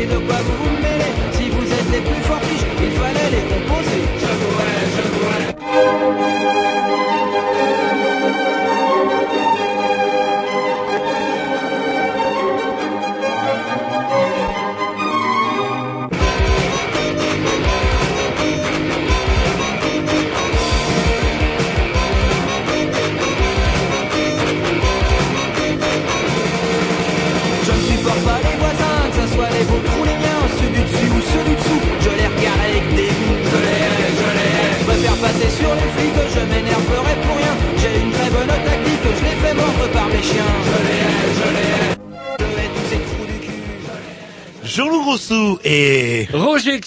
Mais de quoi vous vous mêlez. Si vous êtes les plus forts les chiens. Je les hais, je les hais. Je hais tous ces trous du cul. Jean-Loup et Roger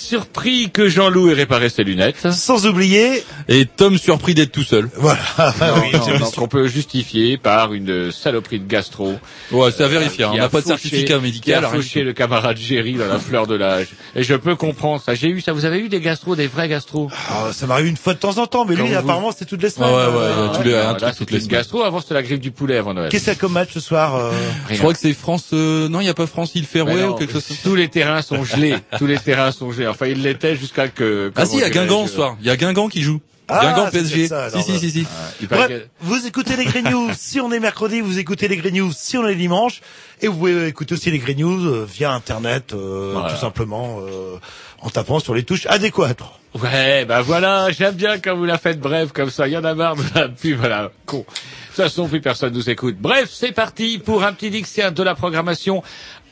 surpris que Jean-Loup ait réparé ses lunettes. sans oublier, Et Tom surpris d'être tout seul. voilà, oui, Non, c'est- donc on peut justifier par une saloperie de gastro. Ouais, c'est à vérifier. qui On n'a a pas de certificat Qui a médical. rien du fauché le camarade Géry dans la fleur de l'âge. Et je peux comprendre ça. J'ai eu ça. Vous avez eu des gastros, des vrais gastros Ah, ça m'arrive une fois de temps en temps, mais lui, vous- apparemment, c'est toutes les semaines. ouais, Euh, ouais, tous les- un truc toutes les semaines. gastro. Avant, c'était la griffe du poulet avant Noël. Qu'est-ce qu'il y a comme match ce soir euh, Je crois que c'est France. euh, Non, il y a pas France Ferrouet non, ou quelque chose. Tous les terrains sont gelés. Tous les terrains sont gelés. Enfin, ils l'étaient jusqu'à que. Ah si, il y a Guingamp ce soir. Il y a Guingamp qui joue. Ah, Guingamp PSG. ça, si si si si. Paraît Bref, vous écoutez les Green News si on est mercredi, vous écoutez les Green News si on est dimanche, et vous pouvez écouter aussi les Green News euh, via Internet, euh, Voilà. tout simplement euh, en tapant sur les touches adéquates. Ouais, bah voilà. J'aime bien quand vous la faites brève comme ça. Il y en a marre de la pub. Voilà, con. De toute façon, plus personne nous écoute. Bref, c'est parti pour un petit dictionnaire de la programmation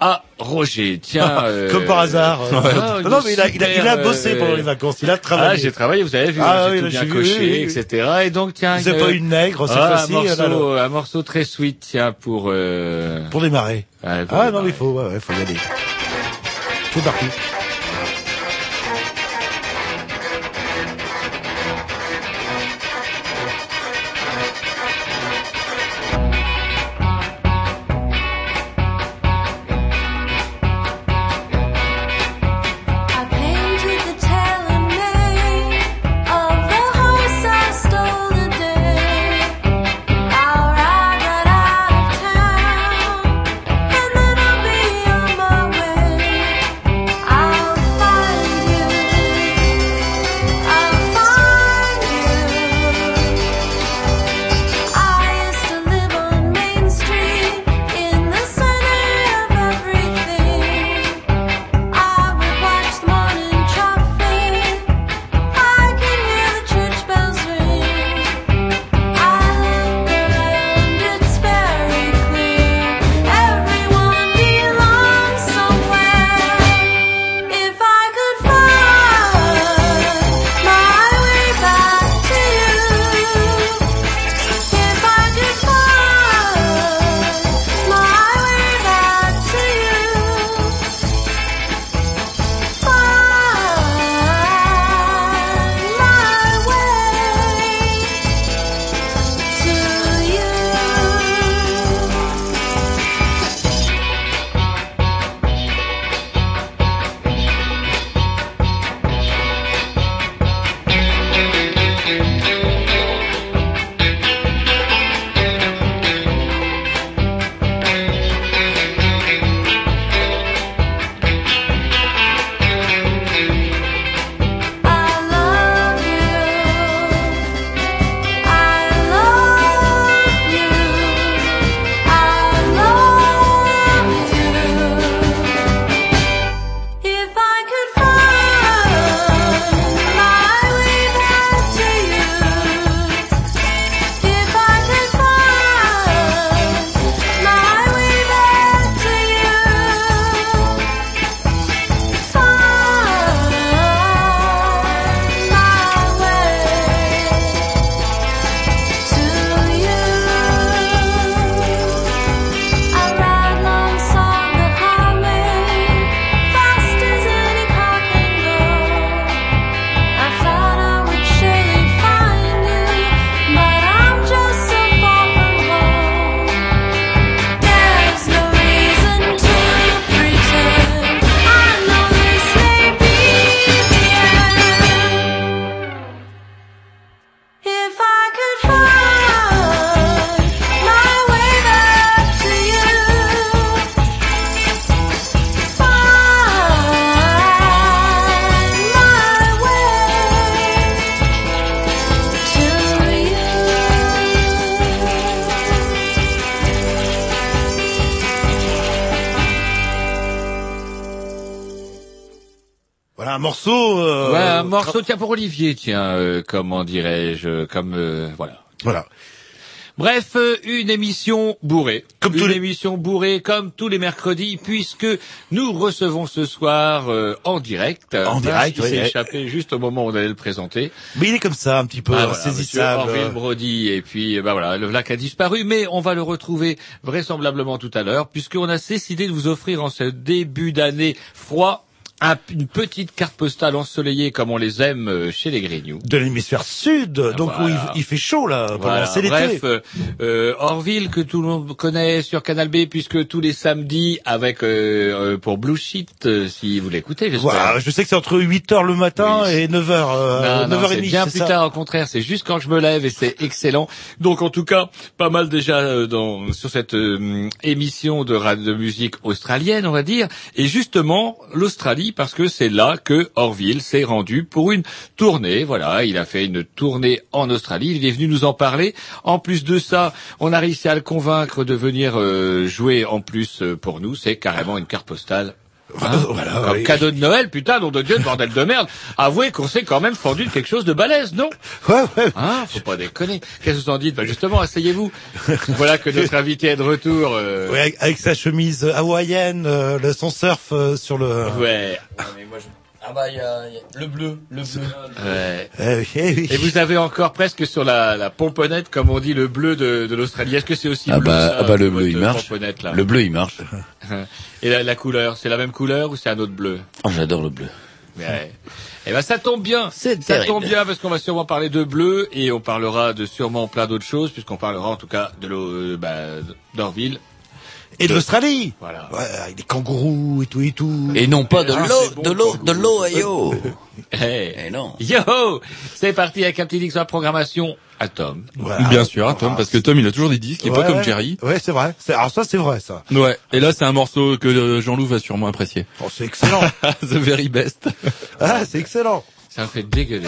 à Roger. Tiens. euh, Comme par hasard. euh. Ah, non, mais il a, il a, il a bossé euh, pendant les vacances, il a Ah, travaillé. j'ai travaillé, vous avez vu, Ah j'ai oui, tout bien vu, coché, oui, oui. etc. Et donc, tiens, c'est pas une nègre cette ah, un fois-ci. morceau, un morceau très sweet, tiens, pour, euh... Pour démarrer. ouais, pour Ah démarrer. non, mais il faut, ouais, ouais, faut y aller. C'est parti. Morceau, tiens, pour Olivier, tiens, euh, comment dirais-je, comme, euh, voilà. Voilà. Bref, euh, une émission bourrée. Comme une tous les- émission bourrée, comme tous les mercredis, puisque nous recevons ce soir euh, en direct. En direct, Il oui, s'est oui. échappé juste au moment où on allait le présenter. Mais il est comme ça, un petit peu Ah, voilà, saisissable. Orville Brody, et puis euh, bah voilà, le Vlac a disparu, mais on va le retrouver vraisemblablement tout à l'heure, puisqu'on a décidé de vous offrir en ce début d'année froid un- une petite carte postale ensoleillée comme on les aime euh, chez les Grignoux. de l'hémisphère sud, donc où il, il fait chaud là, Voilà. c'est l'été. Bref, euh, euh, Orville que tout le monde connaît sur Canal B puisque tous les samedis avec euh, euh, pour Blue Sheet si vous l'écoutez j'espère. Voilà, je sais que c'est entre 8h le matin Oui. et 9h, euh, Non, non, 9h30, c'est bien plus ça tard, au contraire, c'est juste quand je me lève et c'est excellent. Donc en tout cas, pas mal déjà dans, sur cette euh, émission de, de musique australienne, on va dire. Et justement, l'Australie, parce que c'est là que Orville s'est rendu pour une tournée. Voilà, il a fait une tournée en Australie, il est venu nous en parler. En plus de ça, on a réussi à le convaincre de venir euh, jouer en plus euh, pour nous. C'est carrément une carte postale. Hein Voilà, Comme oui. cadeau de Noël, putain, nom de Dieu, de bordel de merde. Avouez qu'on s'est quand même fendu de quelque chose de balèze, non Ouais, ouais. Hein Faut pas déconner. Qu'est-ce que vous en dites Bah justement, asseyez-vous. voilà que notre invité est de retour. euh, Ouais, avec, sa chemise hawaïenne, euh, le, son surf euh, sur le... ouais. mais moi, je... Ah bah, il y a, y a le bleu, le bleu. ouais. Eh oui, eh oui. Et vous avez encore presque sur la, la pomponnette, comme on dit, le bleu de, de l'Australie. Est-ce que c'est aussi Ah bleu bah, ça, ah bah le bleu il marche. Le bleu il marche. Et la, la couleur, c'est la même couleur ou c'est un autre bleu? Oh, j'adore le bleu. Ouais. Eh ben ça tombe bien. C'est ça terrible. tombe bien parce qu'on va sûrement parler de bleu et on parlera de sûrement plein d'autres choses puisqu'on parlera en tout cas de l'eau euh, bah, d'Orville. Et de l'Australie Voilà. Ouais, avec des kangourous et tout et tout. Et non pas de Ah, l'eau, de l'eau, de l'Ohio. Hey. Eh non. Yo C'est parti avec un petit la programmation à Tom. Voilà. Bien sûr, hein, Tom, parce que Tom, il a toujours des disques, il est Ouais, pas comme. Jerry. Ouais, c'est vrai. Alors ça, c'est vrai, ça. Ouais. Et là, c'est un morceau que euh, Jean-Loup va sûrement apprécier. Oh, c'est excellent. The very best. ah, c'est excellent. Ça me fait dégueuler.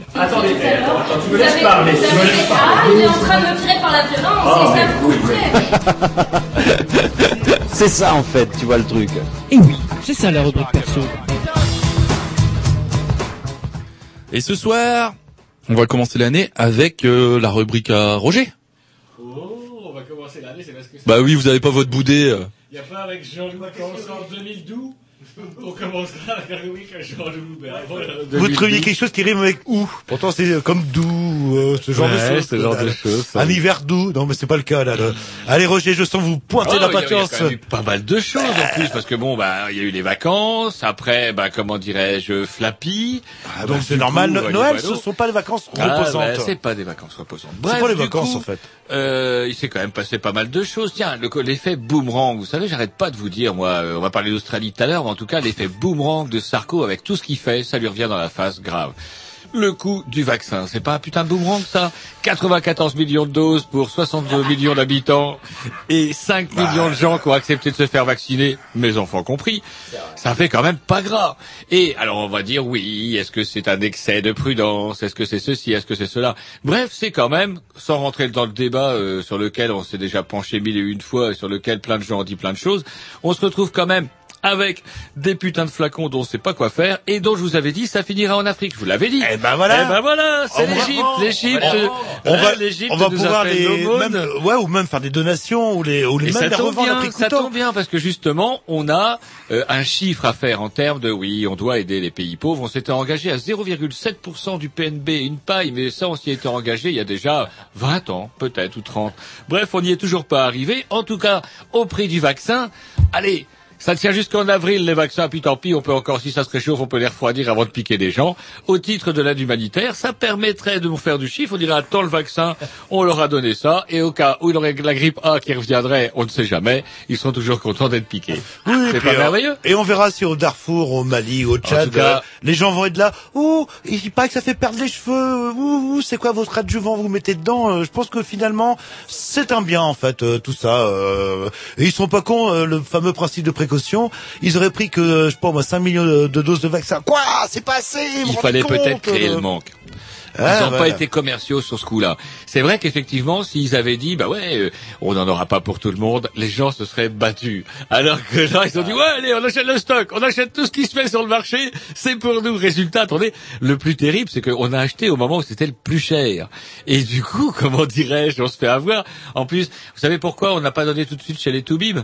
Attendez, attends, tu me laisses parler, tu me laisses Ah, parler. il est en train de me tirer par la violence, et ça plaît. C'est ça en fait, tu vois le truc. Et oui, c'est ça la rubrique perso. Et ce soir, on va commencer l'année avec euh, la rubrique à Roger. Oh, on va commencer l'année, c'est parce que Bah oui, vous avez pas votre boudé. euh. Il n'y a pas avec commencé en 2012 On commencera avec la rubrique à Jean-Loup. mais avant, euh, Vous 2012. trouviez quelque chose qui rime avec ou. Pourtant, c'est euh, comme doux, euh, ce genre Ouais, de choses. ce genre de choses. Un hiver doux. Non, mais c'est pas le cas, là. le- Allez, Roger, je sens vous pointer Oh, la il y a- il y a patience. quand même eu pas mal de choses en plus parce que bon bah il y a eu les vacances après bah comment dirais-je Flappy Ah, Donc, bah, c'est du normal. coup, No- bah, Noël, voilà. ce sont pas les vacances Ah, reposantes. bah, c'est pas des vacances reposantes. C'est Bref, pas les du vacances, coup, en fait. euh, il s'est quand même passé pas mal de choses. Tiens, le- l'effet boomerang. Vous savez, j'arrête pas de vous dire, moi, euh, on va parler d'Australie tout à l'heure, tout cas, l'effet boomerang de Sarko avec tout ce qu'il fait, ça lui revient dans la face grave. Le coût du vaccin, c'est pas un putain de boomerang ça? 94 millions de doses pour 62 millions d'habitants et 5 millions de gens qui ont accepté de se faire vacciner, mes enfants compris. Ça fait quand même pas gras. Et alors on va dire oui, est-ce que c'est un excès de prudence? Est-ce que c'est ceci? Est-ce que c'est cela? Bref, c'est quand même, sans rentrer dans le débat euh, sur lequel on s'est déjà penché mille et une fois et sur lequel plein de gens ont dit plein de choses, on se retrouve quand même avec des putains de flacons dont on sait pas quoi faire et dont je vous avais dit ça finira en Afrique. Je vous l'avais dit. Eh ben voilà. Eh ben voilà, c'est va- l'Égypte. L'Égypte, On euh, on va, l'Égypte on va pouvoir les, même, ouais, ou même faire des donations, ou les, ou les Et même ça les tombe à bien, ça tombe bien parce que justement, on a euh, un chiffre à faire en termes de oui, on doit aider les pays pauvres. On s'était engagé à 0,7% du PNB, une paille, mais ça, on s'y était engagé il y a déjà 20 ans, peut-être ou 30. Bref, on n'y est toujours pas arrivé. En tout cas, au prix du vaccin, allez. Ça tient jusqu'en avril les vaccins, puis tant pis, on peut encore, si ça se réchauffe, on peut les refroidir avant de piquer des gens. Au titre de l'aide humanitaire, ça permettrait de nous faire du chiffre. On dirait, attends le vaccin, on leur a donné ça, et au cas où il y aurait la grippe A qui reviendrait, on ne sait jamais, ils seront toujours contents d'être piqués. Oui, c'est pas merveilleux Et on verra si au Darfour, au Mali, au Tchad, cas- euh, les gens vont être là. Ouh, il paraît que ça fait perdre les cheveux. Ouh, ouh, c'est quoi votre adjuvant vous mettez dedans Euh, Je pense que finalement, c'est un bien en fait, euh, tout ça. euh. Et ils sont pas cons, le fameux principe de précaution. Ils auraient pris que, je sais pas moi, 5 millions de, de doses de vaccin. Quoi? C'est pas assez Il fallait peut-être créer euh. le manque. Ils Ah, n'ont pas été commerciaux sur ce coup-là. C'est vrai qu'effectivement, s'ils avaient dit, bah ouais, euh, on n'en aura pas pour tout le monde, les gens se seraient battus. Alors que là, ils ont dit, ouais, allez, on achète le stock, on achète tout ce qui se fait sur le marché, c'est pour nous. Résultat, attendez, le plus terrible, c'est qu'on a acheté au moment où c'était le plus cher. Et du coup, comment dirais-je, on se fait avoir. En plus, vous savez pourquoi on n'a pas donné tout de suite chez les Toubib?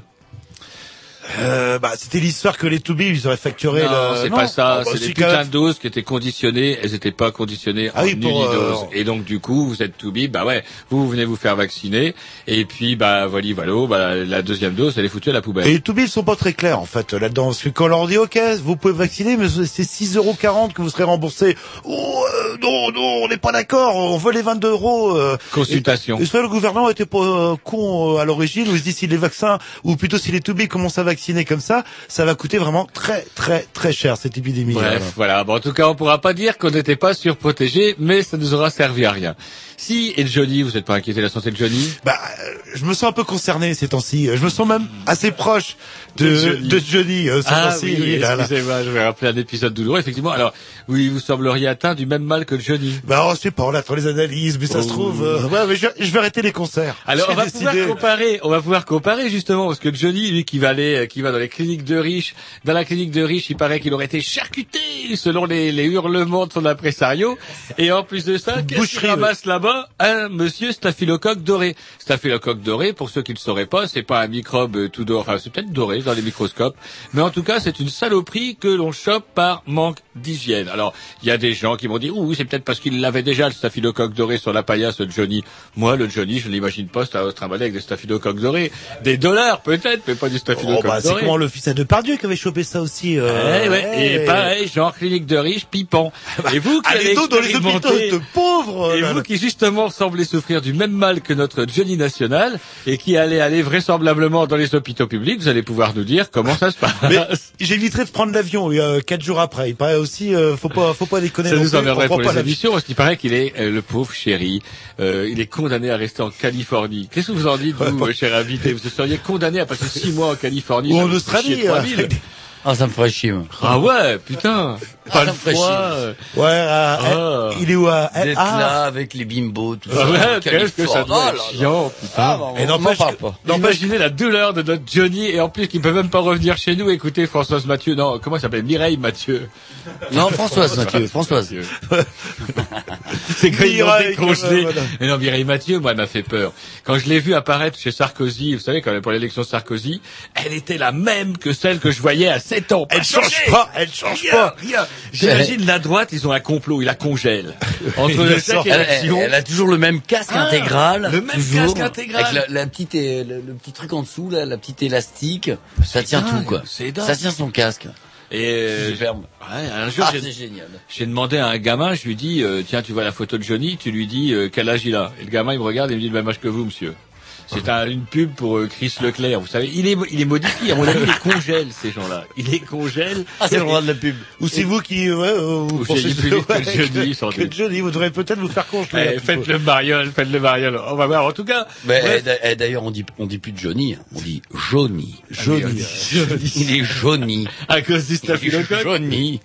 Euh, bah, c'était l'histoire que les Toubib, ils auraient facturé Non, le... c'est pas ça. Ah, bah, c'est des putains de doses qui étaient conditionnées. Elles n'étaient pas conditionnées Ah en oui, pour, unidose. euh, Et donc, du coup, vous êtes tout bib. Bah ouais, vous, venez vous faire vacciner. Et puis, bah, voilà, voilà, bah, la deuxième dose, elle est foutue à la poubelle. Et les Toubib sont pas très clairs en fait là-dedans. Parce que quand on leur dit ok, vous pouvez vacciner, mais c'est 6,40€ que vous serez remboursé. Oh euh, non, non, on n'est pas d'accord, on veut les 22 euros. euh. Consultation. Et, et soit le gouvernement était pas euh, con euh, à l'origine, il se dit si les vaccins, ou plutôt si les Toubib commencent à vacciner comme ça, ça va coûter vraiment très très très cher cette épidémie. Bref, Voilà. voilà. Bon, en tout cas, on pourra pas dire qu'on n'était pas surprotégé, mais ça nous aura servi à rien. Si, et Johnny, vous n'êtes pas inquiété de la santé de Johnny Bah, euh, je me sens un peu concerné ces temps-ci. Je me sens même assez proche de, De Johnny. de Johnny euh, ces Ah oui, là, là. excusez-moi, je vais rappeler un épisode douloureux. Effectivement, alors, oui, vous sembleriez atteint du même mal que Johnny. Bah, on sait pas, on attend les analyses, mais ça se Oh. trouve, euh, ouais, mais je, je vais arrêter les concerts. Alors on va décidé. pouvoir comparer, on va pouvoir comparer justement parce que Johnny, lui qui va aller, euh, qui va dans les cliniques de riches, dans la clinique de riches, il paraît qu'il aurait été charcuté selon les, les hurlements de son impresario. Et en plus de ça, qu'est-ce qu'il ramasse là-bas Un monsieur staphylocoque doré. Staphylocoque doré, pour ceux qui ne sauraient pas, c'est pas un microbe euh, tout doré, enfin c'est peut-être doré dans les microscopes, mais en tout cas c'est une saloperie que l'on chope par manque d'hygiène. Alors, il y a des gens qui m'ont dit, ouh, c'est peut-être parce qu'il l'avait déjà, le staphylocoque doré sur la paillasse, le Johnny. Moi, le Johnny, je l'imagine pas, c'est un avec des staphylocoques dorés. Des dollars, peut-être, mais pas du Oh, staphylocoque bah, c'est doré. comment le fils de Depardieu qui avait chopé ça aussi. euh, Eh ouais, et pareil, genre clinique de riches, pipant. Et vous qui Allez dans les hôpitaux expérimenté- de pauvres. et là, vous là. qui justement semblez souffrir du même mal que notre Johnny national et qui allez aller vraisemblablement dans les hôpitaux publics, vous allez pouvoir nous dire comment ça se passe. Mais j'éviterai de prendre l'avion euh, quatre jours après. Il paraît aussi, euh, faut pas, faut pas déconner. Ça nous prend pour les émissions parce qu'il paraît qu'il est euh, le pauvre chéri. euh, il est condamné à rester en Californie. Qu'est-ce que vous en dites, vous, cher invité? Vous seriez condamné à passer six mois en Californie Ou en Australie, chier trois euh, villes. Ah, ça me ferait chier, moi. Ah ouais, putain. Pas ça le me ferait froid. chier. euh. Ouais, euh, Ah. il est où à D'être ah, là avec les bimbos, tout Ah ça. ouais, qu'est-ce que ça doit Oh être chiant, putain. Ah, bah, Et n'empêche parle que- pas. Imaginez la douleur de notre Johnny et en plus qu'il peut même pas revenir chez nous écouter Françoise Mathieu. Non, comment elle s'appelle? Mireille Mathieu. Non, Françoise, Mathieu, Françoise. C'est quand ils l'ont Mireille, décongelé. voilà. Mais non, Mireille Mathieu, moi, elle m'a fait peur. Quand je l'ai vue apparaître chez Sarkozy, vous savez, quand même pour l'élection de Sarkozy, elle était la même que celle que je voyais à 7 ans. Elle change changé. pas, elle change Rien, pas. rien. J'imagine la droite, ils ont un complot, ils la congèlent. Entre le Elle, a toujours le même casque Ah, intégral. le même toujours, casque intégral. Avec la, la petite, euh, le, le petit truc en dessous, là, la petite élastique. Ça tient dingue, tout, quoi. c'est dingue. Ça tient son casque. Et euh, ouais, un jour, Ah, j'ai- c'est génial. J'ai demandé à un gamin, je lui dis, euh, tiens, tu vois la photo de Johnny, tu lui dis euh, quel âge il a? Et le gamin, il me regarde et il me dit le même âge que vous, monsieur. C'est un- une pub pour euh, Chris Leclerc, vous savez. Il est, il est modifié, à mon avis, il les congèle, ces gens-là. Il les congèle. Ah, c'est le roi de la pub. Ou c'est vous qui, ouais, euh, vous Ou pensez plus vite que ouais, Johnny, sans que doute. Johnny, vous devrez peut-être vous faire congeler. Eh, faites peu. le mariole, faites le mariole. On va voir. En tout cas, Mais eh, eh, d'ailleurs, on dit, on dit plus de Johnny, hein. on dit Johnny. Johnny. Il est Johnny. à cause du staphylocoque. Johnny.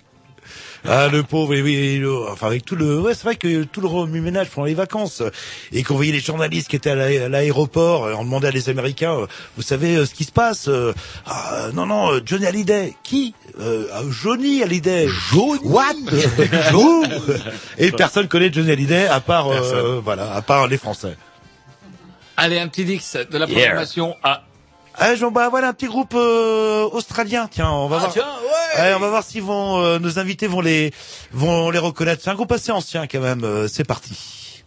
Ah, le pauvre, et oui, et le- enfin, avec tout le, ouais, c'est vrai que tout le remue-ménage pendant les vacances, et qu'on voyait les journalistes qui étaient à l'a- à l'aéroport, euh, on demandait à les Américains, euh, vous savez euh, ce qui se passe euh, ah, Non, non, euh, Johnny Hallyday. Qui? Euh, Johnny Hallyday. Johnny What? Et personne connaît Johnny Hallyday à part, euh, voilà, à part les Français. Allez, un petit dix de la Yeah. programmation à Ah, Jean, bah voilà un petit groupe euh, australien. Tiens, on va Ah, voir. tiens, ouais. Ouais, on va voir si vont euh, nos invités vont les vont les reconnaître. C'est un groupe assez ancien quand même. euh, c'est parti.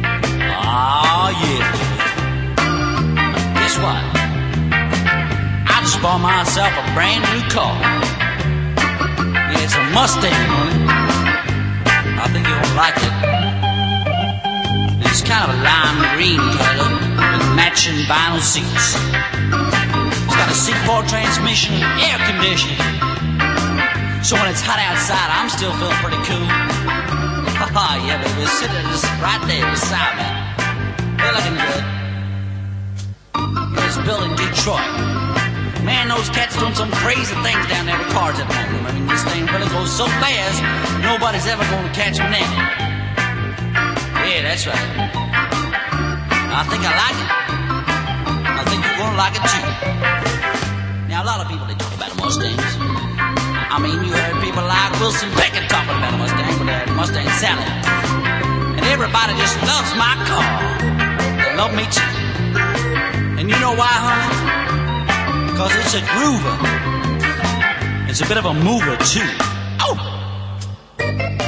Oh yeah. Guess what? I just bought myself a brand new car. It's a Mustang, honey. I think you'll like it. It's kind of a lime green color with matching vinyl seats. It's got a C4 transmission and air conditioning. So when it's hot outside, I'm still feeling pretty cool. Haha, yeah, baby, sitting right there beside me. They're looking good. It's built in Detroit. Man, those cats doing some crazy things down there with cars at home. I mean, this thing really goes so fast, nobody's ever gonna catch them now. Yeah, that's right. I think I like it. I think you're gonna like it too. Now, a lot of people, they talk about the Mustangs. I mean, you heard people like Wilson Beckett talking about a Mustang with uh, that Mustang Sally. And everybody just loves my car. They love me too. And you know why, honey? Because it's a groover. It's a bit of a mover too. Oh!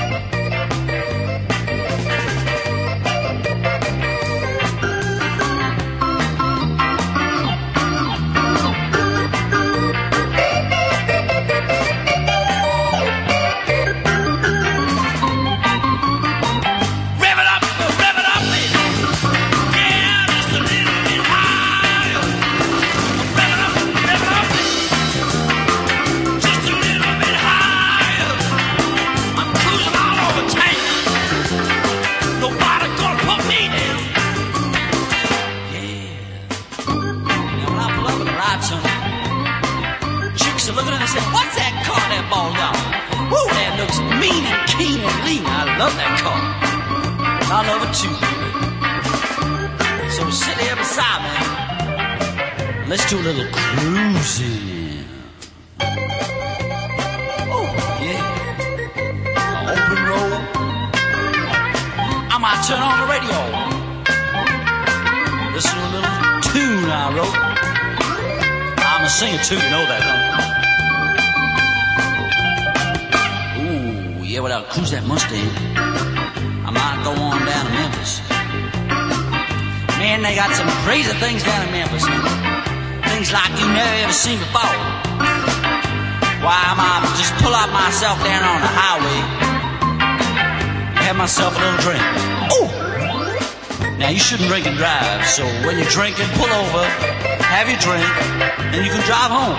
Drink and drive, so when you're drinking, pull over, have your drink, and you can drive home.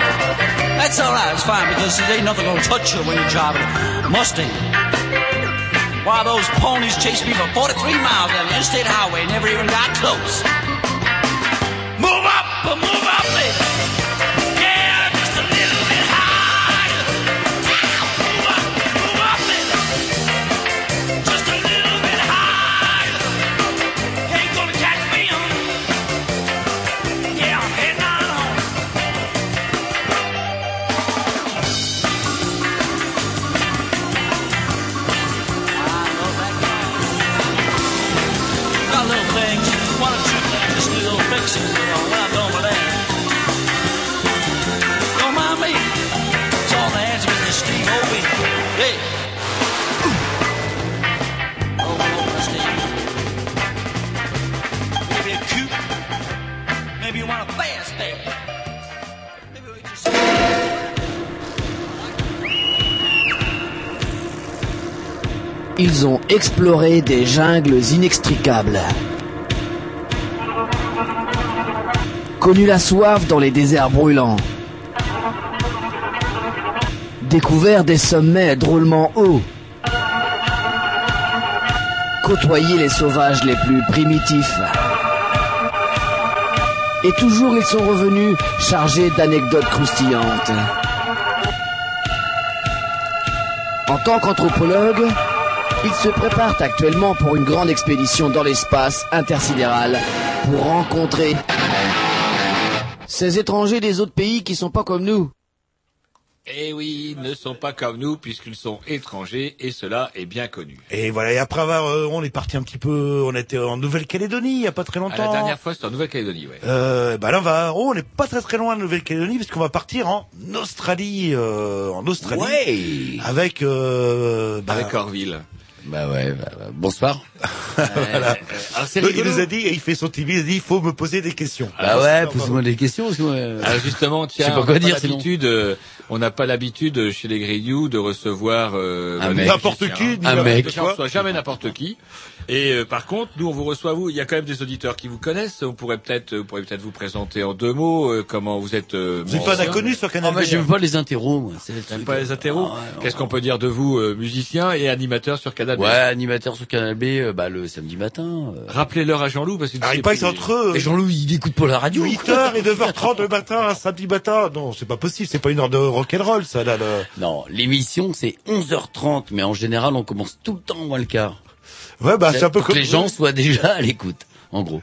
That's alright, it's fine because there ain't nothing gonna touch you when you're driving a Mustang. While those ponies chased me for 43 miles down the interstate highway, never even got close. Exploré des jungles inextricables. Connu la soif dans les déserts brûlants. Découvert des sommets drôlement hauts. Côtoyé les sauvages les plus primitifs. Et toujours ils sont revenus chargés d'anecdotes croustillantes. En tant qu'anthropologue, ils se préparent actuellement pour une grande expédition dans l'espace intersidéral pour rencontrer ces étrangers des autres pays qui sont pas comme nous. Eh oui, ils ne sont pas comme nous puisqu'ils sont étrangers et cela est bien connu. Et voilà, et après avoir, euh, on est parti un petit peu, on était en Nouvelle-Calédonie il y a pas très À longtemps. la dernière fois, c'était en Nouvelle-Calédonie, ouais. Euh, bah là, on va, oh, on n'est pas très très loin de Nouvelle-Calédonie parce qu'on va partir en Australie, euh, en Australie, Ouais. avec, euh, bah, Avec Orville. Bah ouais, bah, bah, bonsoir. voilà. Alors Donc, il nous a dit, et il fait son TV, il a dit, il faut me poser des questions. Bah ouais, pose-moi des questions. Parce que moi, euh, Alors justement, tiens, pas on n'a sinon. l'habitude, euh, on n'a pas l'habitude euh, chez les Grignoux de recevoir euh, Un mec. des N'importe qui, hein. ni Un mec. Reçoit jamais n'importe qui. Et euh, par contre, nous on vous reçoit vous. Il y a quand même des auditeurs qui vous connaissent. On pourrait peut-être, vous pourrez peut-être vous présenter en deux mots euh, comment vous êtes. Euh, Vous n'êtes pas inconnu sur Ah, Canal moi, B, j'aime hein. pas les interros, moi. C'est pas les interros. Ah, ouais. Qu'est-ce qu'on peut dire de vous, euh, musicien et animateur sur Canal B? Ouais, animateur sur Canal B, euh, bah, le samedi matin. euh. Rappelez-leur à Jean-Loup parce qu'il Ah, il que c'est entre eux, Et Jean-Louis, il écoute pas la radio. 8h et 9h30 le matin, un samedi matin. Non, c'est pas possible, c'est pas une heure de rock'n'roll, ça, là, le... Non, l'émission, c'est 11h30, mais en général, on commence tout le temps moins le quart. Ouais, bah, c'est un peu pour comme... que les gens soient déjà à l'écoute, en gros.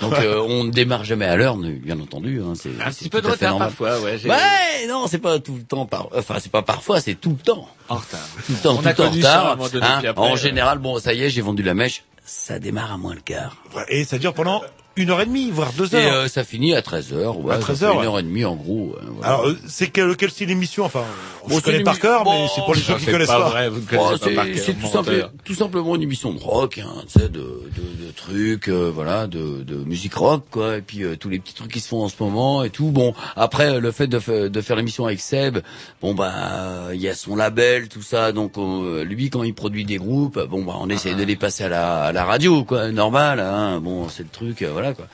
Donc, euh, on ne démarre jamais à l'heure, bien entendu. Hein, c'est Un petit peu de retard normal. parfois, ouais. Ouais, non, c'est pas tout le temps par, enfin, c'est pas parfois, c'est tout le temps. En retard. Tout le temps, On tout le temps en retard. donné, hein. après, en euh, général, bon, ça y est, j'ai vendu la mèche. Ça démarre à moins le quart. Ouais, Et ça dure pendant une heure et demie, voire deux Et heures. euh, ça finit à 13h, ouais. À ça 13 fait heures, Une heure et demie, en gros. hein, voilà. Alors, euh, c'est quel, quel style d'émission Enfin, Bon, je connais c'est par cœur, mais c'est pour les gens qui connaissent pas pas. vrai, vous ne Bon, connaissez c'est tout, simple- tout simplement une émission de rock, hein, tu sais, de, de, de trucs, euh, voilà, de, de musique rock, quoi, et puis euh, tous les petits trucs qui se font en ce moment et tout. Bon, après le fait de, de faire l'émission avec Seb, bon bah il y a son label, tout ça, donc euh, lui quand il produit des groupes, bon bah on essaie de les passer à la, à la radio, quoi, normal, hein, bon c'est le truc, euh, voilà quoi.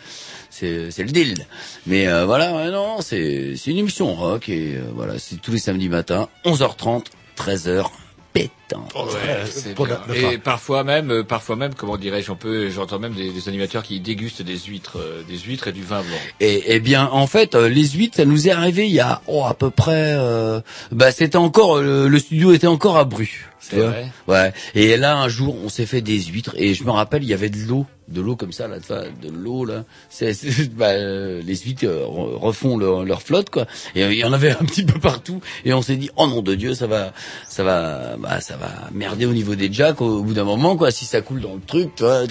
C'est c'est le deal. Mais euh, voilà, ouais, non, c'est c'est une émission rock et euh, voilà, c'est tous les samedis matins, 11h30, 13h, pétant. Oh, Ouais, bien. Et parfois même, euh, parfois même, comment dirais-je, on peut, j'entends même des, des animateurs qui dégustent des huîtres, euh, des huîtres et du vin blanc. Et, eh bien, en fait, euh, les huîtres, ça nous est arrivé il y a oh, à peu près. euh, bah, c'était encore le, le studio était encore à Bru. C'est vrai Ouais. Et là, un jour, on s'est fait des huîtres et je me rappelle, il y avait de l'eau de l'eau comme ça là, de l'eau là. C'est, c'est- bah, euh, les huîtres euh, re- refont leur, leur flotte quoi. Et euh, il y en avait un petit peu partout. Et on s'est dit oh nom de Dieu, ça va, ça va, bah ça va merder au niveau des jacks au, au bout d'un moment quoi. Si ça coule dans le truc, tu vois,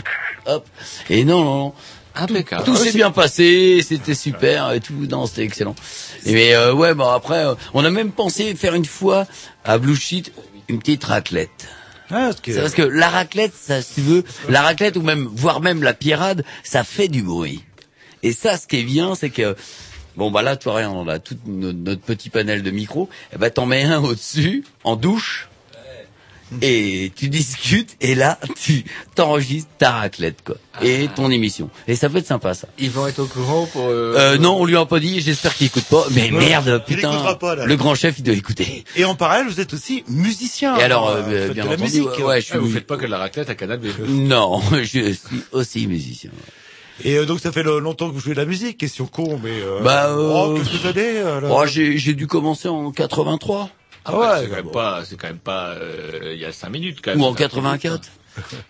hop. Et non non non. Impeccable. Tout s'est bien passé, c'était super et tout, non, c'était excellent. Et mais euh, ouais, bon après, euh, on a même pensé faire une fois à Blue Sheet une petite raclette. Ah, que- C'est parce que la raclette, ça, si tu veux, la raclette ou même, voire même la pierrade, ça fait du bruit. Et ça, ce qui est bien, c'est que, bon bah là, toi, rien, on a tout notre, notre petit panel de micros, et ben t'en mets un au-dessus, en douche, et tu discutes, et là, tu t'enregistres ta raclette, quoi, et ton émission. Et ça peut être sympa, ça. Ils vont être au courant pour... euh, Euh, non, on lui a pas dit, j'espère qu'il écoute pas, mais merde, il putain, écoutera pas, là. le grand chef, il doit écouter. Et en parallèle, vous êtes aussi musicien. Et alors, Euh, euh, vous bien de la entendu, musique. ouais, ouais, je ah, vous suis... faites pas que de la raclette à Canal B. Non, je suis aussi musicien. Et euh, donc ça fait longtemps que vous jouez de la musique. Question con, mais euh, Bah, euh, oh, quelques années. là. Oh, j'ai, j'ai dû commencer en 83. Ah ouais, c'est quand même pas, c'est quand même pas, euh, il y a cinq minutes quand même. Ou en C'est un petit bout de 84. temps.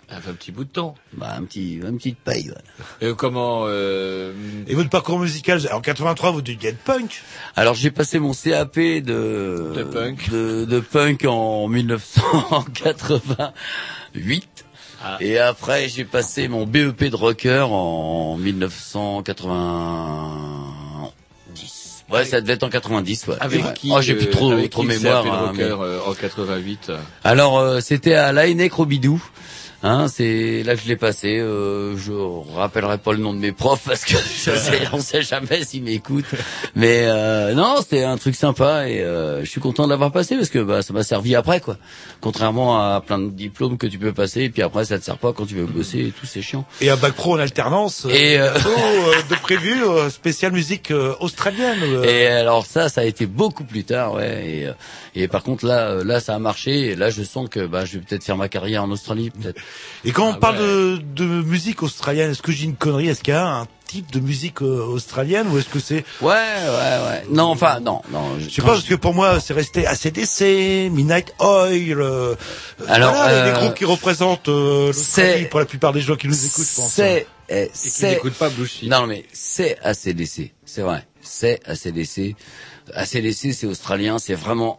Ça fait un petit bout de temps. Bah, un petit, un petit paye, voilà. Et comment, euh, Et votre parcours musical, en 83, vous deviez être punk. Alors, j'ai passé mon CAP de, De punk. de, de punk en 1988. Ah. Et après, j'ai passé mon BEP de rocker en 1990. Ouais, ça devait être en 90, ouais. avec Ouais. qui, Oh, j'ai plus euh, trop, avec trop qui mémoire. Hein, rocker, mais- euh, en 88. Alors euh, c'était à l'ANEC Robidou. Hein, c'est là que je l'ai passé. Euh, je rappellerai pas le nom de mes profs parce que je sais, on sait jamais s'ils m'écoutent. Mais euh, non, c'était un truc sympa et euh, je suis content de l'avoir passé parce que bah, ça m'a servi après quoi. Contrairement à plein de diplômes que tu peux passer et puis après ça te sert pas quand tu veux bosser et tout, c'est chiant. Et un bac pro en alternance. euh, Et, euh, euh, de prévu, spécial musique australienne. Et alors ça, ça a été beaucoup plus tard, ouais. Et, et par contre là, là ça a marché. Et là, je sens que bah, je vais peut-être faire ma carrière en Australie, peut-être. Et quand on Ah parle ouais. de, de musique australienne, est-ce que j'ai une connerie? Est-ce qu'il y a un type de musique euh, australienne ou est-ce que c'est Ouais, ouais, ouais. Non, enfin, non, non. Je sais pas parce que pour moi c'est resté ACDC, Midnight Oil. euh, Alors, voilà, les- les euh, groupes qui représentent euh, l'Australie c'est- pour la plupart des gens qui nous écoutent, je pense. C'est, eh, Et qui c'est, n'écoute pas Blue non mais c'est ACDC, c'est vrai, c'est ACDC. ACDC, c'est australien, c'est vraiment,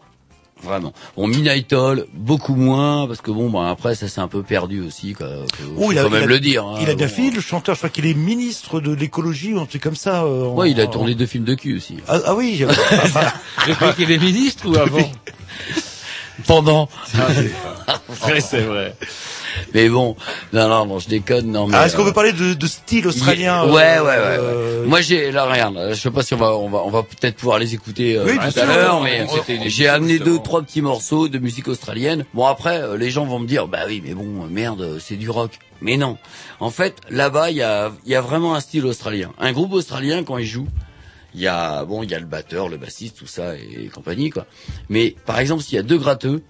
vraiment. Bon, Midnight Oil, beaucoup moins parce que bon, bah après ça s'est un peu perdu aussi, quoi. Faut, Oh, faut il a- quand il même a- le dire. hein, Il a bon. le chanteur, je crois qu'il est ministre de l'écologie ou un truc comme ça. euh, en- Ouais, il a en- tourné deux films de cul aussi. Ah, ah oui. Depuis qu'il est ministre ou avant? Pendant. Ouais, c'est vrai. Mais bon, non, non, non, je déconne, non. Mais, Ah, est-ce qu'on euh, veut parler de, de style australien Ouais, ouais, euh, ouais, ouais. euh, Moi, j'ai, là, regarde, je sais pas si on va, on va, on va peut-être pouvoir les écouter euh, Oui, tout à l'heure, mais j'ai amené justement. deux, trois petits morceaux de musique australienne. Bon, après, euh, les gens vont me dire, bah oui, mais bon, euh, merde, euh, c'est du rock. Mais non. En fait, là-bas, il y a, il y a vraiment un style australien. Un groupe australien, quand il joue, il y a, bon, il y a le batteur, le bassiste, tout ça et, compagnie, quoi. Mais, par exemple, s'il y a deux gratteux,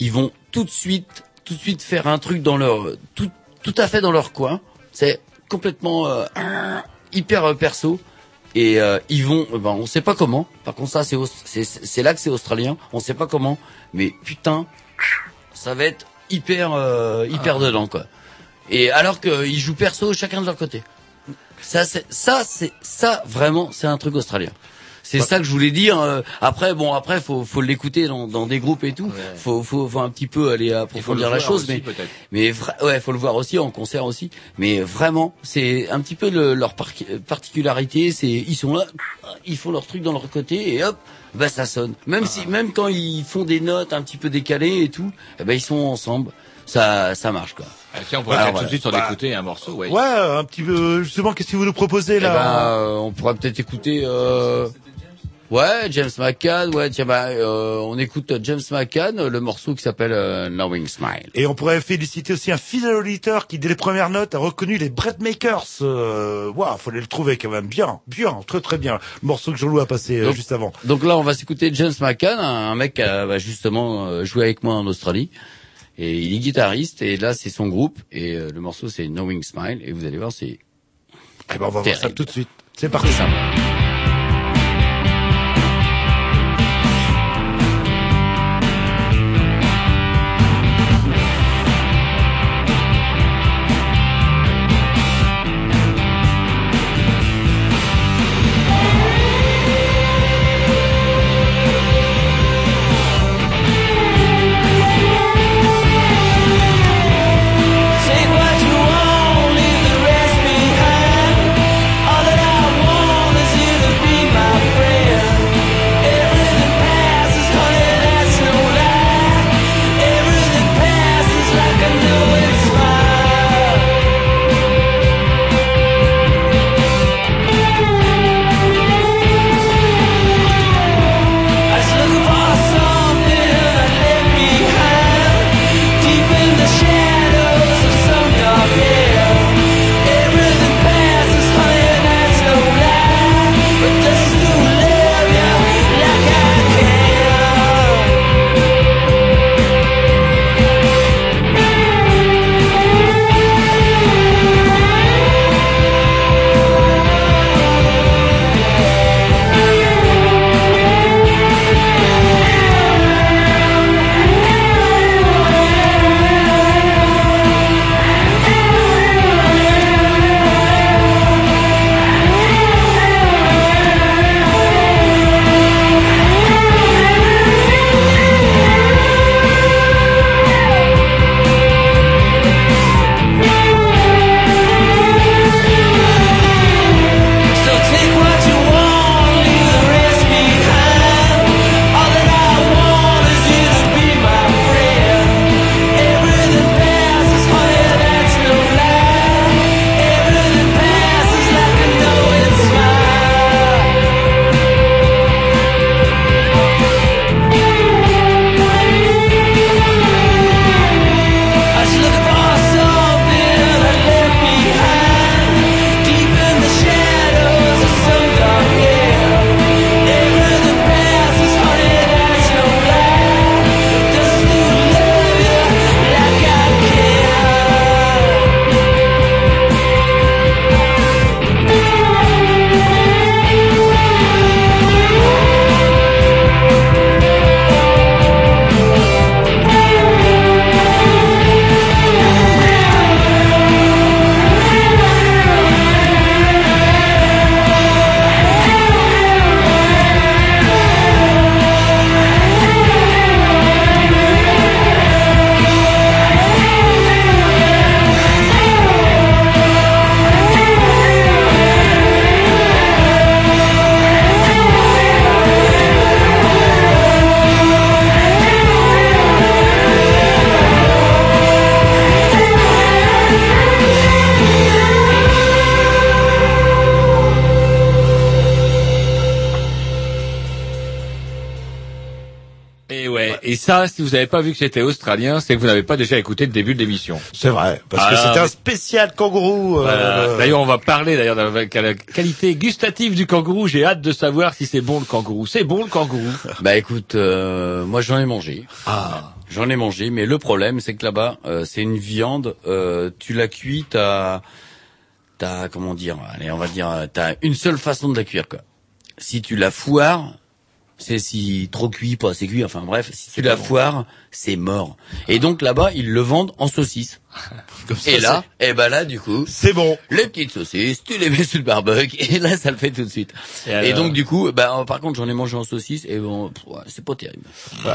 ils vont tout de suite, tout de suite faire un truc dans leur, tout, tout à fait dans leur coin. C'est complètement euh, hyper euh, perso. Et euh, ils vont, euh, ben, on sait pas comment. Par contre, ça, c'est, c'est, là que c'est australien. On sait pas comment, mais putain, ça va être hyper, euh, hyper dedans, quoi. Et alors qu'ils jouent perso chacun de leur côté. Ça, c'est, ça, c'est, ça, vraiment, c'est un truc australien. C'est ça que je voulais dire. euh, après, bon, après, faut, faut l'écouter dans, dans des groupes et tout. Faut, faut, faut un petit peu aller approfondir la chose, aussi, mais, peut-être. mais ouais, faut le voir aussi en concert aussi. Mais vraiment, c'est un petit peu le- leur par- particularité. C'est, ils sont là, ils font leur truc dans leur côté et hop, bah ça sonne. Même si, même quand ils font des notes un petit peu décalées et tout, eh ben ils sont ensemble. Ça, ça marche quoi. Ah, tiens, on pourrait tout de suite s'en Bah, écouter un morceau, ouais. Ouais, un petit peu. Justement, qu'est-ce que vous nous proposez Eh là ben, euh, on pourrait peut-être écouter. Euh... Ouais, James McCann. Ouais, tiens, bah, euh, on écoute James McCann, le morceau qui s'appelle euh, Knowing Smile. Et on pourrait féliciter aussi un fidèle auditeur qui, dès les premières notes, a reconnu les Brett Makers. Euh, Waouh, fallait le trouver quand même bien, bien, très très bien. Le morceau que Jean-Loup a passé euh, juste avant. Donc là, on va s'écouter James McCann, un, un mec qui a bah, justement euh, joué avec moi en Australie. Et il est guitariste, et là, c'est son groupe. Et le morceau, c'est Knowing Smile. Et vous allez voir, c'est Eh ben, on va voir ça Terrible. tout de suite. C'est parti. ça. Ça, si vous n'avez pas vu que c'était australien, c'est que vous n'avez pas déjà écouté le début de l'émission. C'est vrai, parce que Ah, c'était un mais- spécial kangourou. euh, Voilà. D'ailleurs, on va parler d'ailleurs de la qualité gustative du kangourou. J'ai hâte de savoir si c'est bon le kangourou. C'est bon le kangourou. Bah écoute, euh, moi j'en ai mangé. Ah. J'en ai mangé, mais le problème c'est que là-bas, euh, c'est une viande. euh, tu la cuis, t'as, t'as comment dire Allez, on va dire, euh, t'as une seule façon de la cuire quoi. Si tu la foires, c'est si trop cuit, pas assez cuit. Enfin bref, si tu la foires, c'est mort. Et donc là-bas, ils le vendent en saucisse. Comme ça, Et là, et ben là du coup, c'est bon. les petites saucisses, tu les mets sur le barbecue et là ça le fait tout de suite. Et Et, donc du coup, bah par contre j'en ai mangé en saucisse et bon, c'est pas terrible.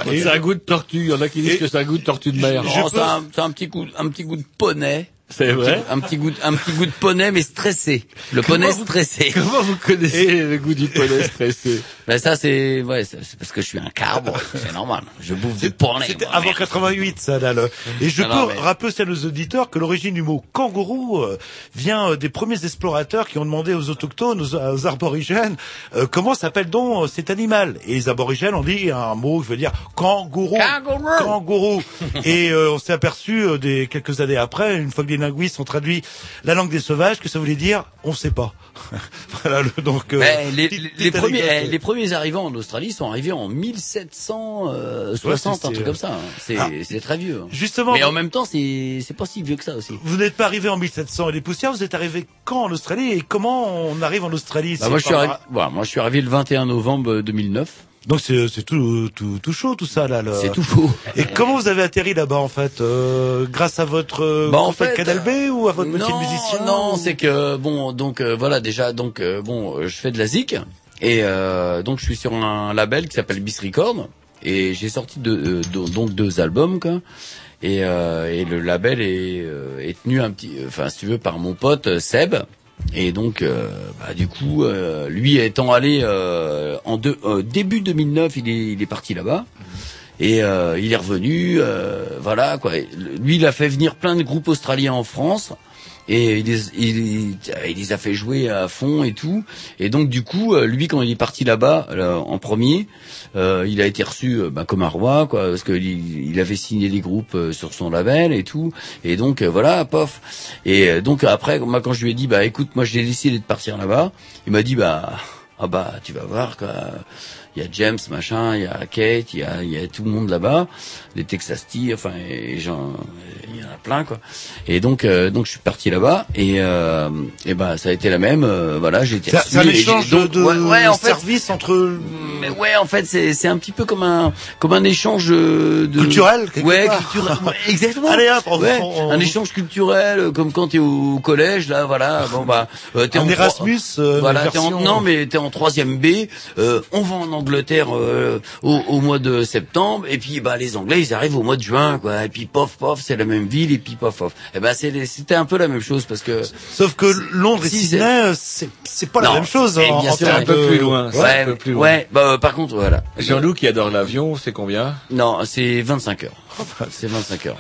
C'est un goût de tortue. Il y en a qui disent Et- que c'est un goût de tortue de mer. Oh, c'est un, c'est un petit goût, un petit goût de poney. C'est vrai. Un petit goût, un petit goût de poney mais stressé. Le poney vous- stressé. Comment vous connaissez le goût du poney stressé Bah ça c'est, ouais, c'est parce que je suis un carbe, c'est normal. Je bouffe du poney. C'était avant merde. 88, ça, là. le- Et je Non, peux non, mais- rappeler aussi à nos auditeurs que l'origine du mot kangourou euh, vient euh, des premiers explorateurs qui ont demandé aux autochtones, aux, aux aborigènes, euh, comment s'appelle donc cet animal. Et les aborigènes ont dit un mot, je veux dire, kangourou. Kangourou. Kangourou. Et euh, on s'est aperçu des quelques années après, une fois que linguistes ont traduit la langue des sauvages, que ça voulait dire on sait pas. voilà, le- donc. euh, les, petite- les- petite les premiers, les arrivants en Australie sont arrivés en 1760, Ouais, c'est- un truc comme ça. hein. C'est, Ah. c'est très vieux. hein. Justement, Mais en même temps, c'est, pas si vieux que ça aussi. Vous n'êtes pas arrivé en 1700 et des poussières, vous êtes arrivé quand en Australie et comment on arrive en Australie Bah, moi, je suis arrivé, voilà, moi, je suis arrivé le 21 novembre 2009. Donc c'est tout, tout tout chaud tout ça là. le- C'est tout faux. Et comment vous avez atterri là-bas en fait euh, Grâce à votre euh, Bah, en fait, Canal B ou à votre métier de musicien Non, ou- c'est que bon, donc euh, voilà déjà, donc euh, bon, je fais de la zik et euh, donc je suis sur un label qui s'appelle Bis Record et j'ai sorti deux, euh, deux- donc deux albums quoi. Et, euh, et le label est, est tenu un petit, enfin si tu veux, par mon pote Seb. Et donc, euh, bah, du coup, euh, lui étant allé euh, en deux- début 2009, il est, il est parti là-bas. Et il est revenu, voilà quoi. Lui, il a fait venir plein de groupes australiens en France. Et il les, il, il les a fait jouer à fond et tout. Et donc du coup, euh, lui quand il est parti là-bas là, en premier, euh, il a été reçu euh, bah, comme un roi, quoi, parce que il, avait signé les groupes euh, sur son label et tout. Et donc euh, voilà, pof. Et euh, donc après, moi quand je lui ai dit, bah écoute, moi j'ai décidé de partir là-bas, il m'a dit, bah ah bah tu vas voir quoi. Il y a James machin, il y a Kate, il y a, il y a tout le monde là-bas, les Texas Tea, enfin et gens, il y en a plein quoi. Et donc euh, donc je suis parti là-bas et euh, et bah ça a été la même. euh, voilà, j'ai été C'est un et échange donc, de, ouais, ouais, en fait, services entre mais ouais, en fait, c'est c'est un petit peu comme un comme un échange euh, de Culturel, Ouais, culturel. ouais, exactement. Allez, hop, on- Ouais, on- un échange culturel, euh, comme quand t'es au collège, là, voilà. Bon bah, euh, t'es un en Erasmus. euh, voilà, t'es en, version- non mais t'es en troisième B. euh, on va en Angleterre euh, au, au mois de septembre et puis bah les Anglais ils arrivent au mois de juin quoi. Et puis pof pof c'est la même ville et puis pof pof. Et ben c'est les- c'était un peu la même chose parce que Sauf que Londres et Si, Sydney, euh, c'est c'est pas la même chose et en, bien en sûr, un peu de- plus loin. Ouais. c'est un ouais peu plus loin. ouais bah euh, par contre voilà. Jean-Loup qui adore l'avion, c'est combien? Non c'est 25 heures. C'est 25 heures.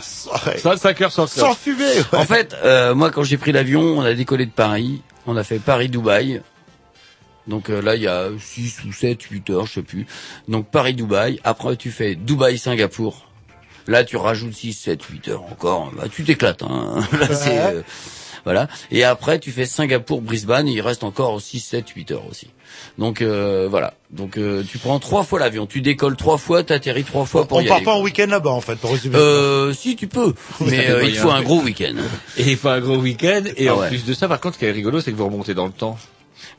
Ouais. 25 heures sans Sans fumer. ouais. En fait, euh, moi, quand j'ai pris l'avion, on a décollé de Paris. On a fait Paris-Dubaï. Donc euh, là, il y a 6 ou 7, 8 heures, je sais plus. Donc Paris-Dubaï. Après, tu fais Dubaï-Singapour. Là, tu rajoutes 6, 7, 8 heures encore. Bah, tu t'éclates. Hein. Là, c'est... euh, voilà. Et après, tu fais Singapour-Brisbane. Il reste encore 6, 7, 8 heures aussi. Donc euh, voilà. Donc euh, tu prends trois fois l'avion. Tu décolles trois fois, t'atterris trois fois pour on y part aller. pas en week-end là-bas en fait, pour résumer. Euh, si tu peux, mais euh, il faut un gros week-end. Et il faut un gros week-end. Et Ah en ouais. plus de ça, par contre, ce qui est rigolo, c'est que vous remontez dans le temps.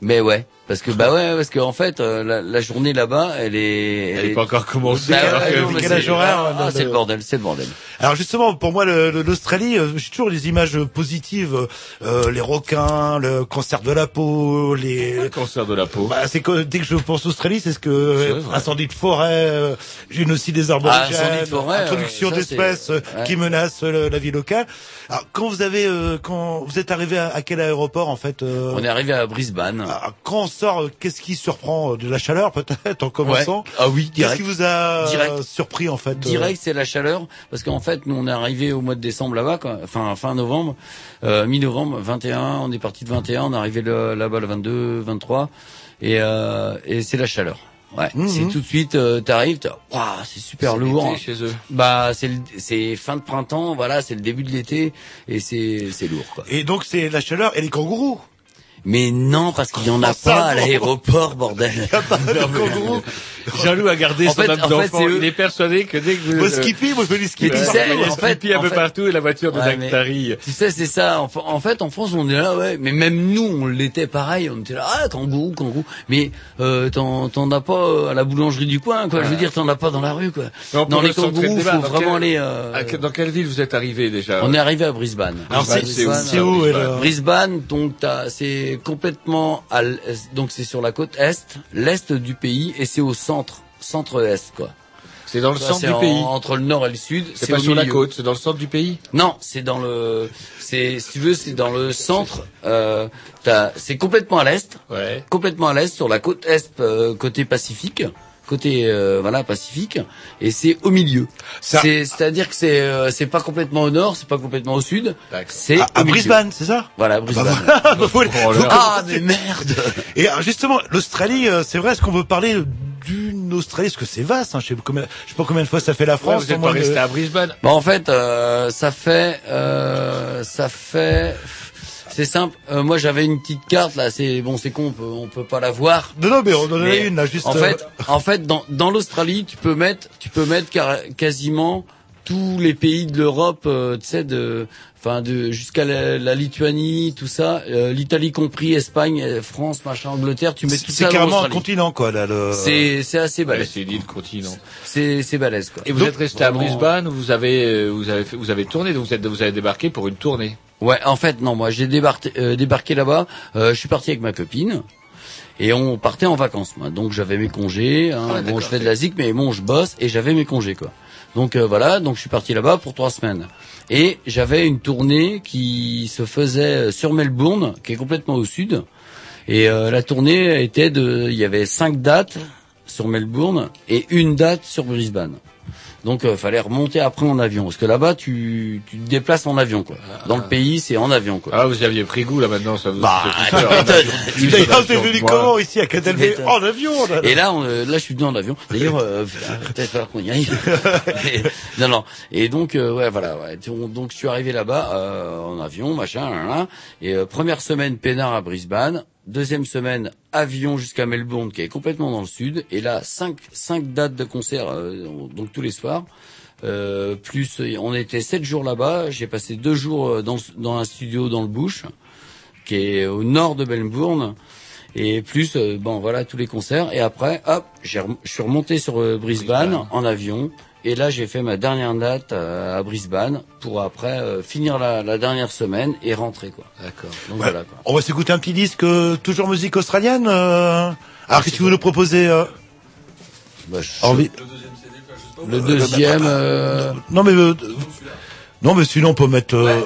Mais ouais, parce que bah ouais, parce que en fait euh, la, la journée là-bas, elle est, Elle n'est pas encore commencée. Bah alors que- horaire, ah, c'est le- bordel, c'est le bordel. Alors justement, pour moi, l'Australie, euh, j'ai toujours des images positives. euh, les requins, le cancer de la peau, les... Le cancer de la peau? Bah, c'est que dès que je pense Australie, c'est ce que incendie de forêt, euh, génocide des aborigènes, Ah, de forêt, introduction d'espèces euh, ouais. qui menacent la vie locale. Alors quand vous avez, euh, quand vous êtes arrivé à, à quel aéroport en fait euh, On est arrivé à Brisbane. ah, Quand sort, euh, qu'est-ce qui surprend euh, de la chaleur peut-être en commençant Ouais. Ah oui, Qu'est-ce direct. qui vous a Direct. euh, surpris en fait Direct, c'est la chaleur, parce qu'en fait, nous on est arrivé au mois de décembre là-bas, quoi. enfin fin novembre, euh, mi-novembre, 21. On est parti de 21, on est arrivé là-bas le 22, 23, et, euh, et c'est la chaleur. Ouais, Mhm. c'est tout de suite, euh, t'arrives, waouh, c'est super C'est lourd. l'été chez eux. Bah, c'est le- c'est fin de printemps, voilà, c'est le début de l'été et c'est c'est lourd quoi. Et donc c'est la chaleur et les kangourous. Mais non, parce qu'il y en a Oh, pas à l'aéroport, bordel. Il y a pas de kangourous. Jean-Loup a gardé En son fait- âme en fait, d'enfant. c'est eux. Il est persuadé que dès que vous... Moi Skippy, moi je fais du ski. Mais tu sais, il y a en fait- Skippy un peu fait- partout et la voiture de Ouais, Dactari. Tu sais, c'est ça. En, en fait, en France, on est là, ouais. Mais même nous, on l'était pareil. On était là, ah, kangourou, kangourou. Mais euh, t'en t'en as pas euh, à la boulangerie du coin, quoi. Je veux dire, t'en as pas dans la rue, quoi. Dans les kangourous, faut vraiment aller. euh, À Dans quelle ville vous êtes arrivé déjà? On est arrivé à Brisbane. Alors Brisbane, c'est c'est où Brisbane, c'est Brisbane, donc t'as- c'est complètement à donc c'est sur la côte est, l'est du pays, et c'est au centre, centre-est, quoi. C'est dans le Ça, centre du en- pays. entre le nord et le sud. C'est pas sur la côte, c'est dans le centre du pays? Non, c'est dans le, c'est, si tu veux, c'est dans le centre. Euh, t'as- c'est complètement à l'est, Ouais. complètement à l'est sur la côte est, euh, côté Pacifique, côté euh, voilà Pacifique, et c'est au milieu. Ça- C'est, c'est-à-dire que c'est, euh, c'est pas complètement au nord, c'est pas complètement au sud, D'accord. c'est à. Brisbane, c'est ça? Voilà, Brisbane. Bah voilà, bah voilà. Oh Ah mais merde. Et alors, justement, l'Australie, euh, c'est vrai, est-ce qu'on veut parler d'une Australie? Parce que c'est vaste, hein, je sais pas combien, je sais pas combien de fois ça fait la Ouais, France. vous êtes pas moins de- resté à Brisbane. Bon, en fait, euh, ça fait, euh, ça fait, c'est simple. Euh, moi, j'avais une petite carte là. C'est bon, c'est con, on peut, on peut pas la voir. Non, non, mais on en a une là, juste. En euh, fait, en fait, dans, dans l'Australie, tu peux mettre, tu peux mettre car- quasiment tous les pays de l'Europe, euh, tu sais, de, enfin, de jusqu'à la, la Lituanie, tout ça, euh, l'Italie compris, Espagne, euh, France, machin, Angleterre, tu mets tout ça c'est carrément un continent, quoi, là. Le... C'est, c'est assez Ouais, balèze. c'est une île continent. C'est, c'est balèze, quoi. Et vous Donc, êtes resté à Brisbane où vous avez, euh, vous avez, fait- vous avez tourné, donc vous êtes, vous avez débarqué pour une tournée. Ouais, en fait, non, moi j'ai débarqué, euh, débarqué là-bas. euh, je suis parti avec ma copine et on partait en vacances. Moi. Donc j'avais mes congés. Hein, Ah ouais, bon, je fais de la zik, mais bon, je bosse et j'avais mes congés quoi. Donc euh, voilà, donc je suis parti là-bas pour trois semaines. Et j'avais une tournée qui se faisait sur Melbourne, qui est complètement au sud. Et euh, la tournée était de, il y avait cinq dates sur Melbourne et une date sur Brisbane. Donc euh, fallait remonter après en avion parce que là-bas tu tu te déplaces en avion quoi. Dans le pays c'est en avion quoi. Ah, vous aviez pris goût là maintenant, ça vous. Bah, t'es venu comment ici à Mais, En avion, là. Et là, on, euh, là, je suis venu en avion. D'ailleurs, euh, peut-être falloir qu'on y aille. Non, non. Et donc, euh, ouais, voilà. Ouais. Donc, donc, je suis arrivé là-bas euh, en avion, machin, là, là. Et euh, première semaine peinard à Brisbane. Deuxième semaine avion jusqu'à Melbourne, qui est complètement dans le sud. Et là, cinq, cinq dates de concert, euh, donc tous les soirs. Euh, plus, on était sept jours là-bas. J'ai passé deux jours euh, dans, dans un studio dans le Bush, qui est au nord de Melbourne et plus euh, bon voilà tous les concerts et après hop je suis remonté sur euh, Brisbane, Brisbane. en avion et là j'ai fait ma dernière date euh, à Brisbane pour après euh, finir la, la dernière semaine et rentrer quoi D'accord. donc Ouais. voilà quoi On va s'écouter un petit disque, euh, toujours musique australienne. euh. Alors, qu'est-ce que vous nous proposez euh, Bah, je- envie... le deuxième euh, Non, mais euh, non, mais sinon on peut mettre. euh,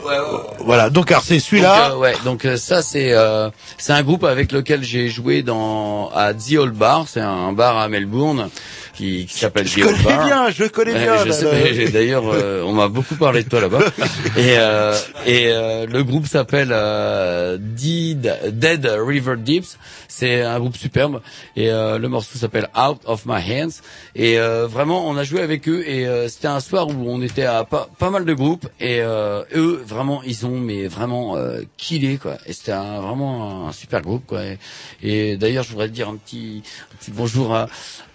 Voilà. Donc, alors c'est celui-là. Donc, euh, ouais, donc euh, ça c'est euh, c'est un groupe avec lequel j'ai joué dans à The Old Bar, c'est un bar à Melbourne qui, qui s'appelle je The Old connais bien, je connais bien. je d'ailleurs, euh, on m'a beaucoup parlé de toi là-bas. et euh, et euh, le groupe s'appelle euh, Dead, Dead River Deeps. C'est un groupe superbe. Et euh, le morceau s'appelle Out of My Hands. Et euh, vraiment, on a joué avec eux. Et euh, c'était un soir où on était à pas, pas mal de groupes. Et euh, eux, vraiment, ils ont mais vraiment euh, killé quoi. Et c'était un, vraiment un super groupe quoi. Et, et d'ailleurs, je voudrais te dire un petit, un petit bonjour à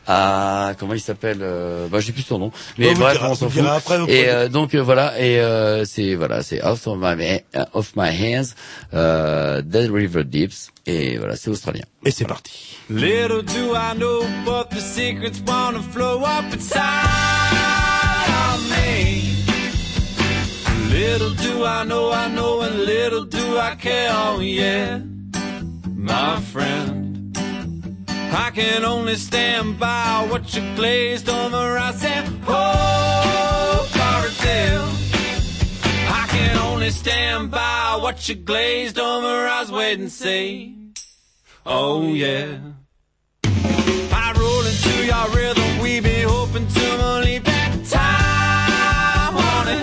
à comment il s'appelle euh, bah j'ai plus son nom mais Ouais, vous bref on s'en fout après, et euh, donc euh, voilà et euh, c'est voilà c'est off of my off my hands euh, Dead River Deeps et voilà c'est australien Et c'est parti. Little do I know, but the secrets wanna flow up inside of me. Little do I know, I know, and little do I care, oh yeah, my friend. I can only stand by what you glazed over and hope for a. I can only stand by what you glazed over eyes, wait and see. Oh yeah. I roll into your rhythm, we be hoping to believe that time on a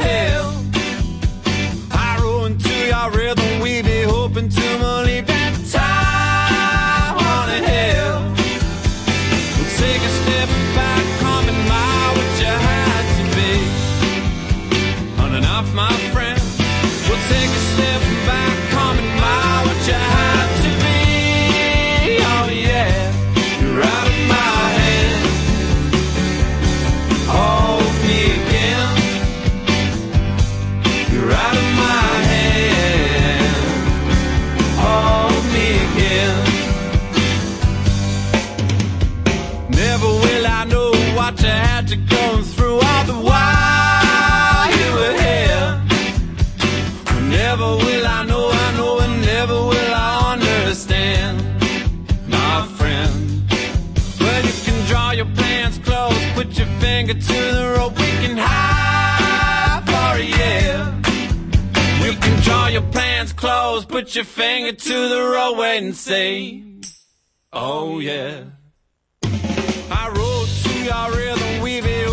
finger to the rope, we can hide for a year. You can draw your plans close, put your finger to the road, wait and see. Oh yeah. I rode to your rhythm, we be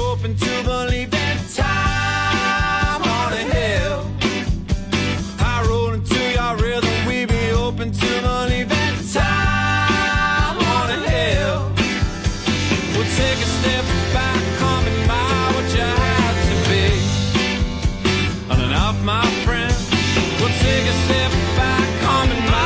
We'll take a step back, come admire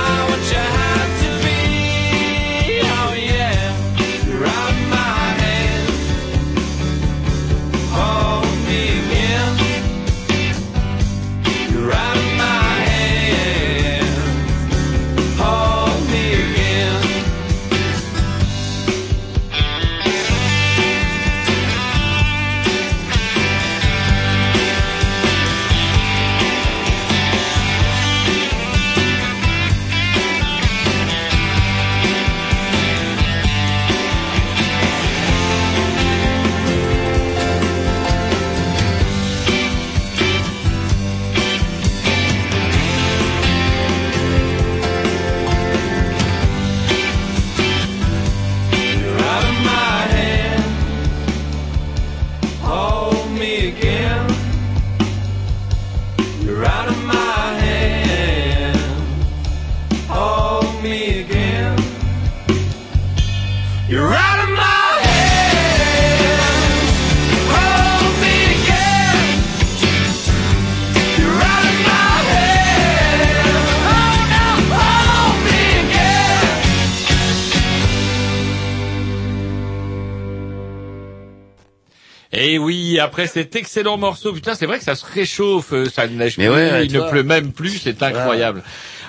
après cet excellent morceau, putain, c'est vrai que ça se réchauffe, euh, ça ne neige Mais plus, ouais, il ne pleut même plus, c'est incroyable.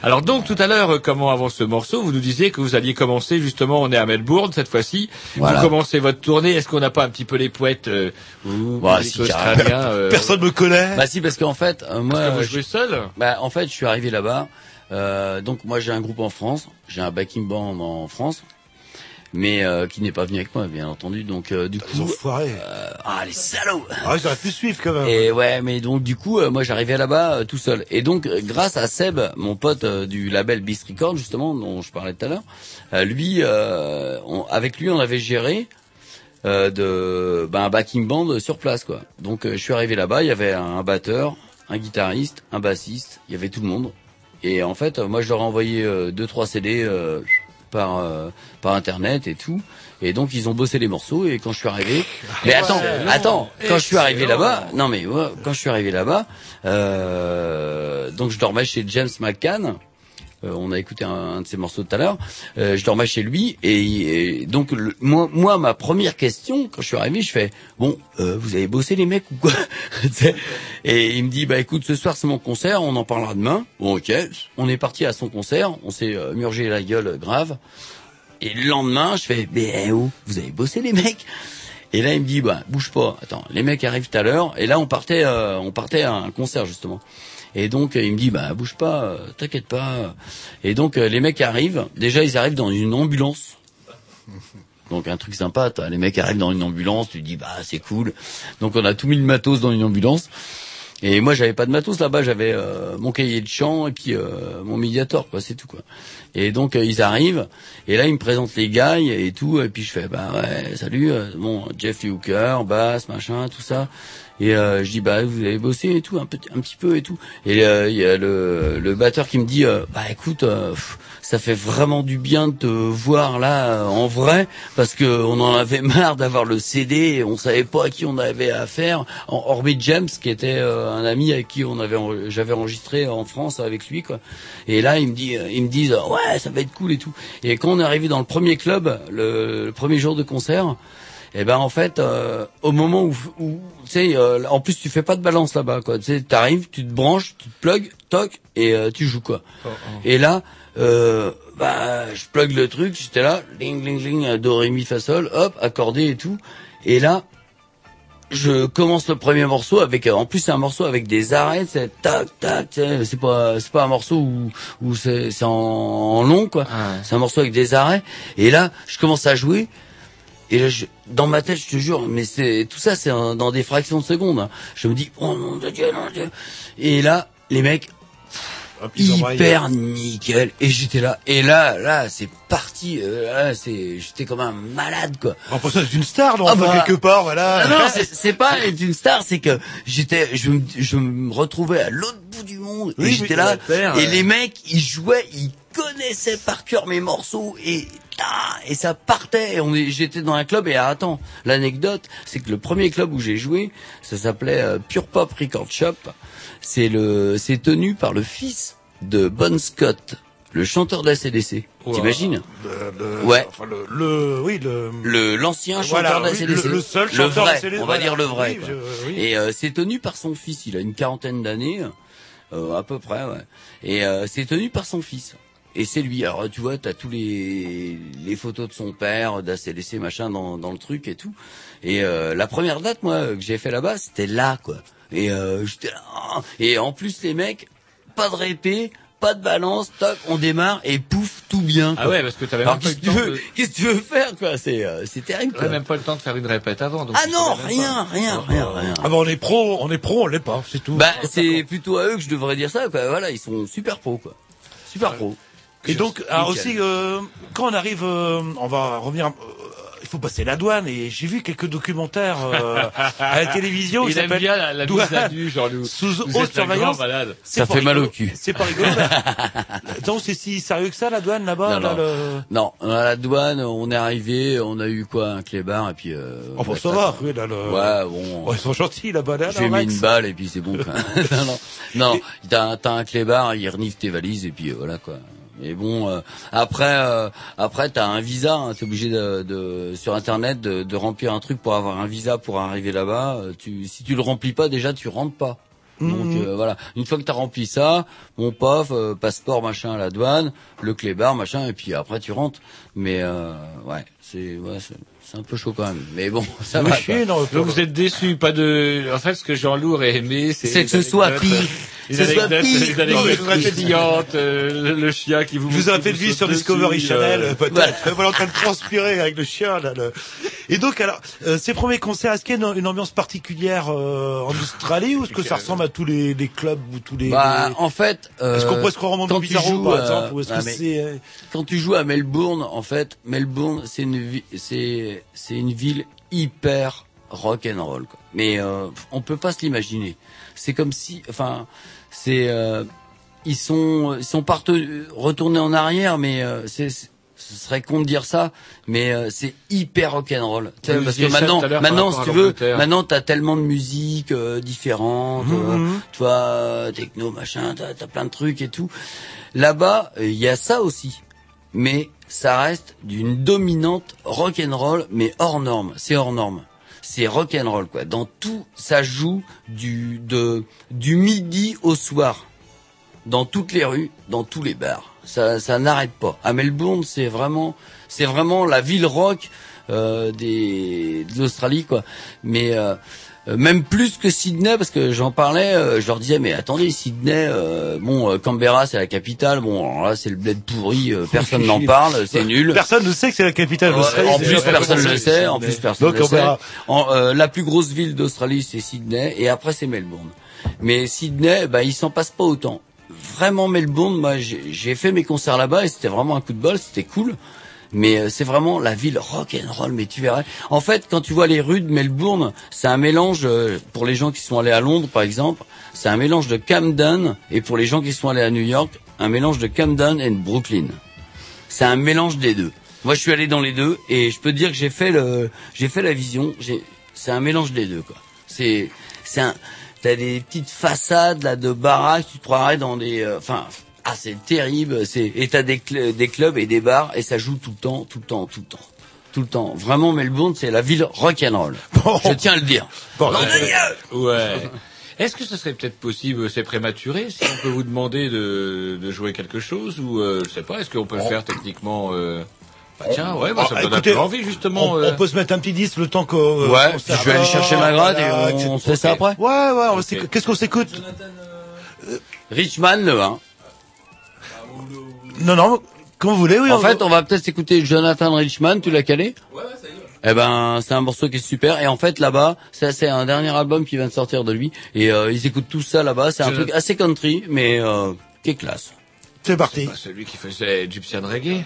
Alors donc tout à l'heure, euh, comment avance ce morceau Vous nous disiez que vous alliez commencer justement, on est à Melbourne cette fois-ci. Voilà. Vous commencez votre tournée. Est-ce qu'on n'a pas un petit peu les poètes euh, ou Bah, si, australien carrément. euh, Personne me connaît. Bah si, parce qu'en fait, euh, moi, Est-ce que vous je- jouez seul bah, en fait, je suis arrivé là-bas. Euh, donc moi, j'ai un groupe en France, j'ai un backing band en France, mais euh, qui n'est pas venu avec moi, bien entendu. Donc euh, du Ils ont coup, foiré. euh, ah les salauds. Ah, auraient pu suivre quand même. Et ouais, mais donc du coup, euh, moi j'arrivais là-bas euh, tout seul. Et donc euh, grâce à Seb, mon pote du label Beast Record justement, dont je parlais tout à l'heure, euh, lui, euh, on- avec lui, on avait géré euh, de ben, un backing band sur place quoi. Donc euh, je suis arrivé là-bas, il y avait un batteur, un guitariste, un bassiste, il y avait tout le monde. Et en fait, moi je leur ai envoyé deux trois CD euh, par euh, par internet et tout. Et donc ils ont bossé les morceaux et quand je suis arrivé, mais attends, attends, quand je suis arrivé là-bas, non mais ouais, quand je suis arrivé là-bas, euh, donc je dormais chez James McCann. Euh, on a écouté un, un de ses morceaux tout à l'heure. Euh, je dormais chez lui et, donc le- moi, moi, ma première question quand je suis arrivé, je fais bon, euh, vous avez bossé les mecs ou quoi Et il me dit bah écoute, ce soir c'est mon concert, on en parlera demain. Bon ok, on est parti à son concert, on s'est euh, murgé la gueule grave. Et le lendemain, je fais mais eh, oh, vous avez bossé les mecs? Et là il me dit bah bouge pas, attends, les mecs arrivent tout à l'heure. Et là on partait, euh, on partait à un concert justement. Et donc il me dit bah bouge pas, t'inquiète pas. Et donc euh, les mecs arrivent. Déjà ils arrivent dans une ambulance. Donc un truc sympa, t'as- les mecs arrivent dans une ambulance, tu dis bah c'est cool. Donc on a tout mis le matos dans une ambulance. Et moi j'avais pas de matos là-bas, j'avais euh, mon cahier de chant et puis euh, mon médiator quoi, c'est tout quoi. Et donc euh, ils arrivent et là ils me présentent les gars et tout et puis je fais bah ouais salut euh, bon Jeff Hooker, basse machin tout ça. Et euh, je dis bah vous avez bossé et tout un petit peu et tout. Et euh, il y a le, le batteur qui me dit euh, bah écoute euh, ça fait vraiment du bien de te voir là en vrai parce que on en avait marre d'avoir le CD et on savait pas à qui on avait affaire. En Orbit James qui était un ami avec qui on avait j'avais enregistré en France avec lui quoi. Et là il me dit ils me disent ouais ça va être cool et tout. Et quand on est arrivé dans le premier club le premier jour de concert et ben en fait, euh, au moment où, où tu sais, euh, en plus tu fais pas de balance là-bas, quoi. Tu sais, t'arrives, tu te branches, tu te plugs, toc, et euh, tu joues quoi. Et là, euh, bah, je plug le truc, j'étais là, ling ling ling, euh, do ré mi fa sol, hop, accordé et tout. Et là, je commence le premier morceau avec, euh, en plus c'est un morceau avec des arrêts, c'est tac tac, c'est pas c'est pas un morceau où où c'est c'est en, en long quoi. C'est un morceau avec des arrêts. Et là, je commence à jouer. Et là, je, dans ma tête, je te jure, mais c'est tout ça, c'est dans des fractions de secondes. Je me dis, oh de Dieu, de Dieu. Et là, les mecs, hyper nickel. Et j'étais là. Et là, là, c'est parti. euh, c'est, j'étais comme un malade, quoi. En pour ça, c'est une star, non, Ah bah, quelque part, voilà. ah non, c'est- pas être une star, c'est que j'étais, je, me- je me retrouvais à l'autre bout du monde Oui, et j'étais là. faire, et euh, les mecs, ils jouaient, ils connaissaient par cœur mes morceaux et et ça partait. Et on j'étais dans un club et ah, attends, l'anecdote, c'est que le premier club où j'ai joué, ça s'appelait euh, Pure Pop Record Shop. C'est le, c'est tenu par le fils de Bon Scott, le chanteur de la CDC. T'imagines Le- le- Ouais. enfin, le, le- oui, le, le l'ancien Voilà, chanteur de la CDC. le- le seul chanteur de vrai, la CDC, on va dire le vrai. Oui, quoi. je- oui. Et euh, c'est tenu par son fils. Il a une quarantaine d'années, euh, à peu près, ouais. Et euh, c'est tenu par son fils. Et c'est lui. Alors tu vois, t'as tous les les photos de son père, d'ACDC machin dans dans le truc et tout. Et euh, la première date, moi, que j'ai fait là-bas, c'était là, quoi. Et euh, j'étais là. ah. Et en plus, les mecs, pas de répé. Pas de balance, toc, on démarre et pouf, tout bien. Ah ouais, parce que t'avais Alors, même pas le que tu temps veux, de- qu'est-ce que tu veux faire, quoi? C'est, euh, c'est terrible. Même pas le temps de faire une répète avant. Donc Ah non, même rien, pas. rien, rien, rien. Ah bah, on est pro, on est pro, on l'est pas, c'est tout. Bah, c'est plutôt à eux que je devrais dire ça, quoi. Voilà, ils sont super pros, quoi. Super pros. Et donc, alors aussi, euh, quand on arrive, euh, on va revenir. Il faut passer la douane et j'ai vu quelques documentaires euh, à la télévision. Il aime bien la, la Douane Jean-Loup. Sous Vous haute surveillance. Ça fait mal au cul. C'est pas rigolo. Donc c'est si sérieux que ça la douane là-bas. Non, là, non. le- Non, à la douane, on est arrivé, on a eu quoi, un clébard, et puis. Euh, Oh, ça va. Oui, là, le... Ouais, bon. Oh, ils sont gentils là-bas. Là, J'ai mis une balle et puis c'est bon. Non, non, non. T'as, t'as un clébard, il renifle tes valises et puis euh, voilà quoi. Mais bon, euh, après, euh, après t'as un visa. Hein, T'es obligé de, de sur internet de, de remplir un truc pour avoir un visa pour arriver là-bas. Euh, Tu, si tu le remplis pas, déjà tu rentres pas. Donc Mhm. euh, voilà, une fois que t'as rempli ça, mon pof, euh, passeport machin à la douane, le clébard machin, et puis après tu rentres. Mais euh, ouais, c'est ouais, c'est, c'est un peu chaud quand même. Mais bon, ça va. chier, non, Donc vous êtes déçus, pas de. En fait, ce que Jean-Loup aurait aimé, c'est. C'est que ce soit pire. Les Ce soit anecdotes, pire. les anecdotes euh, le, chien qui vous. Vous qui fait de vie sur Discovery dessus, Channel, euh, euh, peut-être. Voilà, en train de transpirer avec le chien, là. le- Et donc, alors, euh, ces premiers concerts, est-ce qu'il y a une, une ambiance particulière euh, en Australie ou est-ce que ça ressemble à tous les, les clubs ou tous les... Bah, les- en fait, euh, Est-ce qu'on pourrait se croire en tu Bizarro, par euh, exemple, ou est-ce que c'est... euh, quand tu joues à Melbourne, en fait, Melbourne, c'est une vi- c'est c'est une ville hyper rock and roll. Quoi. Mais euh, on peut pas se l'imaginer. C'est comme si, enfin, c'est euh, ils sont ils sont retournés en arrière, mais euh, c'est ce serait con de dire ça, mais euh, c'est hyper rock'n'roll. Vous Parce que maintenant, maintenant, si tu veux, maintenant t'as tellement de musique euh, différente, euh, Mhm. tu vois, techno, machin, t'as as plein de trucs et tout. Là-bas, il y a ça aussi, mais ça reste d'une dominante rock'n'roll, mais hors norme. C'est hors norme. C'est rock'n'roll quoi. Dans tout, ça joue du du midi au soir, dans toutes les rues, dans tous les bars. Ça, ça n'arrête pas. À Melbourne, c'est vraiment, c'est vraiment la ville rock euh, des de l'Australie quoi. Mais euh, même plus que Sydney parce que j'en parlais, euh, je leur disais mais attendez Sydney, euh, bon euh, Canberra c'est la capitale, bon alors là c'est le bled pourri, euh, personne n'en parle, c'est nul. Personne ne sait que c'est la capitale d'Australie. en plus, personne ne le sait. En plus, personne ne le sait. En, euh, la plus grosse ville d'Australie, c'est Sydney, et après c'est Melbourne. Mais Sydney, bah, il s'en passe pas autant. Vraiment Melbourne, moi, j'ai j'ai fait mes concerts là-bas et c'était vraiment un coup de bol, c'était cool. Mais euh, c'est vraiment la ville rock and roll. Mais tu verrais. En fait, quand tu vois les rues de Melbourne, c'est un mélange euh, pour les gens qui sont allés à Londres, par exemple, c'est un mélange de Camden et pour les gens qui sont allés à New York, un mélange de Camden et de Brooklyn. C'est un mélange des deux. Moi, je suis allé dans les deux et je peux te dire que j'ai fait le, j'ai fait la vision. C'est un mélange des deux, quoi. C'est, c'est un, t'as des petites façades là de baraques, tu te croirais dans des, euh, enfin, ah, c'est terrible. C'est, et t'as des, cl- des clubs et des bars et ça joue tout le temps, tout le temps, tout le temps. Tout le temps. Vraiment, Melbourne, c'est la ville rock'n'roll. Je tiens à le dire. Bon, euh, Dieu Ouais. Est-ce que ce serait peut-être possible, c'est prématuré, si on peut vous demander de, de jouer quelque chose ou euh, je sais pas, est-ce qu'on peut le faire techniquement euh... bah, Tiens, ouais, bah, ça me Ah, donne écoutez, un peu envie justement. On, euh. on peut se mettre un petit disque le temps qu'on. Ouais, qu'on je vais aller chercher ma grade et voilà, on etc. fait ça après. Ouais, ouais. on Qu'est-ce qu'on s'écoute? Richman, le 1. Non, non. Comme vous voulez, oui. En on- fait, on va peut-être écouter Jonathan Richman, tu l'as calé? Ouais, ouais, ça y est. Eh ben, c'est un morceau qui est super. Et en fait, là-bas, ça c'est un dernier album qui vient de sortir de lui. Et euh, ils écoutent tout ça là-bas. C'est un Je- truc assez country, mais euh, qui est classe. c'est parti. Bah, celui qui faisait Gypsian Reggae?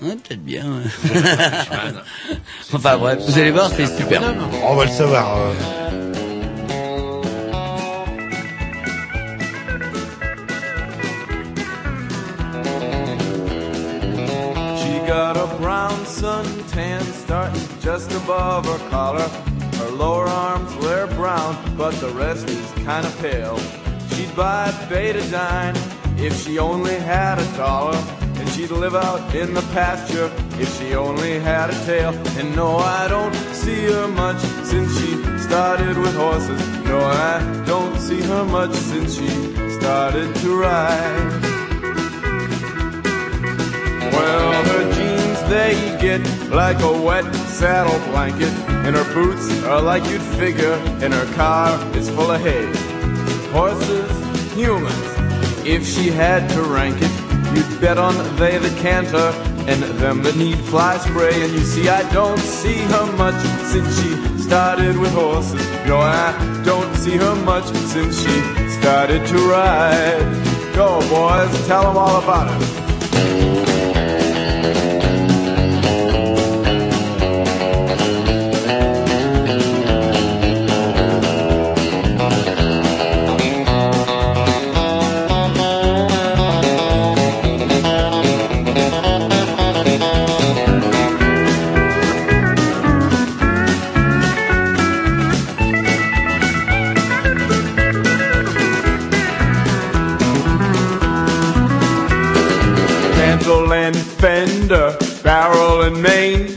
Ouais, peut-être bien. ouais. enfin bref, vous allez voir, c'est super. On va le savoir. euh. Got a brown suntan starting just above her collar. Her lower arms were brown, but the rest is kinda pale. She'd buy betadine if she only had a dollar. And she'd live out in the pasture if she only had a tail. And no, I don't see her much since she started with horses. No, I don't see her much since she started to ride. Well, her jeans, they get like a wet saddle blanket. And her boots are like you'd figure. And her car is full of hay. Horses, humans. If she had to rank it, you'd bet on they that canter and them that need fly spray. And you see, I don't see her much since she started with horses. No, I don't see her much since she started to ride. Go, boys, tell them all about it. Main.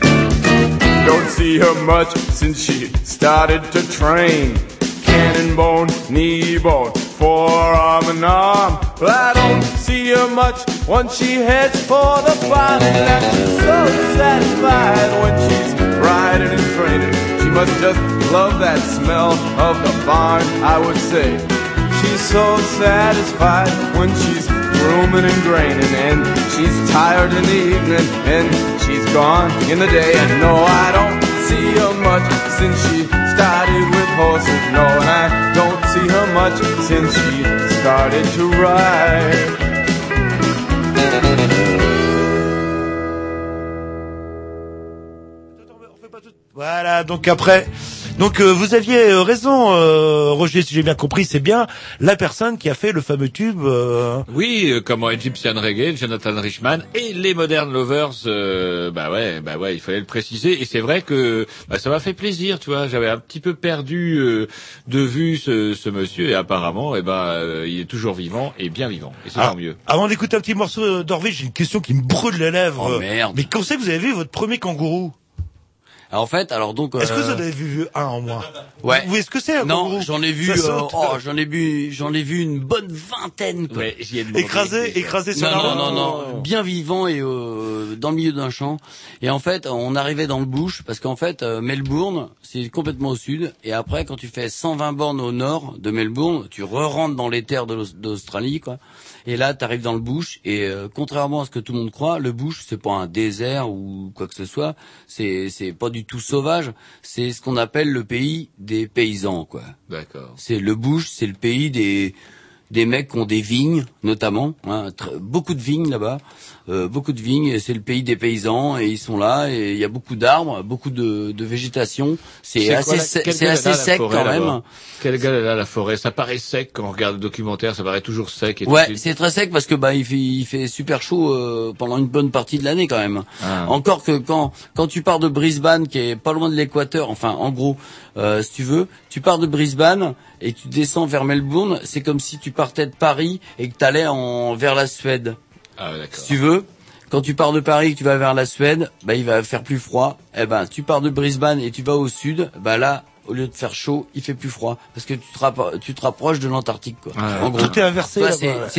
Don't see her much since she started to train. Cannonbone, knee bone, forearm and arm. Well, I don't see her much once she heads for the barn. And so satisfied when she's riding and training. She must just love that smell of the barn, I would say. She's so satisfied when she's grooming and graining, and she's tired in the evening, and gone in the day. And no, I don't see her much since she started with horses. No, and I don't see her much since she started to ride. Voilà, donc après, donc euh, vous aviez euh, raison, euh, Roger, si j'ai bien compris, c'est bien la personne qui a fait le fameux tube. euh, Oui, euh, comme Egyptian Reggae, Jonathan Richman et les Modern Lovers. euh, bah ouais, bah ouais, il fallait le préciser. Et c'est vrai que bah, ça m'a fait plaisir, tu vois. J'avais un petit peu perdu euh, de vue ce, ce monsieur et apparemment, eh ben, euh, il est toujours vivant et bien vivant. Et c'est Ah, tant mieux. Avant d'écouter un petit morceau d'Orville, j'ai une question qui me brûle les lèvres. Oh, merde. Mais quand c'est que vous avez vu votre premier kangourou? En fait, alors donc. Est-ce que euh, vous en avez vu un en moins Ouais. Vous, est-ce que c'est un Non, j'en ai vu. Ça euh, saute. oh, j'en ai vu. J'en ai vu une bonne vingtaine. Quoi. Ouais, j'y ai demandé Écrasé, écrasé sur Non, la non, non, non, bien vivant et euh, dans le milieu d'un champ. Et en fait, on arrivait dans le bush parce qu'en fait, euh, Melbourne, c'est complètement au sud. Et après, quand tu fais 120 bornes au nord de Melbourne, tu re-rentres dans les terres d'Australie, quoi. Et là, tu arrives dans le bush. Et euh, contrairement à ce que tout le monde croit, le bush, c'est pas un désert ou quoi que ce soit. C'est c'est pas du tout sauvage. C'est ce qu'on appelle le pays des paysans, quoi. D'accord. C'est le bush, c'est le pays des des mecs qui ont des vignes, notamment, hein, beaucoup de vignes là-bas, euh, beaucoup de vignes. et C'est le pays des paysans et ils sont là et il y a beaucoup d'arbres, beaucoup de, de végétation. C'est assez, c'est assez sec quand même. Quelle gueule a la forêt? Ça paraît sec quand on regarde le documentaire, ça paraît toujours sec. Et Ouais, c'est très sec parce que bah il fait, il fait super chaud euh, pendant une bonne partie de l'année quand même. Ah. Encore que quand quand tu pars de Brisbane qui est pas loin de l'équateur, enfin en gros, euh, si tu veux, tu pars de Brisbane et tu descends vers Melbourne, c'est comme si tu partais de Paris et que tu allais en vers la Suède. Ah. Si tu veux, quand tu pars de Paris et que tu vas vers la Suède, bah il va faire plus froid. Eh ben, tu pars de Brisbane et tu vas au sud, bah là, au lieu de faire chaud, il fait plus froid parce que tu te, rappro- tu te rapproches de l'Antarctique quoi. Ah, en gros. Tout est inversé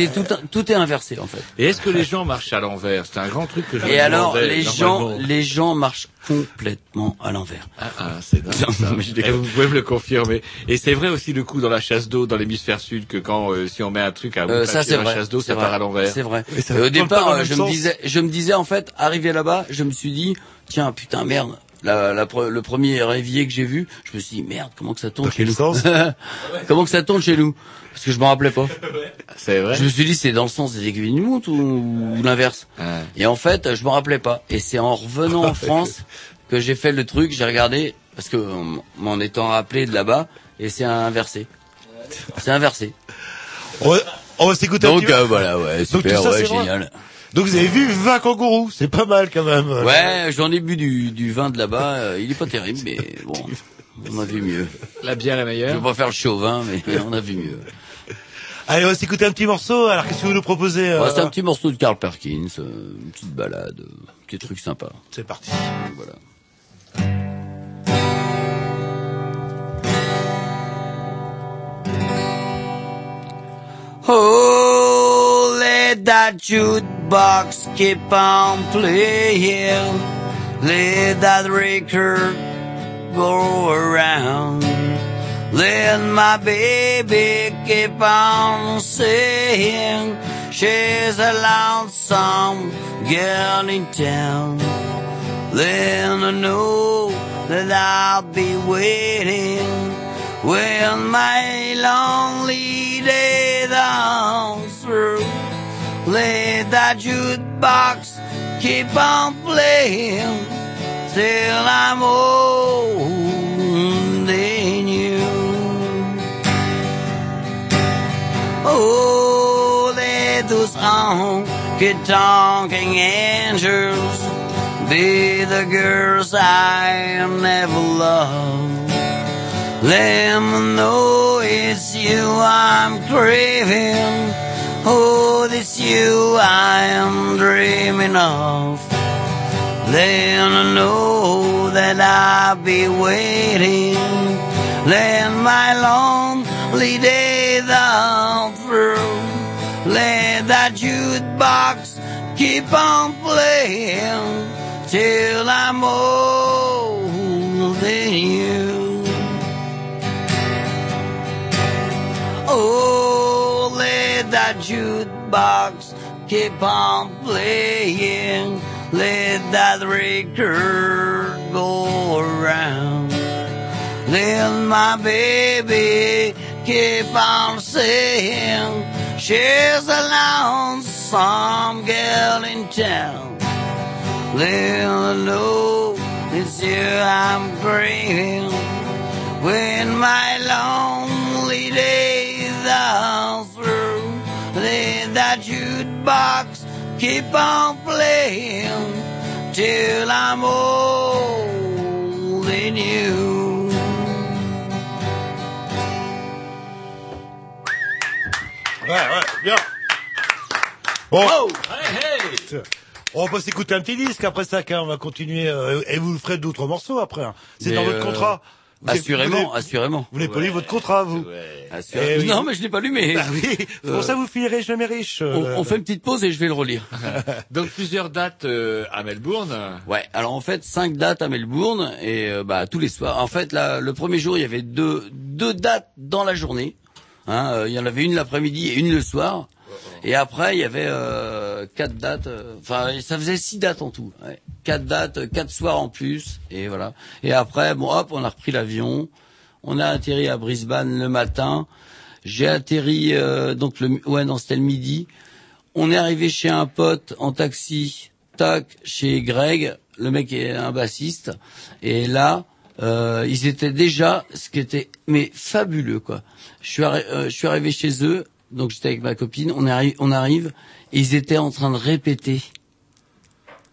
tout, tout est inversé en fait. Et est-ce que les gens marchent à l'envers? C'est un grand truc que je Et alors, les gens, les gens marchent complètement à l'envers. Ah, ah, c'est dingue, ça. Et déconne. vous pouvez me le confirmer. Et c'est vrai aussi le coup dans la chasse d'eau dans l'hémisphère sud que quand euh, si on met un truc à Euh, ça c'est dans la vrai. chasse d'eau, c'est ça vrai. part à l'envers. C'est vrai. Et ça Et au départ, je me sens. disais, je me disais en fait, arrivé là-bas, je me suis dit, tiens, putain, merde. La, la pre- le premier évier que j'ai vu, je me suis dit merde, comment que ça tourne Dans chez nous sens? Comment que ça tourne chez nous? Parce que je me rappelais pas. C'est vrai. Je me suis dit c'est dans le sens des aiguilles d'une montre ou, ou l'inverse? Et en fait, je me rappelais pas. Et c'est en revenant en France que j'ai fait le truc, j'ai regardé parce que m'en étant rappelé de là-bas et c'est inversé. C'est inversé. On va, on va s'écouter un Donc petit peu. euh, voilà, ouais, Donc, super, tout ça, ouais, vrai génial. Donc vous avez vu 20 kangourous, c'est pas mal quand même. Ouais, j'en ai bu du, du vin de là-bas. euh, il est pas terrible, mais bon, on a vu mieux. La bière est Je meilleure. veux pas faire le chauvin, mais on a vu mieux. Allez, on va s'écouter un petit morceau. Alors qu'est-ce que vous nous proposez euh, Ouais, c'est un petit morceau de Carl Perkins, euh, une petite balade, euh, petit truc sympa. C'est parti. Voilà. Oh, let that jukebox keep on playing. Let that record go around. Let my baby keep on saying she's a lonesome girl in town. Then I know that I'll be waiting when my lonely days are through. Let that jukebox keep on playing till I'm old and you. Oh, let those honky-tonking angels be the girls I never loved. Let me know it's you I'm craving. Oh, it's you I am dreaming of. Then I know that I'll be waiting. Then my lonely days are through. Let that jukebox keep on playing till I'm old than you. Oh, that jukebox keep on playing. Let that record go around. Let my baby keep on saying she's a lonesome girl in town. Let her know it's you I'm craving when my lonely days are jukebox keep on playing till I'm old and you. Ouais, ouais, bien. Bon. On va pas s'écouter un petit disque après ça, car on va continuer, euh, et vous ferez d'autres morceaux après. hein. C'est Mais, dans votre euh, contrat. Vous avez- Assurément, vous assurément. Vous n'avez pas lu votre contrat, vous. Assurément. Eh oui. Non, mais je l'ai pas lu, mais. Bah oui, Euh, pour ça vous finirez jamais riche. On, euh. on fait une petite pause et je vais le relire. Donc plusieurs dates euh, à Melbourne. Ouais, alors en fait cinq dates à Melbourne et euh, bah tous les soirs. En fait là, le premier jour il y avait deux deux dates dans la journée. Hein, euh, il y en avait une l'après-midi et une le soir. Et après il y avait euh, quatre dates. euh, Enfin ça faisait six dates en tout. Ouais. Quatre dates, euh, quatre soirs en plus et voilà. Et après bon hop on a repris l'avion. On a atterri à Brisbane le matin. J'ai atterri euh, donc le ouais non c'était le midi. On est arrivé chez un pote en taxi, tac, chez Greg, le mec est un bassiste, et là euh, ils étaient déjà, ce qui était mais fabuleux quoi. Je suis, arri- euh, je suis arrivé chez eux, donc j'étais avec ma copine, on arrive, on arrive, et ils étaient en train de répéter.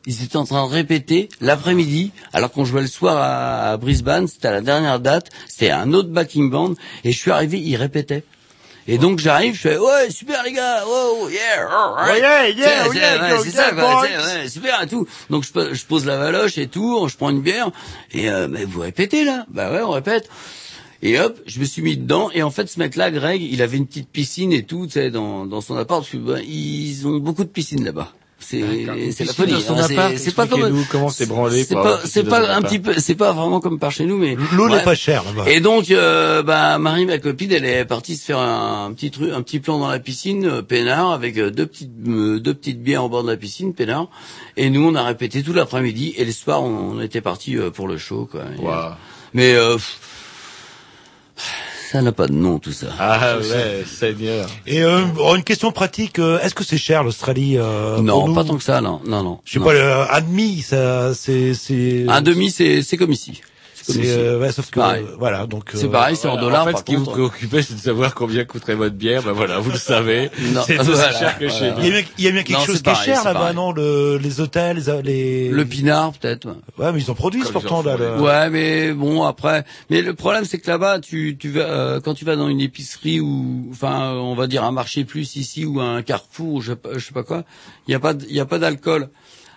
Ils étaient en train de répéter l'après-midi, alors qu'on jouait le soir à, à Brisbane, c'était à la dernière date, c'était un autre backing band, et je suis arrivé, ils répétaient. Et donc j'arrive, je fais ouais super les gars, wow yeah. Ouais, yeah, yeah, yeah, ouais, go, c'est yeah, ça quoi, ouais, super et tout. Donc je, je pose la valoche et tout, je prends une bière et euh, mais vous répétez là, bah ouais on répète. Et hop, je me suis mis dedans. Et en fait, ce mec-là, Greg, il avait une petite piscine et tout, tu sais, dans, dans son appart. Parce que, bah, ils ont beaucoup de piscines là-bas. C'est c'est la folie. hein, c'est- pas comme expliquez-nous comment c'est branlé C'est pas c'est pas un petit peu c'est pas vraiment comme par chez nous, mais L'eau n'est pas chère là-bas. Et donc, euh, bah, Marie, ma copine, elle est partie se faire un, petit truc, un petit plan dans la piscine, euh, peinard, avec euh, deux petites, euh, deux petites bières au bord de la piscine, peinard. Et nous, on a répété tout l'après-midi. Et le soir, on, on était parti pour le show, quoi. Et, euh, mais euh, pff, ça n'a pas de nom, tout ça. Ah ouais, Seigneur. Et euh, oh, une question pratique, euh, est-ce que c'est cher l'Australie euh, pour non, pas tant que ça, non, non, non. Je sais non. pas, le, un demi, ça, c'est, c'est. Un demi, c'est, c'est comme ici. C'est, ici. euh, ouais, sauf que, Pareil. euh, voilà, donc. C'est euh, pareil, c'est en Voilà, dollars. En fait, par ce qui vous contre. préoccupait, c'est de savoir combien coûterait votre bière. Ben voilà, vous le savez. Non, C'est aussi voilà, cher que chez voilà. Il y a nous. bien, il y a bien quelque Non, chose qui est cher là-bas, non le, Les hôtels, les, les... Le pinard, peut-être. ouais. Ouais, mais ils en produisent Comme pourtant là. le- Ouais, mais bon après, mais le problème c'est que là-bas, tu tu vas euh, quand tu vas dans une épicerie ou enfin on va dire un marché plus ici ou un Carrefour, ou je sais pas, je sais pas quoi, il y a pas il y a pas d'alcool.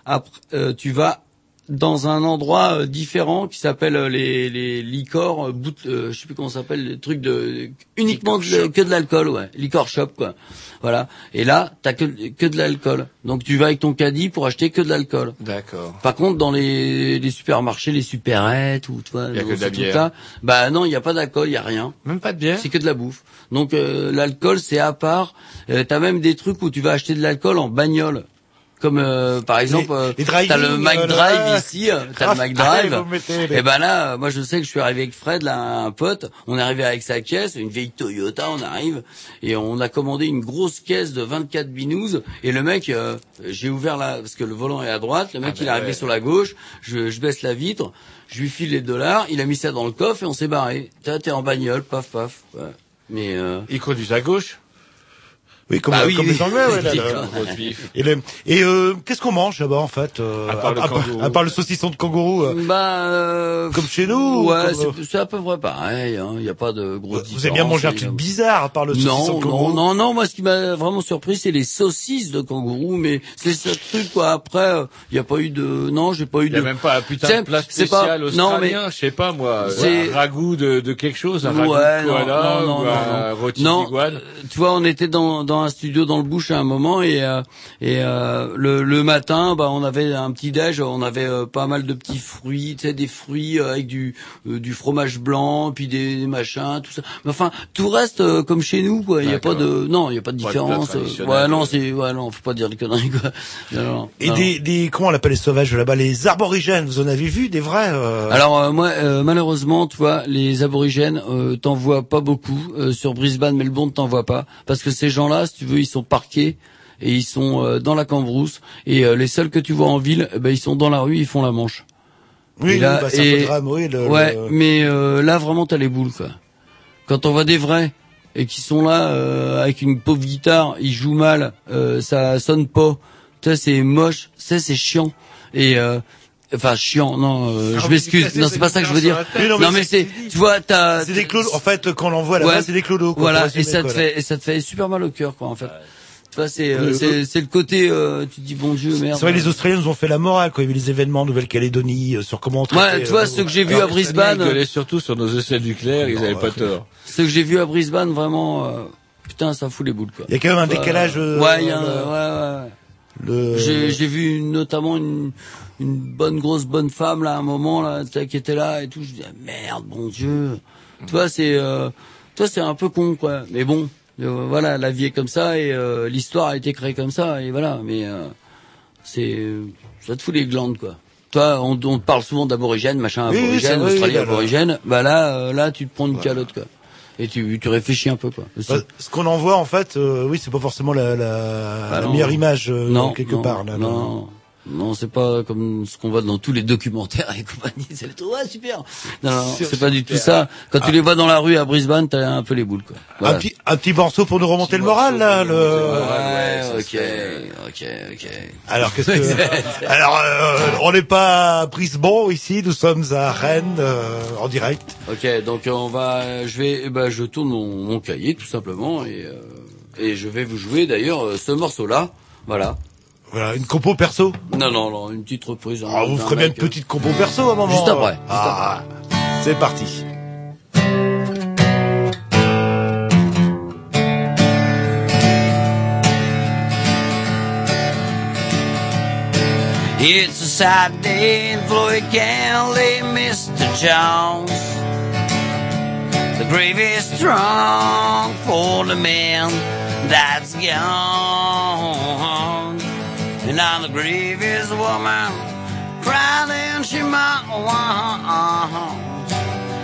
Après, euh, tu vas dans un endroit euh, différent qui s'appelle euh, les les licors, euh, bout, euh, je sais plus comment ça s'appelle, les trucs de uniquement de- que de l'alcool, ouais, liquor shop quoi. Voilà. Et là, t'as que que de l'alcool. Donc tu vas avec ton caddie pour acheter que de l'alcool. D'accord. Par contre, dans les, les supermarchés, les supérettes ou Il y a que de la bière. trucs-là, bah non, il n'y a pas d'alcool, il y a rien. Même pas de bière. C'est que de la bouffe. Donc euh, l'alcool, c'est à part. Euh, t'as même des trucs où tu vas acheter de l'alcool en bagnole. Comme euh, par exemple, euh, les driving, t'as le Mac euh, Drive là. ici, euh, t'as le Mac Drive. les- Et ben là, euh, moi je sais que je suis arrivé avec Fred, là, un pote. On est arrivé avec sa caisse, une vieille Toyota. On arrive et on a commandé une grosse caisse de 24 binous. Et le mec, euh, j'ai ouvert là parce que le volant est à droite. Le mec Ah il est ben arrivé ouais. sur la gauche. Je, je baisse la vitre, je lui file les dollars. Il a mis ça dans le coffre et on s'est barré. T'es t'es en bagnole, paf paf. Ouais. Mais euh, Ils conduisent à gauche. Oui, comme, Bah oui, comme oui. les Anglais, ouais, là. Gros. Et, le- et euh, qu'est-ce qu'on mange là-bas en fait euh, À part le kangourou. à part le saucisson de kangourou euh, bah euh, Comme chez nous ou Ouais, c'est- à peu près pareil. Il n'y a pas de différence. Vous avez bien mangé un truc bizarre à part le saucisson Non, de kangourou non, non, non. Moi, ce qui m'a vraiment surpris, c'est les saucisses de kangourou. Mais c'est ce truc quoi. Après, il n'y a pas eu de. Non, j'ai pas eu Il y a de. même pas un putain C'est- de plat c'est pas- spécial non, mais- australien, je sais pas moi, C'est- un ragoût de, de quelque chose, un ragoût Ouais, de non, koala non, non, ou non, un rôti d'iguane. euh, tu vois, on était dans, dans un studio dans le bush à un moment et euh, et euh, le, le matin, bah on avait un petit déj, on avait euh, pas mal de petits fruits, tu sais, des fruits avec du du fromage blanc, puis des, des machins, tout ça. Mais enfin, tout reste comme chez nous, quoi. Il y a pas de, non, il y a pas de différence. ouais, non, c'est, ouais, non, faut pas dire des conneries, quoi. Non, Et non. des, des comment on appelle les sauvages là-bas? Les aborigènes, vous en avez vu des vrais euh, Alors euh, moi, euh, malheureusement, tu vois, les aborigènes, t'en vois pas beaucoup sur Brisbane, Melbourne, t'en vois pas, parce que ces gens-là, si tu veux, ils sont parqués et ils sont euh, dans la cambrousse et euh, les seuls que tu vois en ville, eh ben ils sont dans la rue, ils font la manche. Oui, et là, oui, bah, c'est un peu et- drame, oui. Le, ouais, le- mais euh, là vraiment t'as les boules quoi. Quand on voit des vrais et qui sont là euh, avec une pauvre guitare, ils jouent mal, euh, ça sonne pas. Tu sais, c'est moche, ça c'est chiant et Enfin chiant, non, euh, Ah, je mais m'excuse, non c'est pas ça que je veux dire. Oui, non, mais mais c'est, tu vois, t'as, C'est des clodos. En fait, quand on l'envoie là-bas, Ouais. c'est des clodos. quoi, Voilà, et ça te quoi, fait, et ça te fait super mal au cœur, quoi, en fait. Tu vois, c'est, euh, Le- c'est, c'est le côté, euh, tu te dis bon Dieu, merde. C'est vrai, les Australiens nous ont fait la morale quand il y avait les événements en Nouvelle-Calédonie euh, sur comment on traitait, Ouais, tu vois, euh, ceux que j'ai vus Alors, à Brisbane, Ils gueulaient surtout sur nos essais nucléaires, ils avaient pas tort. ceux que j'ai vus à Brisbane, vraiment, euh, putain, ça fout les boules, quoi. Il y a quand même un décalage. euh, Ouais, il y a, un- euh, ouais, ouais. le- j'ai vu notamment une, une bonne grosse bonne femme là à un moment là qui était là et tout. Je dis ah, merde, bon Dieu. Tu vois c'est, euh, tu vois c'est un peu con quoi. Mais bon, euh, voilà, la vie est comme ça et euh, l'histoire a été créée comme ça et voilà. Mais euh, c'est, ça te fout les glandes quoi. Toi, on, on parle souvent d'aborigène, machin, Oui, aborigène, c'est vrai, Australie, oui, là, là. aborigène. Bah là, euh, là, tu te prends une calotte quoi. et tu, tu réfléchis un peu quoi. Bah, ce qu'on en voit en fait, euh, oui, c'est pas forcément la, la, Bah la meilleure image euh, non, quelque non, part. Là, non, non, c'est pas comme ce qu'on voit dans tous les documentaires et compagnie. C'est le truc, ouais, super. Non, non, c'est pas du tout ça. Quand Ah. tu les vois dans la rue à Brisbane, t'as un peu les boules, quoi. Voilà. Un petit un petit morceau pour nous remonter le moral là. Le... Ouais, ok, ok, ok. Alors qu'est-ce que Alors euh, on n'est pas à Brisbane ici, nous sommes à Rennes euh, en direct. Ok, donc euh, on va, je vais, eh ben, je tourne mon, mon cahier tout simplement et euh, et je vais vous jouer d'ailleurs euh, ce morceau-là. Voilà. Voilà, une compo perso. Non, non, non, une petite reprise. hein, Ah, vous ferez bien une euh, petite compo perso à un moment. Juste après, juste Ah, c'est parti. It's a sad day in Floyd County, Mr. Jones. The grave is strong for the man that's gone. And on the grave is a woman crying she might want.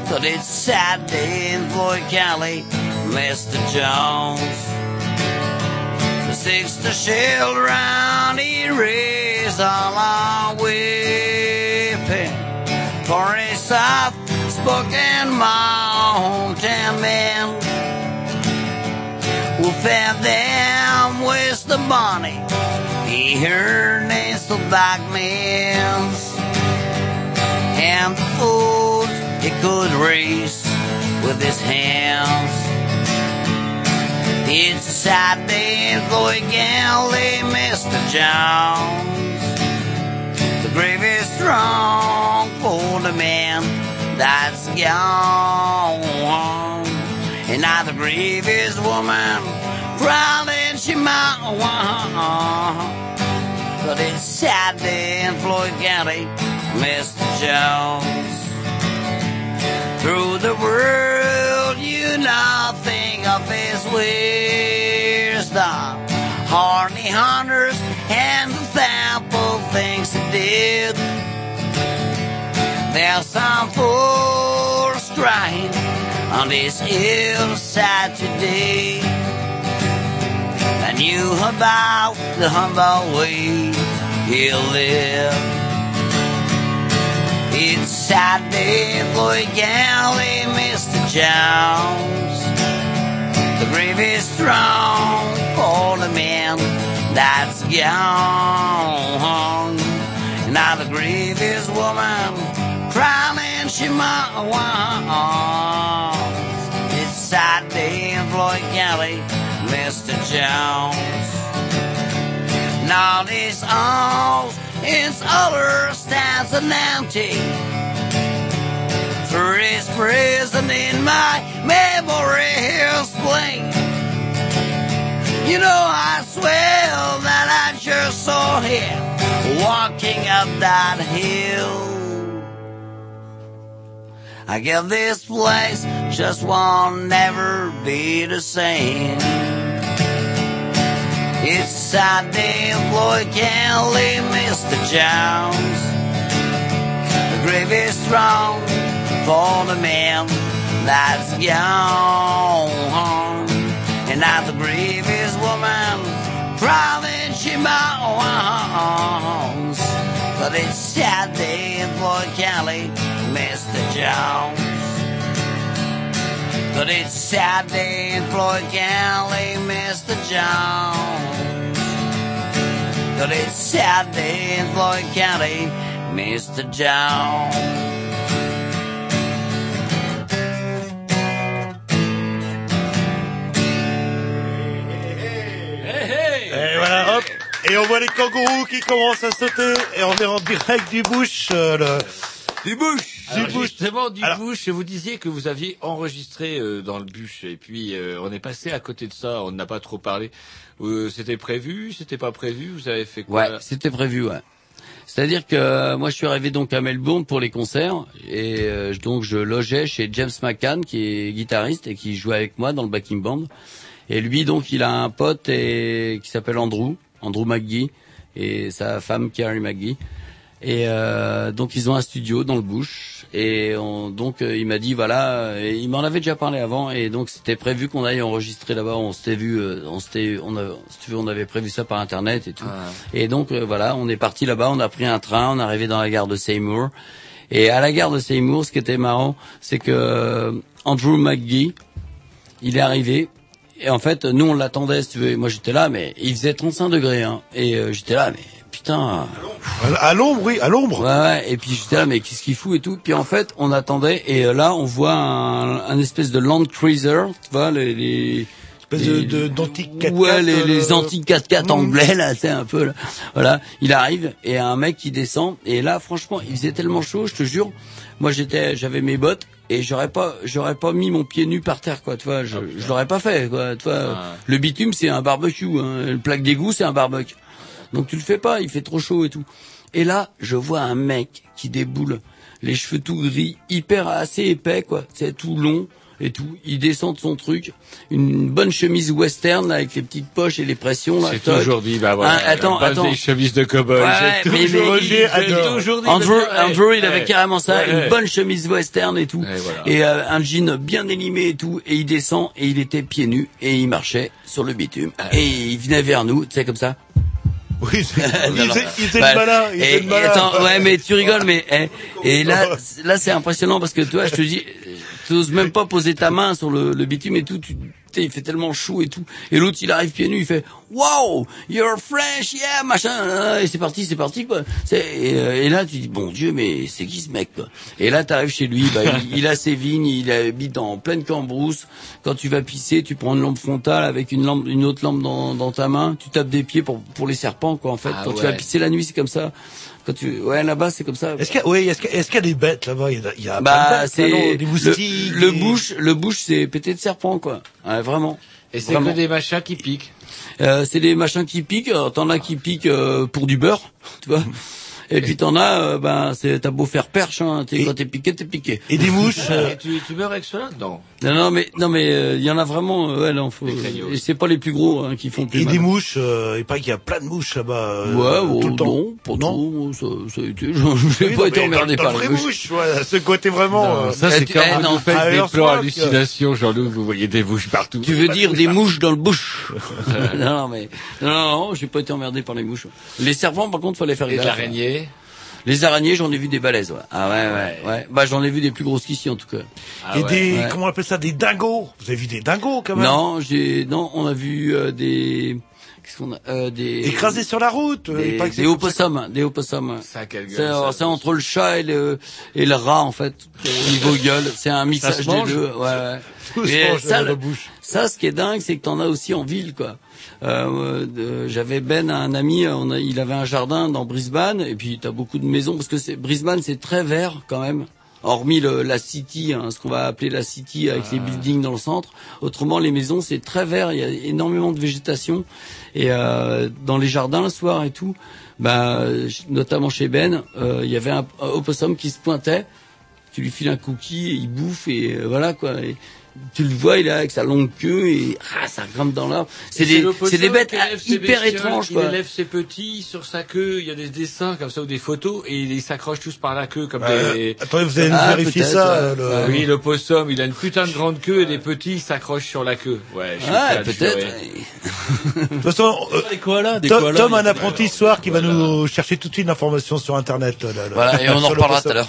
But it's sad day in Floyd County, Mr. Jones. The six to around he raised all our weeping for a soft spoken hometown man who fed them with the money he heard names of black men's and the food he could raise with his hands it's a sad day in Floyd County, Mr. Jones. The grave is strong for the man that's gone. And now the grave is woman crying she might want. It's sad day in Floyd County, Mr. Jones. Through the world, you know nothing of his wisdom. Hardly hunters and the thankful things he did. There's some fools crying on this hillside today. You about the humble way he lived. It's sad day for a galley, Mr. Jones. The grave is strong for the man that's gone. Now the grave is woman crying she might want. It's sad day in Floyd County, Mr. Jones. Now this house its other stands an empty. Through his prison in my memory he'll explain. You know, I swear that I just saw him walking up that hill. I guess this place just won't never be the same. It's Saturday in Floyd County, Mr. Jones. The grave is strong for the man that's gone. And now the grave is woman crying she moans. But it's Saturday in Floyd County, Mr. Jones. But it's Saturday in Floyd County, Mr. Jones. But it's Saturday in Floyd County, Mr. Jones. Et voilà. Et on voit les kangourous qui commencent à sauter. Et on est en direct du bush. euh, le... Du bush Alors, Du bush. justement, du bush, vous disiez que vous aviez enregistré euh, dans le bush, et puis euh, on est passé à côté de ça, on n'a pas trop parlé. Euh, c'était prévu, c'était pas prévu, vous avez fait quoi? Ouais, c'était prévu, ouais. C'est-à-dire que euh, moi je suis arrivé donc à Melbourne pour les concerts et euh, donc je logeais chez James McCann qui est guitariste et qui jouait avec moi dans le backing band. Et lui donc il a un pote et, qui s'appelle Andrew, Andrew McGee et sa femme Carrie McGee. Et euh, donc ils ont un studio dans le bush. Et on- donc euh, il m'a dit voilà, et il m'en avait déjà parlé avant. Et donc c'était prévu qu'on aille enregistrer là-bas. On s'était vu, euh, on s'était, on a, si tu veux, on avait prévu ça par internet et tout. Et donc euh, voilà, on est parti là-bas. On a pris un train. On est arrivé dans la gare de Seymour. Et à la gare de Seymour, ce qui était marrant, c'est que euh, Andrew McGee, il est arrivé. Et en fait, nous on l'attendait, si tu veux. Moi j'étais là, mais il faisait 35 degrés. Hein, et euh, j'étais là, mais putain. À l'ombre, oui, à l'ombre. Ouais, ouais, et puis j'étais là, mais qu'est-ce qu'il fout et tout. Puis en fait, on attendait, et là, on voit un, un espèce de Land Cruiser, tu vois, les... les Espèce de- les- de- d'antique 4x4, Ouais, les, les euh, antiques 4x4 mmh. anglais, là, c'est un peu, là. Voilà, il arrive, et un mec qui descend, et là, franchement, il faisait tellement chaud, je te jure, moi j'étais, j'avais mes bottes, et j'aurais pas, j'aurais pas mis mon pied nu par terre, quoi, tu vois, je, je l'aurais pas fait, quoi, tu vois. Le bitume, c'est un barbecue, hein. le plaque d'égout, c'est un barbecue. Donc tu le fais pas, il fait trop chaud et tout. Et là, je vois un mec qui déboule, les cheveux tout gris, hyper assez épais, quoi, c'est tout long et tout. Il descend de son truc, une bonne chemise western là, avec les petites poches et les pressions. là, C'est toujours dit, bah voilà. Hein, attends, la base attends. des chemises de cow-boy. Ouais, mais- toujours mais dit, il- j'ai adore. toujours dit, Andrew, ouais, Andrew, il avait ouais, carrément ça, ouais, une bonne chemise western et tout, voilà. et euh, un jean bien élimé et tout, et il descend et il était pieds nus et il marchait sur le bitume et il venait vers nous, tu sais comme ça. Oui, c'est- il faisait- il Bah, le malin, il et- faisait le et malin. attends, ouais, mais tu rigoles, mais eh, et là, c'est- là c'est impressionnant parce que toi, je te dis, tu oses même pas poser ta main sur le, le bitume et tout. Tu, il fait tellement chaud et tout. Et l'autre, il arrive pieds nus, il fait, wow, you're French, yeah, machin. Et c'est parti, c'est parti quoi. Et, euh, et là, tu dis, bon Dieu, mais c'est qui ce mec quoi? Et là, t'arrives chez lui, bah, il, il a ses vignes, il habite en pleine cambrousse. Quand tu vas pisser, tu prends une lampe frontale avec une lampe, une autre lampe dans, dans ta main. Tu tapes des pieds pour pour les serpents quoi. En fait, Ah quand tu vas pisser la nuit, c'est comme ça. Quand tu, ouais, là-bas, c'est comme ça. Est-ce qu'il y a, oui, est-ce qu'il y a- est-ce qu'il y a des bêtes là-bas? Il y a, il y a Bah, plein de bêtes, c'est des le, moustiques. le bouche, le bouche, c'est pété de serpent, quoi. Ouais, vraiment. Et c'est que des machins qui piquent. Euh, c'est des machins qui piquent. Alors, T'en as qui piquent euh, pour du beurre, tu vois. Et puis t'en as, euh, ben, c'est t'as beau faire perche, hein, t'es- quand t'es piqué, t'es piqué. Et des mouches. euh, Et tu, tu meurs avec cela Non. Non, non, mais non, mais euh, il y en a vraiment. euh, ouais, non, faut. Et c'est pas les plus gros hein, qui font plus Et mal. des mouches, euh, il paraît qu'il y a plein de mouches là-bas. euh, Ouais, tout oh, le temps. non, pas trop. Ça, ça a été. Je n'ai Oui, pas non, été emmerdé par les mouches. mouche, voilà, ce côté vraiment. Non, euh, ça, c'est eh, quand eh, vous non. faites à des plans hallucinations, Jean-Loup, vous voyez des mouches partout. Tu veux dire des mouches dans le bouche Non, non, mais non, non, non, j'ai pas été emmerdé par les mouches. Les serpents, par contre, fallait faire Et l'araignée? Les araignées, j'en ai vu des balaises, ouais. Ah ouais, ouais, ouais. Bah, j'en ai vu des plus grosses qu'ici, en tout cas. Ah et ouais. des, ouais. comment on appelle ça, des dingos. Vous avez vu des dingos quand même? Non, j'ai, non, on a vu euh, des, qu'est-ce qu'on a, euh, des Écrasés sur la route. euh, des, c'est des opossums, des opossums. Ça, quelle gueule, C'est ça. alors, c'est entre le chat et le et le rat en fait au niveau gueule. C'est un mixage des deux. Ouais, ouais. Tout Mais ça, le- ça, ce qui est dingue, c'est que t'en as aussi en ville, quoi. Euh, J'avais Ben, un ami, on a, il avait un jardin dans Brisbane, et puis t'as beaucoup de maisons parce que Brisbane, c'est très vert quand même. Hormis le, la city, hein, ce qu'on va appeler la city avec les buildings dans le centre. Autrement, les maisons, c'est très vert. Il y a énormément de végétation. Et euh, dans les jardins le soir et tout, bah, notamment chez Ben, euh, il y avait un, un opossum qui se pointait tu lui files un cookie, il bouffe et euh, voilà quoi. Et tu le vois, il est avec sa longue queue et ah, ça grimpe dans l'arbre. C'est des, c'est des bêtes hyper étranges Il quoi. élève ses petits sur sa queue. Il y a des dessins comme ça ou des photos et ils s'accrochent tous par la queue comme Euh, des. Attendez, vous allez nous Ah, vérifier ça. euh, le- Oui, l'opossum, il a une putain de grande queue et des petits s'accrochent sur la queue. Ouais, Ouais, le peut-être. De toute façon, euh, Des koalas, des Tom, koalas. Tom, il y a un apprenti ce soir qui va nous chercher toute une information sur Internet. là, là, là. Voilà, et on en reparlera tout à l'heure.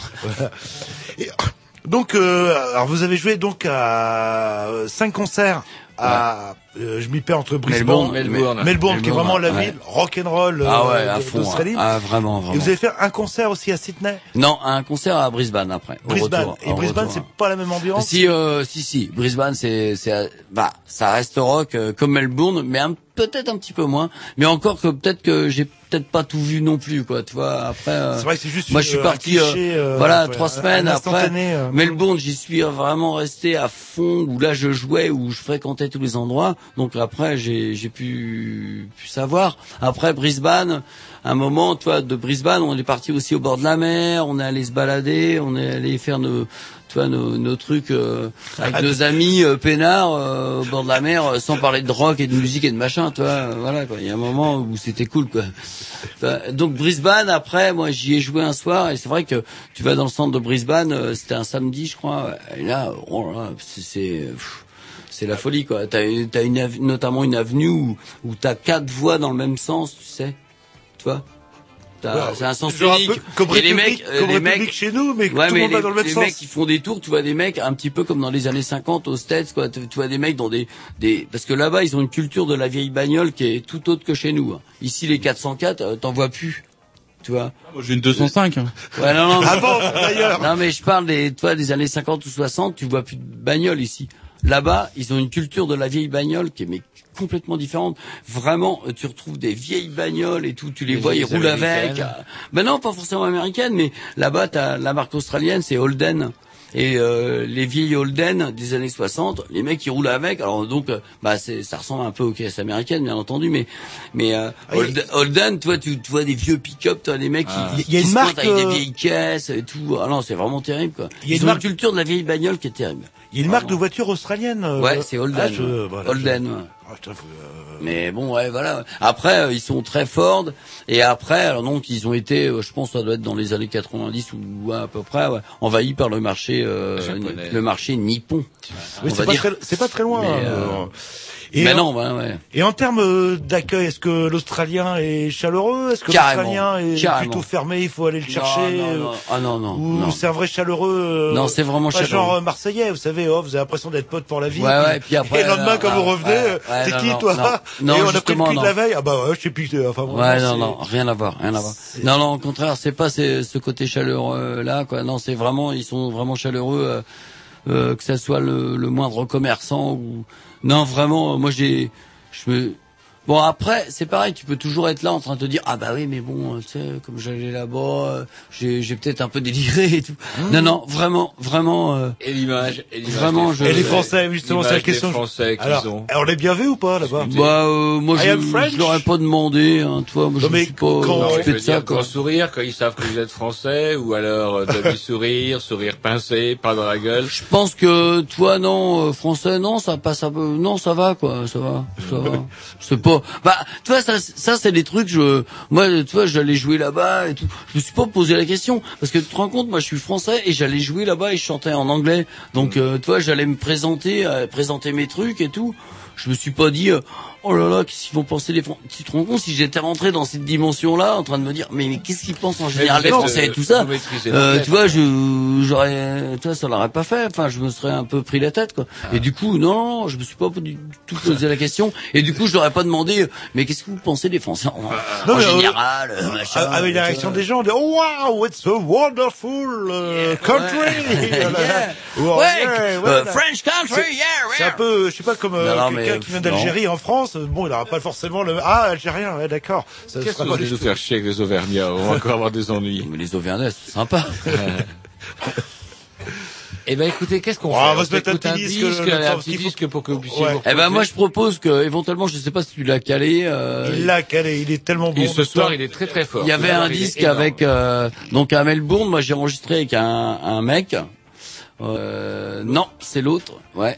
Et, donc, euh, alors vous avez joué donc à euh, cinq concerts à, euh, je m'y perds entre Brisbane, Melbourne, Melbourne. Melbourne, qui est vraiment la ouais. ville rock and roll Ah ouais, à de- fond. d'Australie. Ah, vraiment, Et vraiment. vous avez fait un concert aussi à Sydney, Non, un concert à Brisbane après. Brisbane. retour, Et Brisbane, c'est hein. pas la même ambiance. Si, euh, si, si. Brisbane, c'est, c'est, bah, ça reste rock euh, comme Melbourne, mais un- peut-être un petit peu moins. Mais encore que peut-être que j'ai peut-être pas tout vu non plus, quoi. Tu vois. Après, euh, C'est vrai que c'est juste moi, je suis euh, parti, euh, cliché, voilà, trois semaines après. Melbourne, j'y suis vraiment resté à fond. Où là, je jouais, où je fréquentais tous les endroits. Donc après, j'ai, j'ai pu, pu savoir. Après Brisbane, un moment, toi, de Brisbane, on est parti aussi au bord de la mer. On est allé se balader. On est allé faire nos tu vois, nos, nos trucs euh, avec nos amis euh, peinards euh, au bord de la mer, euh, sans parler de rock et de musique et de machin, tu vois. euh, voilà, quoi. Il y a un moment où c'était cool, quoi. Enfin, donc Brisbane, après, moi, j'y ai joué un soir et c'est vrai que tu vas dans le centre de Brisbane, euh, c'était un samedi, je crois. Et là, oh là, c'est c'est la folie, quoi. T'as une- notamment une avenue où où t'as quatre voies dans le même sens, tu sais. Tu vois. T'as- Ouais, c'est un sens un unique. peu comme Et les mecs, euh, comme les mecs chez nous, mais ouais, tout le mais monde les, va dans le même les sens. mecs qui font des tours, tu vois des mecs un petit peu comme dans les années 50 aux States, quoi. Tu, tu vois des mecs dans des, des, parce que là-bas ils ont une culture de la vieille bagnole qui est tout autre que chez nous. hein. Ici les 404, euh, t'en vois plus. Tu vois. Moi, j'ai une 205. hein. Ouais, non, non. Ah bon, d'ailleurs. Non, mais je parle des, toi, des années 50 ou 60, tu vois plus de bagnole ici. Là-bas, ils ont une culture de la vieille bagnole qui est mais complètement différente. Vraiment, euh, tu retrouves des vieilles bagnoles et tout, tu les vois, ils roulent avec. américaines. euh, Ben non, pas forcément américaine, mais là-bas, t'as la marque australienne, c'est Holden. Et euh, les vieilles Holden des années 60, les mecs qui roulent avec, alors donc euh, bah c'est ça ressemble un peu aux caisses américaines bien entendu, mais mais euh, Ah, Holden, Holden, toi tu, tu vois des vieux pick-up, toi des mecs Ah. qui, Il y a une marque, avec euh, des vieilles caisses et tout. Ah non, c'est vraiment terrible quoi. Il y a Ils une ont marque- une culture de la vieille bagnole qui est terrible. Il y a une marque de voiture australienne. euh, Ouais, c'est Holden. ah, je- voilà, Holden. je- ouais. Ah, putain, faut, euh, Mais bon, ouais, voilà. Après, euh, ils sont très Ford. Et après, alors donc, ils ont été, euh, je pense, ça doit être dans les années 90 ou ouais, à peu près, ouais, envahis par le marché, euh, le marché nippon. oui, c'est pas, dire. très, c'est pas très loin. Mais, euh, euh, Et, Mais en, non, ouais, ouais. et en termes euh, d'accueil, est-ce que l'Australien est chaleureux? Est-ce que l'Australien est carrément. plutôt fermé Il faut aller le chercher Non, non, non. Ah non, non. Ou c'est un vrai chaleureux euh, Non, c'est vraiment pas chaleureux. genre euh, marseillais, vous savez, oh, vous avez l'impression d'être pote pour la vie. Ouais, ouais, puis après, et le lendemain, euh, quand vous revenez, ouais, euh, non, qui toi? non. Et Non, on a pris le de la veille? Ah bah ouais, je sais plus. euh, Enfin, vraiment, Ouais, c'est- non, non, rien à voir, rien à voir. Non, non, au contraire, c'est pas ce, ce côté chaleureux là, quoi. Non, c'est vraiment, ils sont vraiment chaleureux, euh, euh, que ça soit le, le moindre commerçant ou non, vraiment. Moi, j'ai, je me Bon après c'est pareil, tu peux toujours être là en train de te dire ah bah oui mais bon euh, tu sais comme j'allais là-bas, euh, j'ai j'ai peut-être un peu déliré et tout. Mmh. Non non vraiment vraiment euh, Et l'image, et l'image Vraiment, des je- Et les Français, justement, c'est la l'image des question. Français qu'ils Alors, ont. on est bien vu ou pas là-bas bah euh, moi I je, am French je leur ai pas demandé hein, tu vois, moi je Non, mais suis pas quand- Non, je de ça dire, quand sourire, quand ils savent que vous êtes français, ou alors euh, demi-sourire, sourire pincé, pas dans la gueule. Je pense que toi non euh, français non ça passe un peu non ça va quoi ça va ça va c'est pas bah tu vois ça ça c'est des trucs je moi tu vois j'allais jouer là-bas et tout. Je me suis pas posé la question parce que tu te rends compte moi je suis français et j'allais jouer là-bas et je chantais en anglais. Donc euh, tu vois j'allais me présenter euh, présenter mes trucs et tout. Je me suis pas dit euh, oh là là qu'est-ce qu'ils vont penser les Français tu te rends compte si j'étais rentré dans cette dimension là en train de me dire mais, mais qu'est-ce qu'ils pensent en général les Français euh, et tout ça euh, tu vois je j'aurais tu vois ça l'aurait pas fait enfin je me serais un peu pris la tête quoi et du coup non je me suis pas du tout posé la question et du coup je leur ai pas demandé euh, mais qu'est-ce que vous pensez des Français en, Non, en mais, euh, général euh, machin, Avec la réaction des gens, on dit oh wow, it's a wonderful uh, country. Yeah. Ouais, yeah, euh, voilà. French country C'est- yeah, C'est un peu, je sais pas, comme euh, quelqu'un qui vient d'Algérie en France. Bon, il n'aura pas forcément le ah algérien, ouais, d'accord. Ça Qu'est-ce que vous allez nous faire chier avec les Auvergnats On va encore avoir des ennuis. mais les Auvergnats c'est sympa Eh ben écoutez, qu'est-ce qu'on Oh, fait on va se mettre un petit disque, le- un petit disque pour que vous puissiez Ouais. vous eh ben moi je propose que éventuellement je sais pas si tu l'as calé euh, Il l'a calé, il est tellement bon. Et ce soir, il est très très fort. Il y avait un disque avec euh, donc à Melbourne. Moi, j'ai enregistré avec un, un mec. Euh, non, c'est l'autre. Ouais,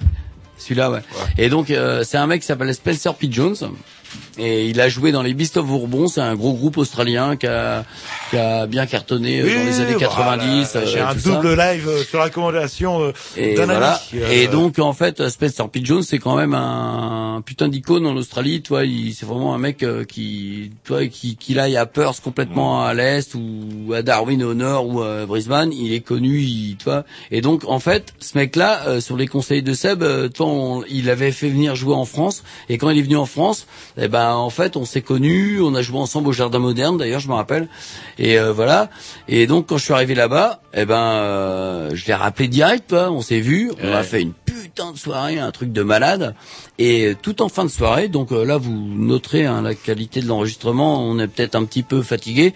celui-là. Ouais. Et donc euh, c'est un mec qui s'appelle Spencer P. Jones. Et il a joué dans les Beasts of Bourbon. C'est un gros groupe australien qui a, qui a bien cartonné euh, dans les années 90. voilà. J'ai euh, un ça. double live euh, sur recommandation euh, Et d'un voilà. ami. Et donc en fait, Spencer P. Jones, c'est quand même un putain d'icône en Australie. Toi, il, c'est vraiment un mec qui, toi, qui, qui aille à Perth complètement à l'est ou à Darwin au nord ou à Brisbane, il est connu, il, tu vois. Et donc en fait, ce mec-là, sur les conseils de Seb, toi, on- il avait fait venir jouer en France. Et quand il est venu en France, eh ben en fait, on s'est connus, on a joué ensemble au Jardin Moderne, d'ailleurs, je me rappelle. Et euh, voilà. Et donc quand je suis arrivé là-bas, eh ben euh, je l'ai rappelé direct, on s'est vu, on a fait une putain de soirée, un truc de malade. Et euh, tout en fin de soirée, donc euh, là vous noterez hein, la qualité de l'enregistrement, on est peut-être un petit peu fatigué,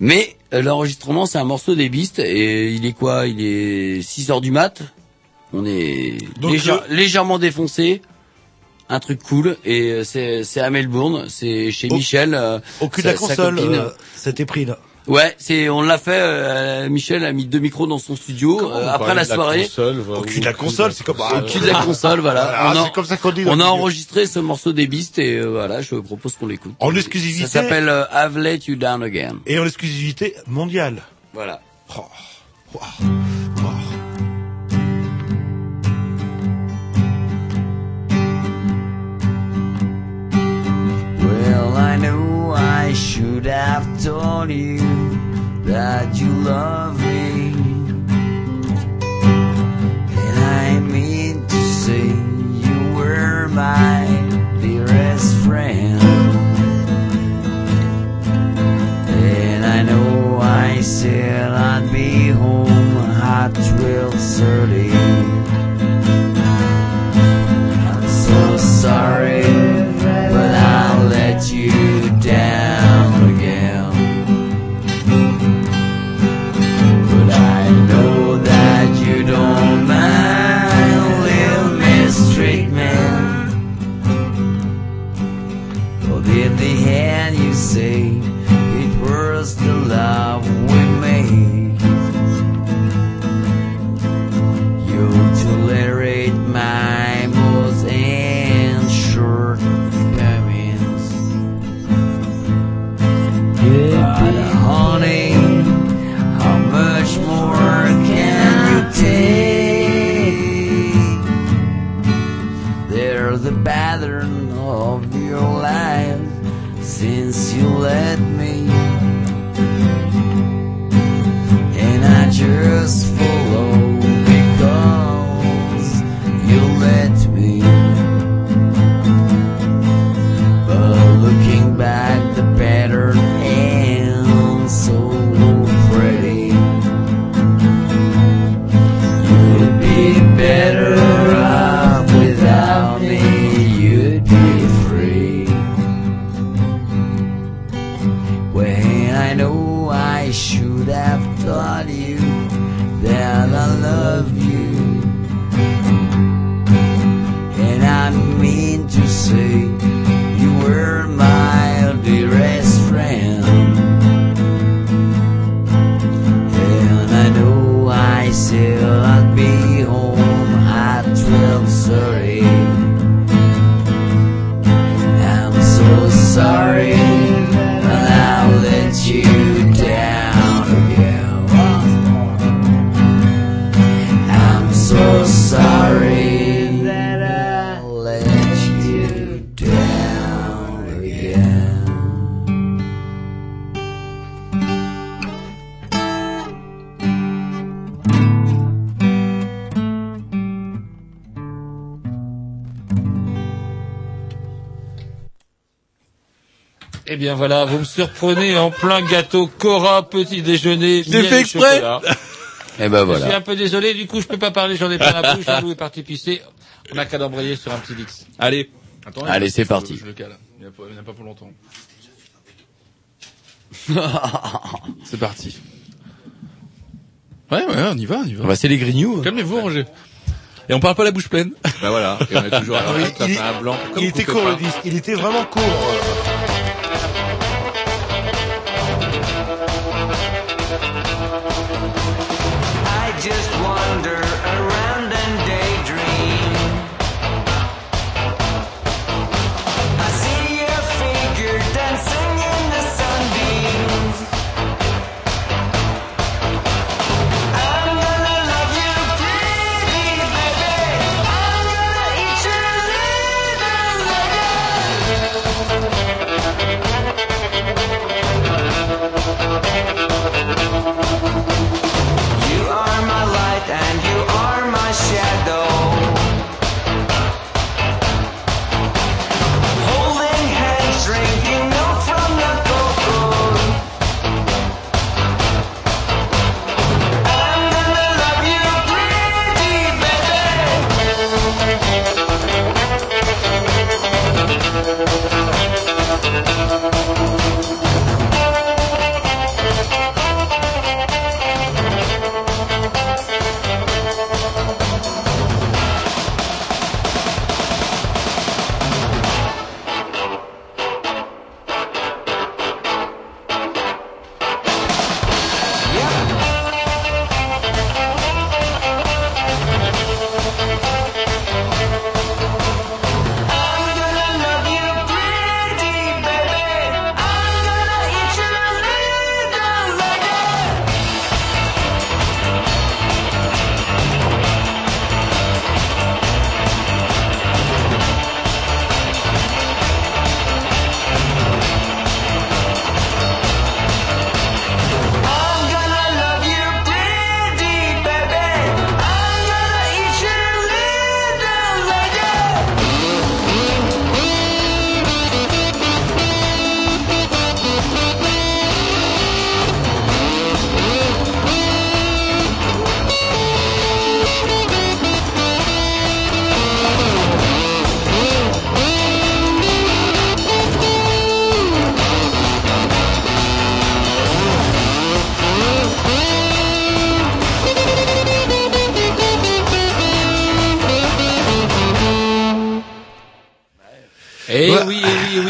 mais euh, l'enregistrement c'est un morceau des Beasts et il est quoi? Il est 6 heures du mat. On est Donc, légère- le- légèrement défoncé. Un truc cool et euh, c'est c'est à Melbourne, c'est chez Au- Michel. euh, au cul de la console, euh, c'était pris là. Ouais, c'est on l'a fait. euh, Michel a mis deux micros dans son studio euh, après la de la soirée. console, voilà, Au cul de la console, c'est comme Au cul de la console, voilà. Ah, on a, comme ça qu'on dit. on a enregistré ce morceau des Beasts et euh, voilà, je propose qu'on l'écoute. En exclusivité. Ça s'appelle euh, I've Let You Down Again. Et en exclusivité mondiale. Voilà. Oh, wow, I knew I should have told you that you love me. And I mean to say you were my dearest friend. And I know I said I'd be home at 12:30. I'm so sorry, voilà, vous me surprenez en plein gâteau Cora petit déjeuner. Miel fait et exprès. chocolat. Et ben Je suis voilà. un peu désolé, du coup je peux pas parler, j'en ai plein la bouche, Lou est parti pisser. On a qu'à l'embrayer sur un petit Dix. Allez. Attends, Allez, je- c'est je- parti. Je le cale. Il n'y a, pas- il a pas pour longtemps. c'est parti. Ouais, ouais, on y va, on y va. Bah, c'est les grignoux. Calmez-vous, Roger. Et on parle pas la bouche pleine. Bah voilà, et on est toujours à ça fait un blanc. Comme il était court pas. le disque, il était vraiment court.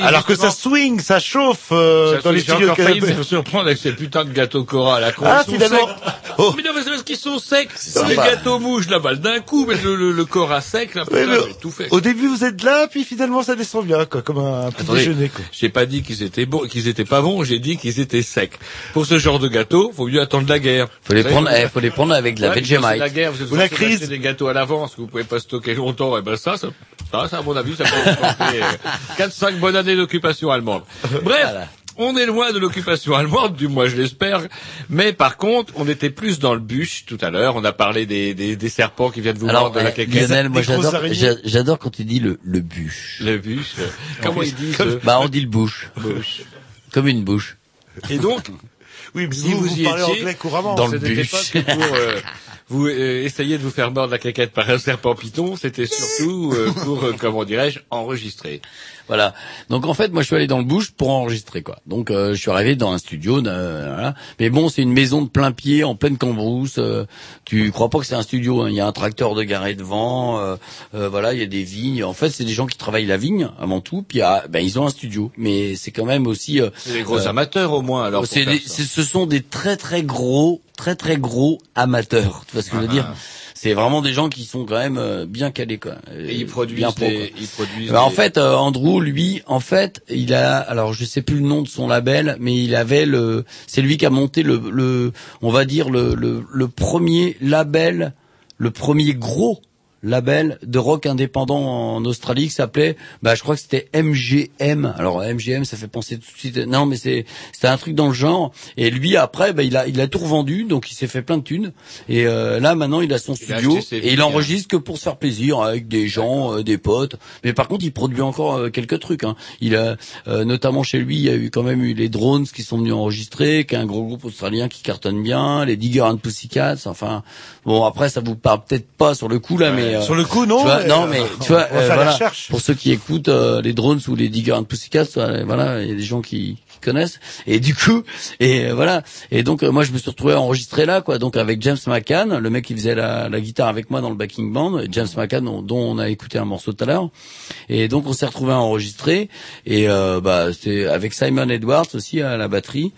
Alors que ça swing, ça chauffe euh, Ça, dans les j'ai studios canadiens. me surprendre avec ces putains de gâteaux Cora à la con. Ah, finalement. Oh. Mais non, mais c'est parce qu'ils sont secs. Les sympa. gâteaux mouches, la balle d'un coup, mais le, le, le Cora sec, là, putain, j'ai tout fait. Au début, vous êtes là, puis finalement, ça descend bien, quoi, comme un petit Attendez, déjeuner, quoi. j'ai pas dit qu'ils étaient bons, qu'ils étaient pas bons, j'ai dit qu'ils étaient secs. Pour ce genre de gâteau, faut mieux attendre la guerre. Faut les prendre, eh, faut les prendre avec de la Vegemite. la guerre, vous êtes des gâteaux à l'avance que vous pouvez pas stocker longtemps, et ben ça, ça, ça, ça, à mon avis, ça peut porter 4-5 bonnes années d'occupation allemande. Bref. Voilà. On est loin de l'occupation allemande, du moins je l'espère. Mais par contre, on était plus dans le bûche tout à l'heure. On a parlé des, des, des serpents qui viennent vous Alors, mordre de la eh, quéquette. Lionel, moi j'adore, quand tu dis le, le bûche. Le bûche. euh, Comment ils disent euh, Bah, on dit le bouche. Comme une bouche. Et donc, Oui, mais Si vous, vous vous y parlez étiez, anglais couramment. dans le bûche. pour euh, vous euh, essayer de vous faire mordre la caquette par un serpent python, c'était surtout euh, pour, euh, comment dirais-je, enregistrer. Voilà. Donc en fait, moi je suis allé dans le bouche pour enregistrer quoi. Donc euh, je suis arrivé dans un studio, euh, voilà. mais bon c'est une maison de plein pied en pleine cambrousse. euh, tu crois pas que c'est un studio hein. Il y a un tracteur de garé devant, voilà, il y a des vignes. En fait, c'est des gens qui travaillent la vigne avant tout. Puis ah, ben ils ont un studio, mais c'est quand même aussi. euh, C'est des gros amateurs au moins. Alors des- ce sont des très très gros, très très gros amateurs. Tu vois ce que je veux Ah. dire C'est vraiment des gens qui sont quand même euh, bien calés quoi. Et ils produisent bien pro, des, ils produisent. Bah, en fait, euh, Andrew, lui, en fait, il a, alors je sais plus le nom de son label, mais il avait le, c'est lui qui a monté le, le, on va dire le, le, le premier label, le premier gros label de rock indépendant en Australie qui s'appelait, bah je crois que c'était MGM. Alors MGM, ça fait penser tout de suite, non mais c'est, c'était un truc dans le genre. Et lui après, bah il a, il a tout revendu, donc il s'est fait plein de thunes. Et euh, là maintenant, il a son Il studio et il enregistre que pour se faire plaisir avec des gens, euh, des potes. Mais par contre, il produit encore euh, quelques trucs. Hein. Il a, euh, notamment chez lui, il y a eu quand même eu les Drones qui sont venus enregistrer, qui est un gros groupe australien qui cartonne bien, les Digger and Pussycats. Enfin, bon après, ça vous parle peut-être pas sur le coup là, mais euh, Sur le coup, non. tu vois, non, euh, mais tu vois, euh, voilà, pour ceux qui écoutent euh, les drones ou les Digger and Pussycats, euh, voilà, il y a des gens qui, qui connaissent. Et du coup, et euh, voilà. Et donc euh, moi, je me suis retrouvé enregistré là, quoi. Donc avec James McCann, le mec qui faisait la, la guitare avec moi dans le backing band, James McCann, dont, dont on a écouté un morceau tout à l'heure. Et donc on s'est retrouvé à enregistrer. Et euh, bah, c'est avec Simon Edwards aussi à la batterie.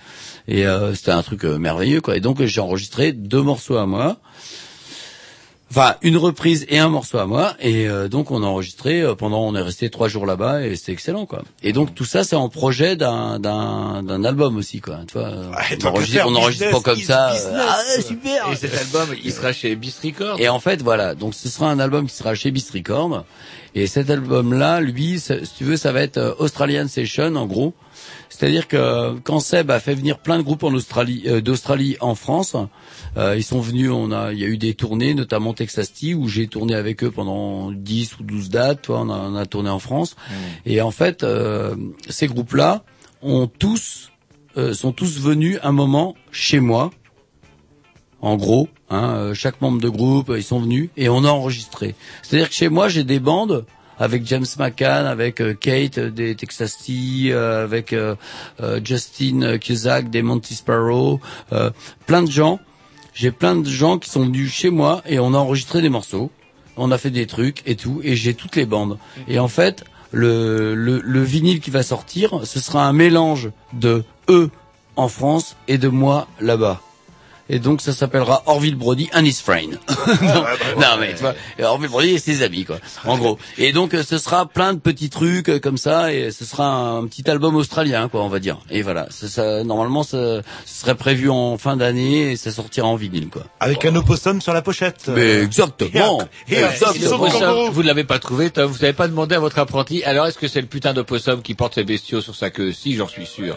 Et euh, c'était un truc euh, merveilleux, quoi. Et donc j'ai enregistré deux morceaux à moi. Enfin, une reprise et un morceau à moi, et euh, donc on a enregistré euh, pendant, on est resté trois jours là-bas, et c'était excellent, quoi. Et donc tout ça, c'est en projet d'un d'un d'un album aussi, quoi. Tu vois, euh, Ouais, on enregistre, faire, on enregistre pas comme ça. euh, business. ah super. Et cet album, il sera chez Beast Records. Et en fait, voilà. Donc, ce sera un album qui sera chez Beast Records. Et cet album-là, lui, si tu veux, ça va être Australian Session, en gros. C'est-à-dire que quand Seb a fait venir plein de groupes en Australie, euh, d'Australie en France, euh, ils sont venus. On a, il y a eu des tournées, notamment Texas Tea, où j'ai tourné avec eux pendant 10 ou 12 dates. Toi, on a, on a tourné en France. Et en fait, euh, ces groupes-là ont tous, euh, sont tous venus un moment chez moi en gros. Hein, euh, chaque membre de groupe, ils sont venus et on a enregistré. C'est-à-dire que chez moi, j'ai des bandes avec James McCann, avec euh, Kate euh, des Texas Tea, euh, avec Justin Cusack des Monty Sparrow, euh, plein de gens. J'ai plein de gens qui sont venus chez moi et on a enregistré des morceaux. On a fait des trucs et tout, et j'ai toutes les bandes. Et en fait, le, le, le vinyle qui va sortir, ce sera un mélange de eux en France et de moi là-bas. Et donc ça s'appellera Orville Brody and his friend. non, non, mais tu vois, Orville Brody et ses amis quoi. En gros. Et donc euh, ce sera plein de petits trucs euh, comme ça et ce sera un, petit album australien quoi, on va dire. Et voilà, ça, ça- normalement ça, ce serait prévu en fin d'année et ça sortira en vinyle quoi. Avec un opossum sur la pochette. Mais exactement. Et un- et Exactement. vous ne l'avez pas trouvé, Tom. Vous n'avez pas demandé à votre apprenti. Alors, est-ce que c'est le putain d'opossum qui porte ses bestiaux sur sa queue? Si, j'en suis sûr.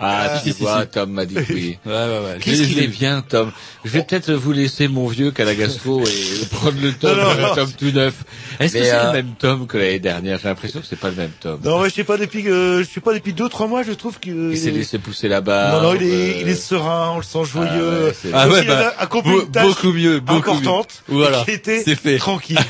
Ah, tu si, vois, si. Tom m'a dit oui. Ouais ouais ouais. Qu'est-ce qu'il est bien, Tom? Je vais peut-être vous laisser mon vieux qu'à la gastro et prendre le Tom, Non, non, le non. Tom tout neuf. Est-ce que c'est euh, le même Tom que l'année dernière? J'ai l'impression que c'est pas le même Tom. Non, ouais, je sais pas depuis, euh, je sais pas depuis deux trois mois, je trouve que. Il s'est laissé pousser là-bas. Non, non, il est, il est serein, on le sent joyeux. Ah ouais, Ah ouais, bah, beaucoup mieux, beaucoup importante. mieux. Voilà, et qui était c'est fait. tranquille.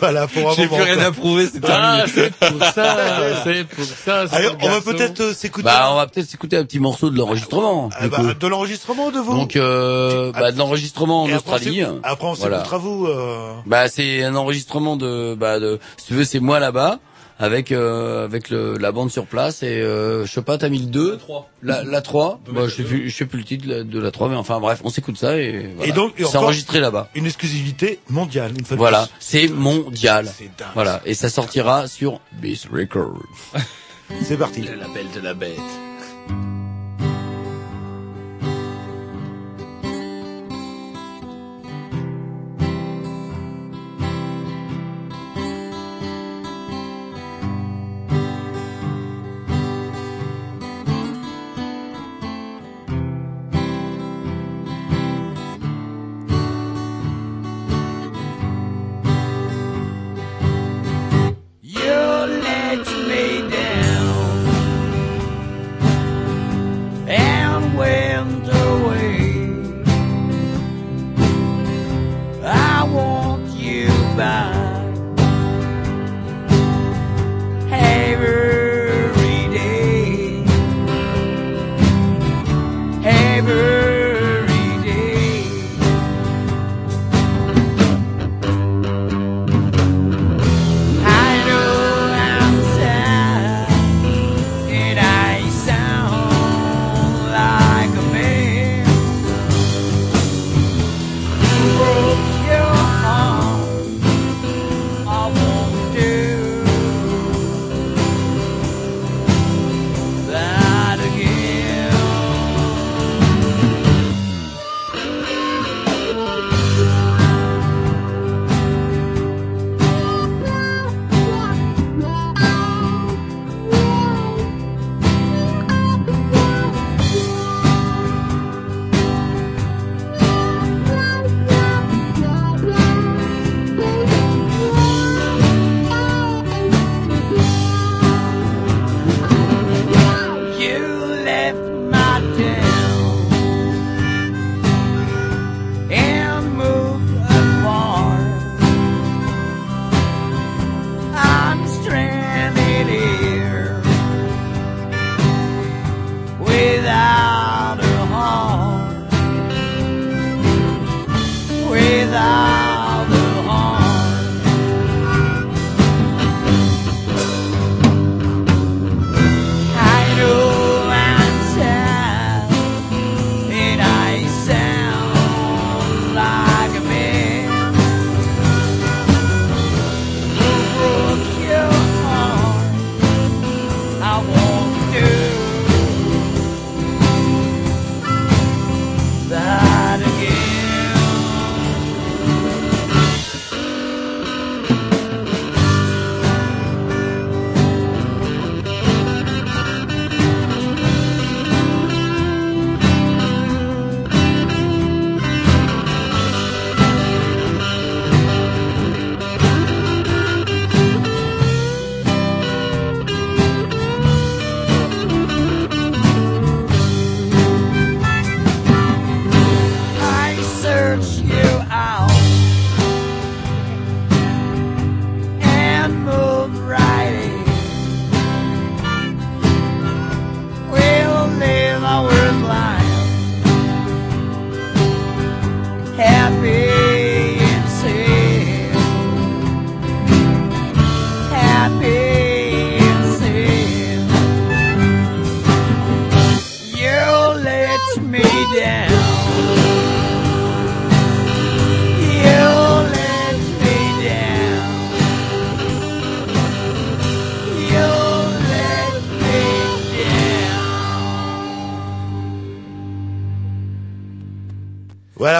voilà, pour un J'ai plus rien quoi. à prouver, c'est Ah, terminé. c'est pour ça, c'est pour ça. Allez, on va peut-être euh, s'écouter Bah on va peut-être s'écouter un petit morceau de l'enregistrement. Ah, bah, de l'enregistrement de vous. Donc euh, bah, de l'enregistrement en Et après, on Australie. s'écoute- Après, on Voilà. s'écoutera vous. Euh... Bah c'est un enregistrement de bah de si tu veux c'est moi là-bas avec euh, avec le, la bande sur place et euh, je sais pas, t'as mis le 2 La, la 3 bah, je sais plus, je sais plus le titre de la- de la 3 mais enfin bref, on s'écoute ça et voilà. Et donc, c'est enregistré là-bas. Une exclusivité mondiale, une fois de Voilà, c'est mondial. dingue. Voilà, et ça sortira sur Beast Records. C'est parti. Le label de la bête.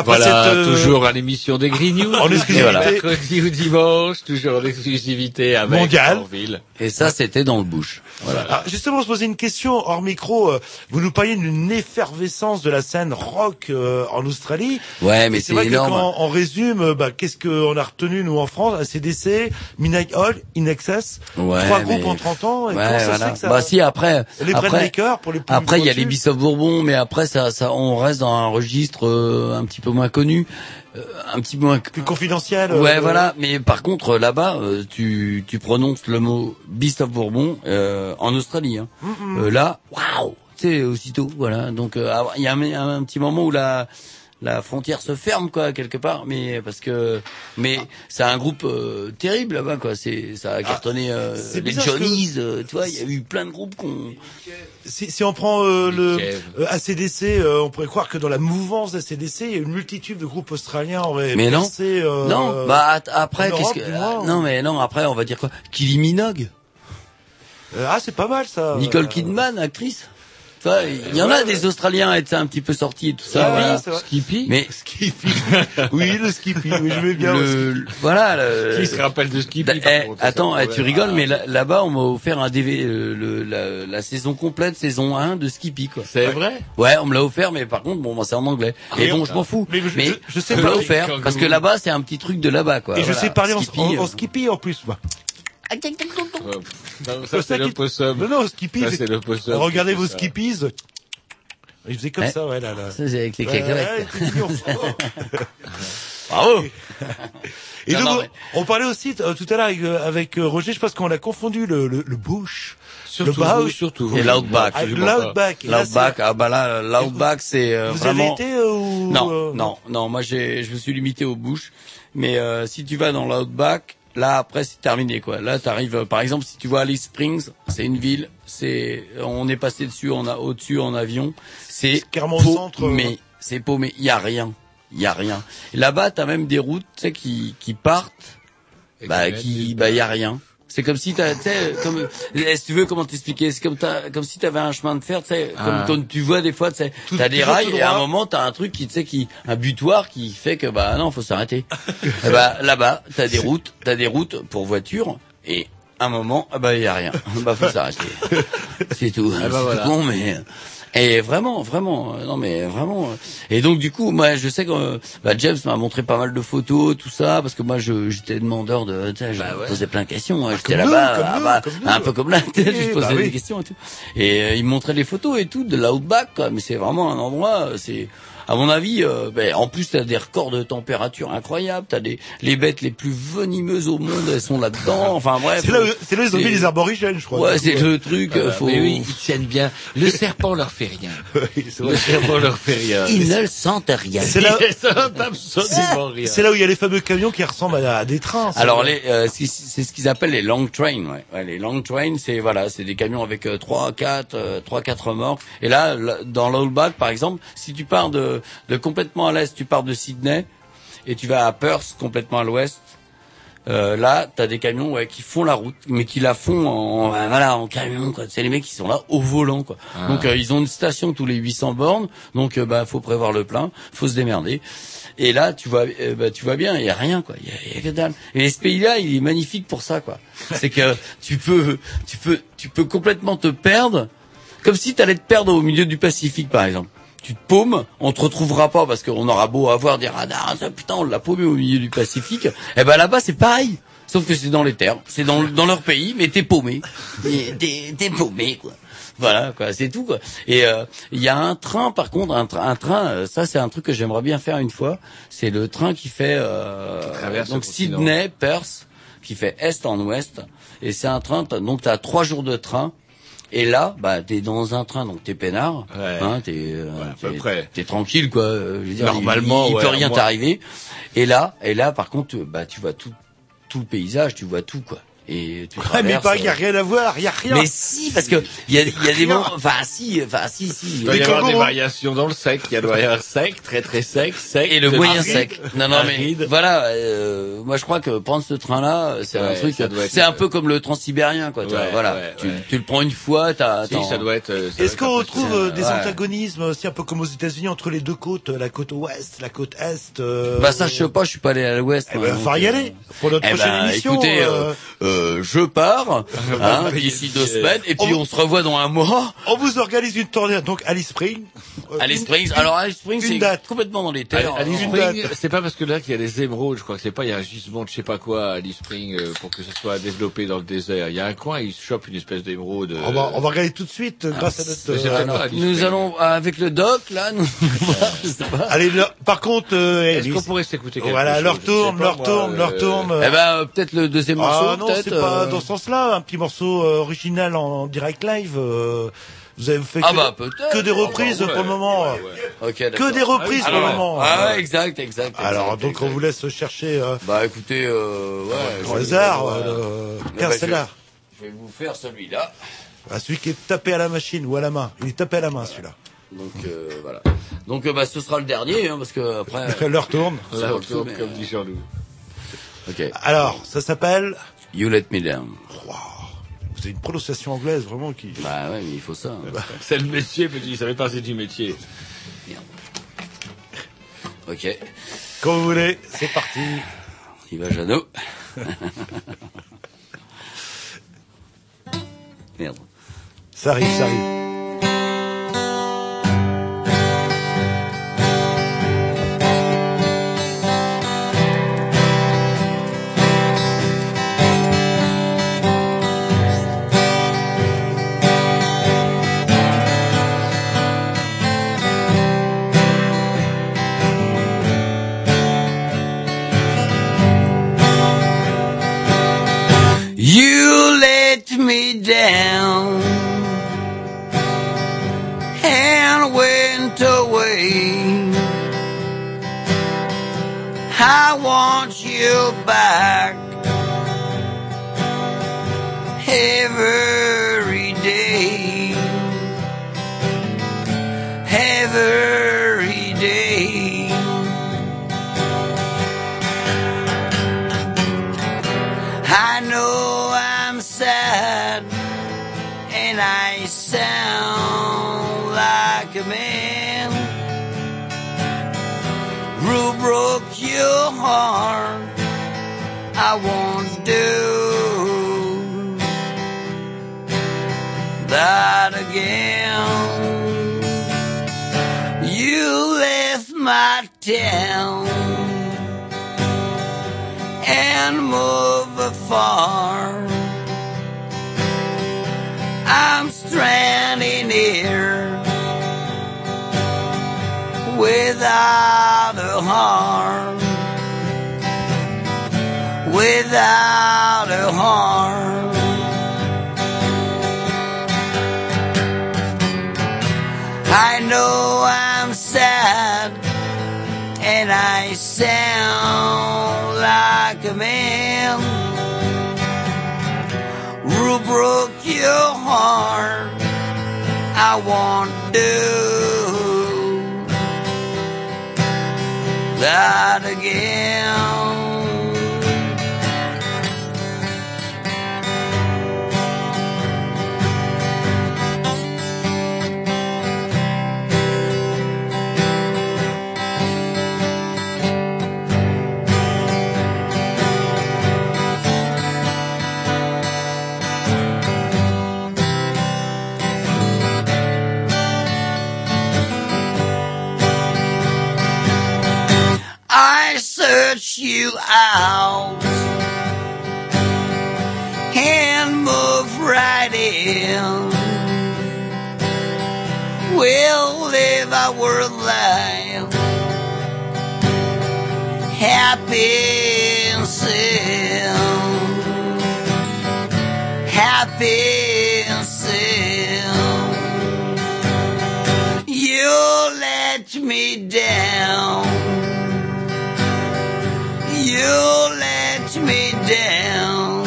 Après Voilà, cette, euh, toujours à l'émission des Grignoux. En exclusivité. Voilà, Mercredi ou dimanche, toujours en exclusivité avec Mondial. Et ça, c'était dans le bush. Voilà. Alors, justement, on se posait une question hors micro. euh, Vous nous parliez d'une effervescence de la scène rock euh, en Australie. Ouais, mais c'est vrai énorme. que quand on résume, euh, bah, qu'est-ce qu'on a retenu nous en France? ACDC, Midnight Hall, In Excess, Ouais, trois mais- groupes en 30 ans. Et Ouais, comment ça se voilà. fait que ça Bah si après, Les après, pour les plus après il y a les Bissoff Bourbon, mais après ça, ça, on reste dans un registre euh, un petit peu moins connu, un petit peu moins plus confidentiel. Ouais, euh, voilà. Mais par contre, là-bas, euh, tu, tu prononces le mot Beast of Bourbon euh, en Australie. Hein. Mm-mm. Euh, là, waouh, tu sais, aussitôt, voilà. Donc, euh, ah, il y a un, un, un petit moment où la la frontière se ferme quoi quelque part, mais parce que mais c'est un groupe euh, terrible là-bas quoi. C'est ça a cartonné euh, c'est les que- Johnnies, euh, tu vois, il y a eu plein de groupes qu'on Si, si on prend euh, le euh, ACDC, euh, on pourrait croire que dans la mouvance d'ACDC, il y a une multitude de groupes australiens auraient Mais non, percé, euh, non, bah après qu'est-ce que moins. ah, non mais non après on va dire quoi? Kylie Minogue, Euh, ah, c'est pas mal ça. Nicole Kidman, actrice. Il y en a des Australiens à être un petit peu sortis et tout ça. Ah oui, voilà. vrai. Skippy Mais Skippy. oui, le Skippy, oui, je vais bien. le, voilà. Le, Qui se rappelle de Skippy Eh, par contre, attends, ça, eh, tu rigoles, Ah, mais là- là-bas, on m'a offert un DV, euh, le, la, la saison complète, saison 1 de Skippy, quoi. C'est vrai? Ouais, on me l'a offert, mais par contre, bon, moi, c'est en anglais. Et Et bon, on- je m'en fous. mais Mais, je- je- je sais pas- offert, parce que là-bas, c'est un petit truc de là-bas, quoi. Et je sais parler en, Skippy, en, en euh, Skippy en plus, moi. Non, ça Ça c'est le possum. Non, non, Skippy. Ça c'est- le possum. Regardez vos. Skippies. Il faisait comme ça, ouais, là, là. Ça, c'est avec les Ouais, cacahuètes. Bravo! Et Non, donc, non, mais- on parlait aussi euh, tout à l'heure avec, euh, avec euh, Roger, je pense qu'on a confondu le, le, le bush, Surtout le vous, Bausch surtout vous. Et l'Outback. pas. l'Outback. L'Outback, ah bah là, l'Outback, c'est euh, Vous vraiment... avez été euh, ou Non, non, non. Moi, j'ai, je me suis limité aux bouches. Mais euh, si tu vas dans l'outback, là après c'est terminé quoi. Là, t'arrives. euh, Par exemple, si tu vois Alice Springs, c'est une ville. C'est, on est passé dessus, on a au-dessus en avion. C'est carrément au centre, euh. Mais c'est paumé. Il y a rien. Il y a rien. Là-bas, t'as même des routes, tu sais, qui qui partent. Et Bah, qui bah, y a rien. C'est comme si t'as, tu sais, comme, eh, si tu veux, comment t'expliquer, c'est comme t'as, comme si t'avais un chemin de fer, tu sais, comme, Ah. comme tu vois des fois, tu sais, t'as des rails et à un moment t'as un truc qui, tu sais, qui, un butoir qui fait que, bah, non, faut s'arrêter. bah, là-bas, t'as des routes, t'as des routes pour voitures et, à un moment, ah bah, y a rien. bah, faut s'arrêter. C'est tout. Ah bah c'est voilà. tout con, mais, et vraiment, vraiment, euh, non mais vraiment. euh. Et donc du coup, moi, je sais que euh, bah, James m'a montré pas mal de photos, tout ça, parce que moi, je j'étais demandeur de, tu sais, je Bah ouais. posais plein de questions. hein. J'étais comme nous, là-bas, ah bah, un peu comme là, je posais bah oui. des questions et tout. Et euh, il me montrait les photos et tout de l'outback, quoi. Mais c'est vraiment un endroit, c'est. À mon avis, euh, ben, en plus t'as des records de température incroyables, t'as des les bêtes les plus venimeuses au monde, elles sont là-dedans. Enfin bref. C'est là, où- c'est là ils ont mis les aborigènes, je crois. Ouais, c'est le truc. Voilà. faut... Mais oui, ils tiennent bien. Le serpent leur fait rien. Oui. Le serpent leur fait rien. Ils ne le sentent rien. C'est là, Ils sentent absolument rien. c'est là où il y a les fameux camions qui ressemblent à, à des trains. Alors les, euh, c'est ce qu'ils appellent les long trains. Ouais. Ouais, les long trains, c'est voilà, c'est des camions avec euh, trois, quatre, euh, trois, quatre remorques. Et là, là, dans l'Outback, par exemple, si tu pars de, de complètement à l'est, tu pars de Sydney et tu vas à Perth, complètement à l'ouest. Euh, là, t'as des camions ouais, qui font la route, mais qui la font en voilà en camion. quoi. C'est les mecs qui sont là au volant. Quoi. Ah. Donc euh, ils ont une station tous les 800 bornes, donc euh, bah faut prévoir le plein, faut se démerder. Et là, tu vois, euh, bah, tu vois bien, il y a rien, quoi. Il y a, il y a que dalle. Et ce pays-là, il est magnifique pour ça, quoi. C'est que tu peux, tu peux, tu peux complètement te perdre, comme si tu allais te perdre au milieu du Pacifique, par exemple. Tu te paumes, on te retrouvera pas parce qu'on aura beau avoir des radars, ça, putain, on l'a paumé au milieu du Pacifique. Et ben là-bas, c'est pareil. Sauf que c'est dans les terres, c'est dans, dans leur pays, mais t'es paumé. T'es paumé, quoi. Voilà, quoi, c'est tout, quoi. Et euh, il y a un train, par contre, un, tra- un train, euh, ça c'est un truc que j'aimerais bien faire une fois. C'est le train qui fait euh, Qui donc. Sydney, Perth, qui fait est en ouest. Et c'est un train, donc t'as trois jours de train. Et là, bah, t'es dans un train, donc t'es peinard, Ouais. hein, t'es, euh, Ouais, t'es- tranquille, quoi. euh, je veux dire, Normalement, il, il ouais, peut rien moi- t'arriver. Et là, et là, par contre, bah, tu vois tout, tout le paysage, tu vois tout, quoi. Et tu Ouais, mais traverses, pas, il y a euh, rien à voir, il y a rien. mais si, parce que il y a, il y a des moments, enfin si, enfin si, si. Il doit y avoir des variations dans le sec. Il doit y avoir sec, très très sec, sec. Et le moyen aride, sec. Non, non, mais aride. voilà. euh, moi, je crois que prendre ce train-là, c'est un truc. ça doit être- C'est un peu comme le transsibérien, quoi. tu vois, Ouais, voilà. ouais, tu, ouais. tu le prends une fois, t'as. Si, ça doit être. euh, Est-ce qu'on retrouve euh, des ouais. antagonismes aussi un peu comme aux États-Unis entre les deux côtes, la côte ouest, la côte est euh, Bah ça, je sais pas. Je suis pas allé à l'Ouest. Eh moi, ben, faut y aller pour notre Eh prochaine ben, émission. écoutez, euh, euh, euh, je pars hein, d'ici deux semaines, et puis On- on se revoit dans un mois. on vous organise une tournée donc Alice Spring. euh, Alice Springs. Alors Alice Springs, une c'est date. complètement dans les terres. Alice Une Spring, date. c'est pas parce que là qu'il y a des émeraudes, je crois que c'est pas, il y a un gisement de je sais pas quoi à Alice Spring euh, pour que ça soit développé dans le désert. Il y a un coin, ils chopent une espèce d'émeraude. euh, On va, on va regarder tout de suite euh, grâce à notre. euh, Alice Nous allons avec le doc là. Nous, je sais pas. Allez, par contre, euh, Est-ce qu'on pourrait s'écouter quelque voilà, chose leur tourne, leur tourne, euh, leur tourne. Eh ben euh, peut-être le deuxième morceau, Ah non, peut-être. C'est pas euh, dans ce sens-là. Un petit morceau euh, original en direct live. euh, Vous avez fait Ah que, bah, des Ah bah, reprises ouais, pour le moment. ouais, ouais. Que des reprises Ah pour le moment. Ah exact, exact. Alors exact, donc exact. on vous laisse chercher euh, Bah écoutez, euh, ouais. au je- hasard euh, ben, Carcella. Je vais vous faire celui-là. Ah, celui qui est tapé à la machine ou à la main. Il est tapé à la main celui-là. Donc euh, voilà. Donc euh, bah ce sera le dernier hein, parce que après. L'heure tourne. Ça L'heure tourne, comme dit Jean-Loup. Ok. Alors, ça s'appelle You Let Me Down. C'est une prononciation anglaise vraiment qui. Bah ouais, mais il faut ça. hein. C'est le métier, petit, ça fait partie du métier. Ok. Quand vous voulez, c'est parti. Il va Jeannot. Merde. Ça arrive, ça arrive. Down and went away. I want you back every day, every broke your heart. I won't do that again. You left my town and move afar. I'm stranded here without a heart, without a heart. I know I'm sad and I sound like a man who broke your heart. I won't do that again. You out and move right in. We'll live our life happy and sound, happy and sound. You let me down. You let me down.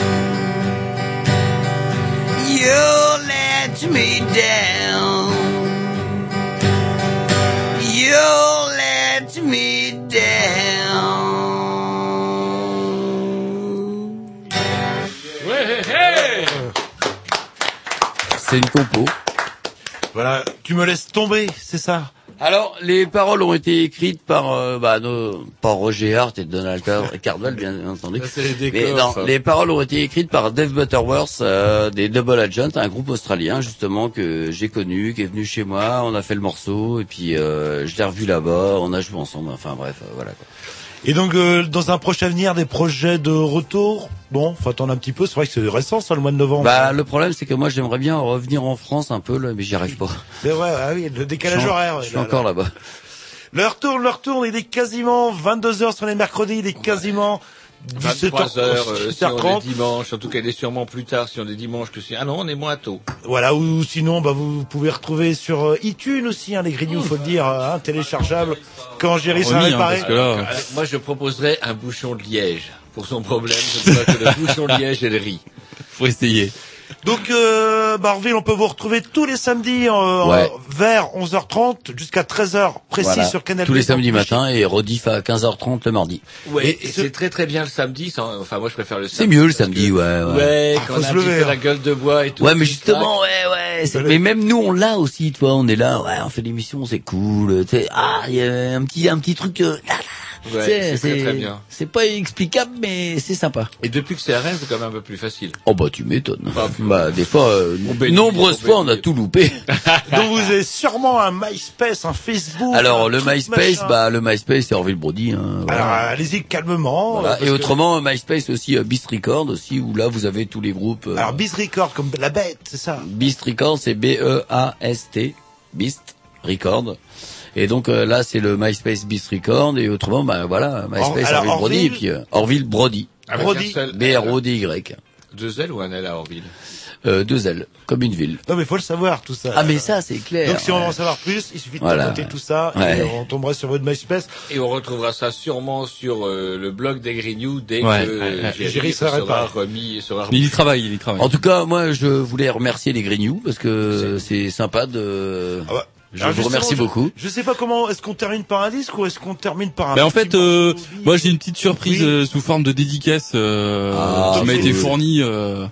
You let me down. You let me down. C'est une compo. Voilà, tu me laisses tomber, c'est ça? Alors, les paroles ont été écrites par, euh, bah, nos, par Roger Hart et Donald Car- Cardwell, bien entendu. Ça, les Mais non, les paroles ont été écrites par Dave Butterworth euh, des Double Agent, un groupe australien justement que j'ai connu, qui est venu chez moi. On a fait le morceau et puis euh, je l'ai revu là-bas. On a joué ensemble. Enfin bref, euh, voilà. Quoi. Et donc, euh, dans un prochain avenir, des projets de retour? Bon, faut attendre un petit peu. C'est vrai que c'est récent, ça, le mois de novembre. Bah, le problème c'est que moi j'aimerais bien revenir en France un peu, là, mais j'y arrive pas. C'est vrai, ah oui, le décalage Je horaire. Je suis là, encore là. là-bas. L'heure tourne, l'heure tourne, il est quasiment 22h sur les mercredis, il est quasiment 23 heures, euh, si on est 17h30. dimanche. En tout cas, il est sûrement plus tard si on est dimanche que si... Ah non, on est moins tôt. Voilà, ou sinon, bah, vous pouvez retrouver sur euh, iTunes aussi, hein, les Grignoux, faut le dire, hein, téléchargeable, quand Géry sera hein, réparé. Euh, moi, je proposerais un bouchon de liège. Pour son problème, je crois que le bouchon de liège et le riz. faut essayer. Donc, euh, Barville, on peut vous retrouver tous les samedis euh, Ouais. vers 11h30 jusqu'à 13h précis Voilà. sur Canal+. Tous les samedis matins et rediff à 15h30 le mardi. Ouais, Et et, ce- c'est très très bien le samedi. sans- Enfin, moi, je préfère le C'est samedi. mieux le samedi, que- ouais, ouais. Ouais, Ah, quand faut on a se un petit lever, peu hein. la gueule de bois et tout. Ouais, mais justement, ouais, ouais. c'est- Mais même nous, on l'a aussi, tu vois. On est là, ouais, on fait l'émission, c'est cool. Tu sais, ah, il y a un petit, un petit truc. euh, là, là. Ouais, C'est- c'est très très bien. C'est pas explicable, mais c'est sympa. Et depuis que c'est RN, c'est quand même un peu plus facile. Oh bah tu m'étonnes. Bah, des fois, euh, nombreuses fois, on a tout loupé. Donc, vous avez sûrement un MySpace, un Facebook. Alors un le MySpace, machin. bah le MySpace, c'est Orville Brody. Hein, voilà. Alors, allez-y calmement. Voilà. Et que- autrement, MySpace aussi, euh, Beast Record aussi, où là vous avez tous les groupes. euh, Alors, Biz Record, comme la bête, c'est ça? Beast Record, c'est B-E-A-S-T, Beast Record. Et donc euh, là, c'est le MySpace Beast Record. Et autrement, bah voilà, MySpace alors, Orville Brody. Orville Et puis euh, Orville Brody. Avec Brody. B-R-O-D-Y. Deux L ou un L à Orville Euh, deux L, comme une ville. Non, mais faut le savoir, tout ça. Ah mais ça, c'est clair. Donc, si on veut en savoir plus, il suffit de Voilà, noter tout ça Ouais. et on tomberait sur votre MySpace. Et on retrouvera ça sûrement sur euh, le blog des Grignoux dès Ouais, que ouais, ouais. Jerry Jerry sera, réparé. remis sera Mais il y travaille, il y travaille. En tout cas, moi, je voulais remercier les Grignoux parce que c'est sympa de. Ah ouais. Je Alors, vous remercie je- beaucoup. Je sais pas comment, est-ce qu'on termine par un disque ou est-ce qu'on termine par un Ben en fait, euh, de moi j'ai une petite surprise Oui. euh, sous forme de dédicace euh, Ah, qui m'a été fournie euh,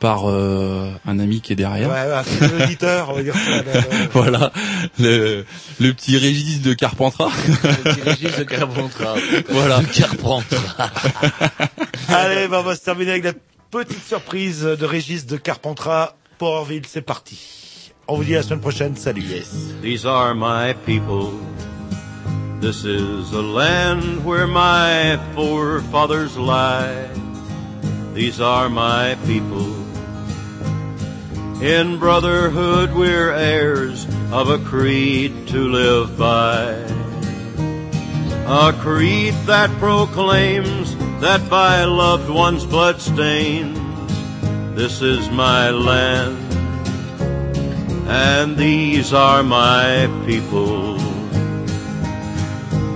par euh, un ami qui est derrière. Ouais, ouais, l'auditeur, on va dire ça. là, là. Voilà, le, le petit Régis de Carpentras. le petit Régis de Carpentras. voilà. Carpentras. Allez, ben, on va se terminer avec la petite surprise de Régis de Carpentras pour Orville, c'est parti. À la semaine prochaine, salut. These are my people. This is a land where my forefathers lie. These are my people. In brotherhood we're heirs of a creed to live by. A creed that proclaims that by loved ones' blood stains, this is my land and these are my people.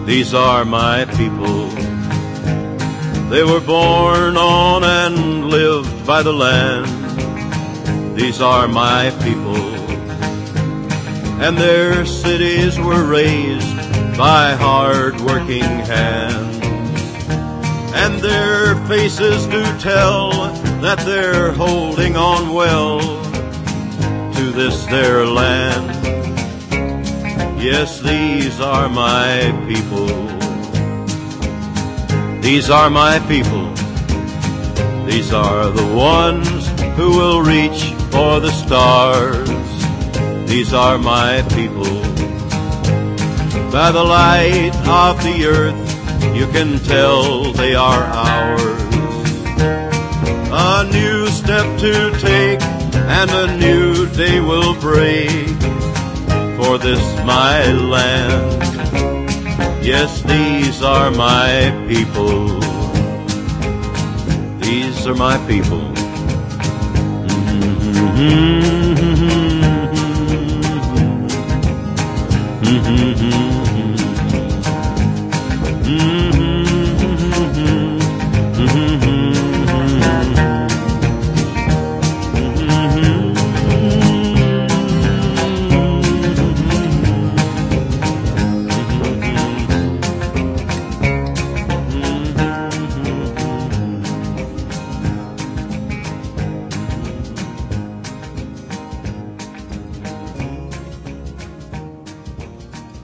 These are my people. They were born on and lived by the land. These are my people. And their cities were raised by hard working hands. And their faces do tell that they're holding on well this their land. Yes, these are my people. These are my people. These are the ones who will reach for the stars. These are my people. By the light of the earth, you can tell they are ours. A new step to take and a new day will break for this my land. Yes, these are my people. These are my people. Mm-hmm.